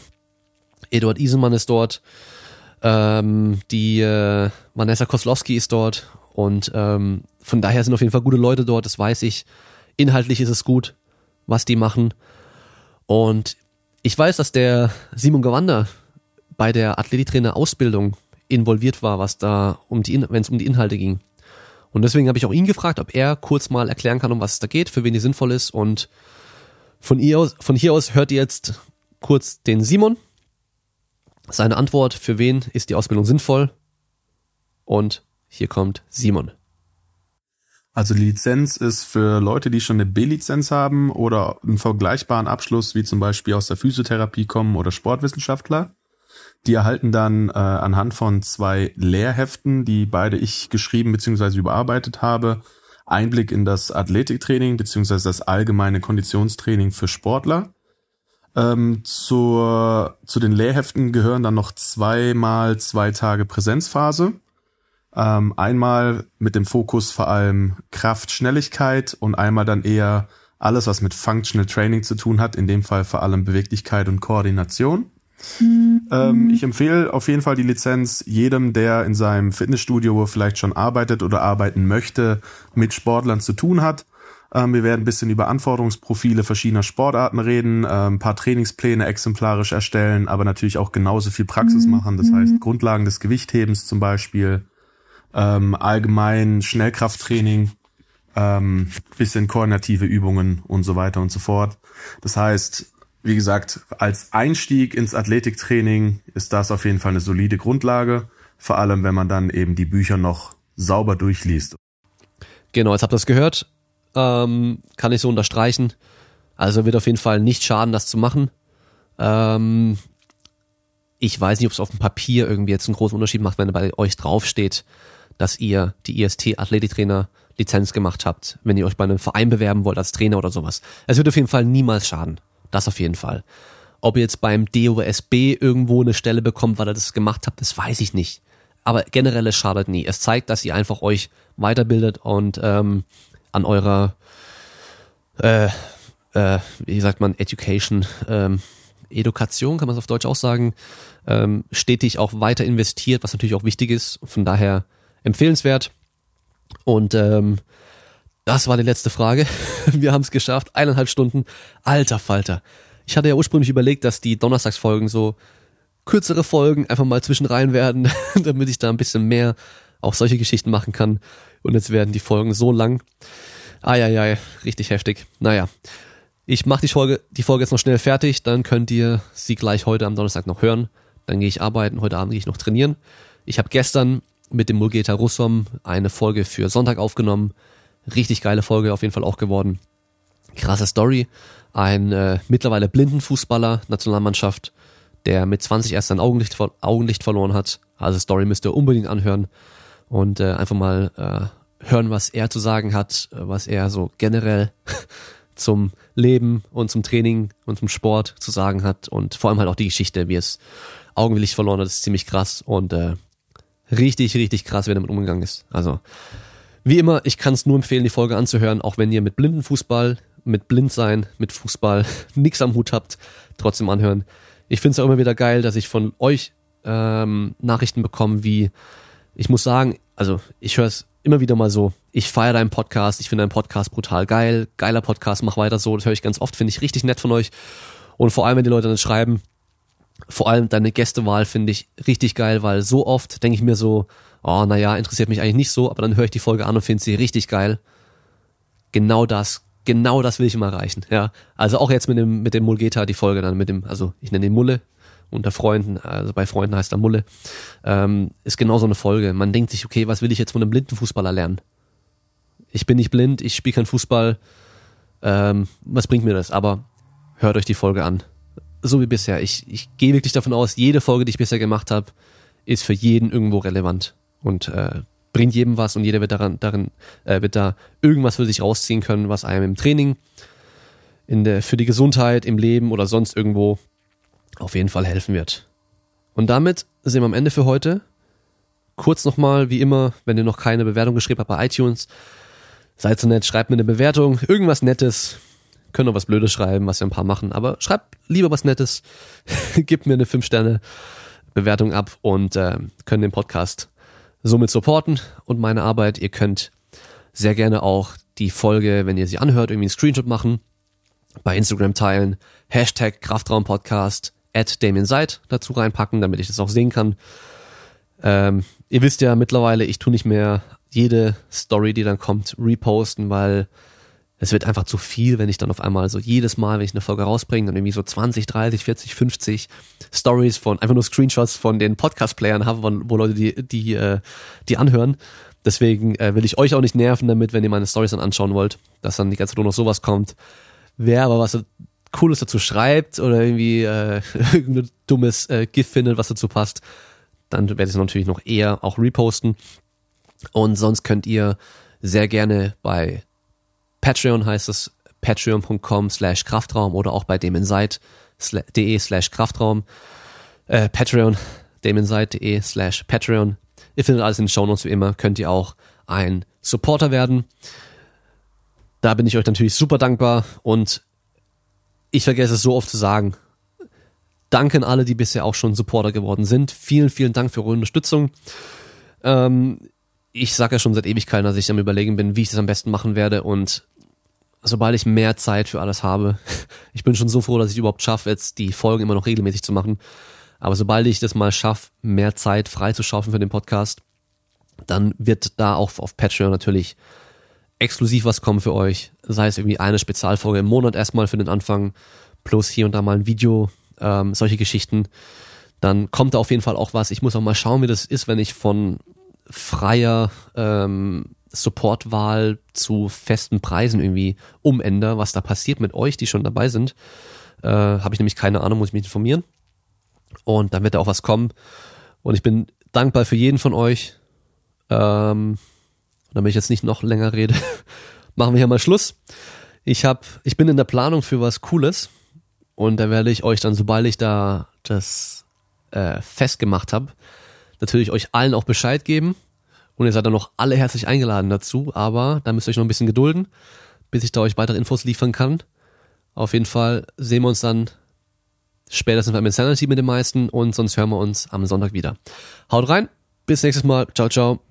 Eduard Isemann ist dort, ähm, die äh, Vanessa Koslowski ist dort und ähm, von daher sind auf jeden Fall gute Leute dort, das weiß ich. Inhaltlich ist es gut, was die machen. Und ich weiß, dass der Simon Gawanda bei der Athletiktrainer-Ausbildung involviert war, was da um die, wenn es um die Inhalte ging. Und deswegen habe ich auch ihn gefragt, ob er kurz mal erklären kann, um was es da geht, für wen die sinnvoll ist und von, ihr aus, von hier aus hört ihr jetzt kurz den Simon. Seine Antwort, für wen ist die Ausbildung sinnvoll? Und hier kommt Simon. Also die Lizenz ist für Leute, die schon eine B-Lizenz haben oder einen vergleichbaren Abschluss, wie zum Beispiel aus der Physiotherapie kommen oder Sportwissenschaftler. Die erhalten dann äh, anhand von zwei Lehrheften, die beide ich geschrieben bzw. überarbeitet habe, Einblick in das Athletiktraining beziehungsweise das allgemeine Konditionstraining für Sportler. Ähm, zur, zu den Lehrheften gehören dann noch zweimal zwei Tage Präsenzphase. Ähm, einmal mit dem Fokus vor allem Kraft, Schnelligkeit und einmal dann eher alles, was mit Functional Training zu tun hat, in dem Fall vor allem Beweglichkeit und Koordination. Mhm. Ähm, ich empfehle auf jeden Fall die Lizenz jedem, der in seinem Fitnessstudio, vielleicht schon arbeitet oder arbeiten möchte, mit Sportlern zu tun hat. Ähm, wir werden ein bisschen über Anforderungsprofile verschiedener Sportarten reden, ähm, ein paar Trainingspläne exemplarisch erstellen, aber natürlich auch genauso viel Praxis mhm. machen. Das heißt, Grundlagen des Gewichthebens zum Beispiel, ähm, allgemein Schnellkrafttraining, ähm, bisschen koordinative Übungen und so weiter und so fort. Das heißt, wie gesagt, als Einstieg ins Athletiktraining ist das auf jeden Fall eine solide Grundlage. Vor allem, wenn man dann eben die Bücher noch sauber durchliest. Genau, jetzt habt ihr das gehört. Ähm, kann ich so unterstreichen. Also wird auf jeden Fall nicht schaden, das zu machen. Ähm, ich weiß nicht, ob es auf dem Papier irgendwie jetzt einen großen Unterschied macht, wenn bei euch draufsteht, dass ihr die IST Athletiktrainer Lizenz gemacht habt, wenn ihr euch bei einem Verein bewerben wollt als Trainer oder sowas. Es wird auf jeden Fall niemals schaden. Das auf jeden Fall. Ob ihr jetzt beim DOSB irgendwo eine Stelle bekommt, weil ihr das gemacht habt, das weiß ich nicht. Aber generell, es schadet nie. Es zeigt, dass ihr einfach euch weiterbildet und ähm, an eurer, äh, äh, wie sagt man, Education, ähm, Education, kann man es auf Deutsch auch sagen, ähm, stetig auch weiter investiert, was natürlich auch wichtig ist. Von daher empfehlenswert. Und ähm, das war die letzte Frage. Wir haben es geschafft. Eineinhalb Stunden. Alter Falter. Ich hatte ja ursprünglich überlegt, dass die Donnerstagsfolgen so kürzere Folgen einfach mal zwischenrein werden, damit ich da ein bisschen mehr auch solche Geschichten machen kann. Und jetzt werden die Folgen so lang. Eieiei, richtig heftig. Naja. Ich mache die Folge, die Folge jetzt noch schnell fertig, dann könnt ihr sie gleich heute am Donnerstag noch hören. Dann gehe ich arbeiten, heute Abend gehe ich noch trainieren. Ich habe gestern mit dem Mulgeta Russom eine Folge für Sonntag aufgenommen. Richtig geile Folge auf jeden Fall auch geworden. Krasse Story. Ein äh, mittlerweile blinden Fußballer, Nationalmannschaft, der mit 20 erst sein Augenlicht, Augenlicht verloren hat. Also Story müsst ihr unbedingt anhören und äh, einfach mal äh, hören, was er zu sagen hat, was er so generell zum Leben und zum Training und zum Sport zu sagen hat und vor allem halt auch die Geschichte, wie es Augenlicht verloren hat, ist ziemlich krass und äh, richtig, richtig krass, wie er damit umgegangen ist. Also wie immer, ich kann es nur empfehlen, die Folge anzuhören, auch wenn ihr mit Blindenfußball, mit Blindsein, mit Fußball nichts am Hut habt, trotzdem anhören. Ich finde es auch immer wieder geil, dass ich von euch ähm, Nachrichten bekomme, wie ich muss sagen, also ich höre es immer wieder mal so, ich feiere deinen Podcast, ich finde deinen Podcast brutal geil, geiler Podcast, mach weiter so, das höre ich ganz oft, finde ich richtig nett von euch. Und vor allem, wenn die Leute dann schreiben, vor allem deine Gästewahl finde ich richtig geil, weil so oft denke ich mir so, oh, naja, interessiert mich eigentlich nicht so, aber dann höre ich die Folge an und finde sie richtig geil. Genau das, genau das will ich immer erreichen, ja. Also auch jetzt mit dem, mit dem Mulgeta die Folge dann mit dem, also ich nenne ihn Mulle, unter Freunden, also bei Freunden heißt er Mulle, ähm, ist genau so eine Folge. Man denkt sich, okay, was will ich jetzt von einem blinden Fußballer lernen? Ich bin nicht blind, ich spiele keinen Fußball, ähm, was bringt mir das? Aber hört euch die Folge an. So wie bisher. Ich, ich gehe wirklich davon aus, jede Folge, die ich bisher gemacht habe, ist für jeden irgendwo relevant und äh, bringt jedem was und jeder wird daran, darin, äh, wird da irgendwas für sich rausziehen können, was einem im Training, in der, für die Gesundheit, im Leben oder sonst irgendwo auf jeden Fall helfen wird. Und damit sind wir am Ende für heute. Kurz nochmal, wie immer, wenn ihr noch keine Bewertung geschrieben habt bei iTunes, seid so nett, schreibt mir eine Bewertung, irgendwas Nettes. Könnt auch was Blödes schreiben, was wir ein paar machen, aber schreibt lieber was Nettes, gebt mir eine 5-Sterne-Bewertung ab und äh, könnt den Podcast somit supporten und meine Arbeit. Ihr könnt sehr gerne auch die Folge, wenn ihr sie anhört, irgendwie einen Screenshot machen, bei Instagram teilen, Hashtag Kraftraumpodcast, at Damien Seid dazu reinpacken, damit ich das auch sehen kann. Ähm, ihr wisst ja mittlerweile, ich tue nicht mehr jede Story, die dann kommt, reposten, weil es wird einfach zu viel, wenn ich dann auf einmal so jedes Mal, wenn ich eine Folge rausbringe, dann irgendwie so 20, 30, 40, 50 Stories von, einfach nur Screenshots von den Podcast-Playern habe, wo Leute die, die, äh, die anhören. Deswegen äh, will ich euch auch nicht nerven damit, wenn ihr meine Stories dann anschauen wollt, dass dann die ganze Zeit nur noch sowas kommt. Wer aber was Cooles dazu schreibt oder irgendwie äh, irgendein dummes äh, GIF findet, was dazu passt, dann werde ich es natürlich noch eher auch reposten. Und sonst könnt ihr sehr gerne bei Patreon heißt es patreon.com slash Kraftraum oder auch bei demensite.de slash Kraftraum. Äh, Patreon, demensite.de slash Patreon. Ihr findet alles in den Shownotes wie immer. Könnt ihr auch ein Supporter werden. Da bin ich euch natürlich super dankbar und ich vergesse es so oft zu sagen. Danke an alle, die bisher auch schon Supporter geworden sind. Vielen, vielen Dank für eure Unterstützung. Ähm, ich sage ja schon seit Ewigkeiten, dass ich am überlegen bin, wie ich das am besten machen werde und sobald ich mehr Zeit für alles habe, ich bin schon so froh, dass ich überhaupt schaffe, jetzt die Folgen immer noch regelmäßig zu machen. Aber sobald ich das mal schaffe, mehr Zeit frei zu schaffen für den Podcast, dann wird da auch auf Patreon natürlich exklusiv was kommen für euch. Sei es irgendwie eine Spezialfolge im Monat erstmal für den Anfang, plus hier und da mal ein Video, ähm, solche Geschichten. Dann kommt da auf jeden Fall auch was. Ich muss auch mal schauen, wie das ist, wenn ich von freier ähm, Supportwahl zu festen Preisen irgendwie umändere, was da passiert mit euch, die schon dabei sind. Äh, Habe ich nämlich keine Ahnung, muss ich mich informieren. Und dann wird da auch was kommen. Und ich bin dankbar für jeden von euch. Ähm, damit ich jetzt nicht noch länger rede, machen wir hier mal Schluss. Ich hab, ich bin in der Planung für was Cooles und da werde ich euch dann, sobald ich da das äh, festgemacht habe, natürlich euch allen auch Bescheid geben. Und ihr seid dann noch alle herzlich eingeladen dazu, aber da müsst ihr euch noch ein bisschen gedulden, bis ich da euch weitere Infos liefern kann. Auf jeden Fall sehen wir uns dann spätestens beim Insanity mit den meisten und sonst hören wir uns am Sonntag wieder. Haut rein, bis nächstes Mal, ciao, ciao.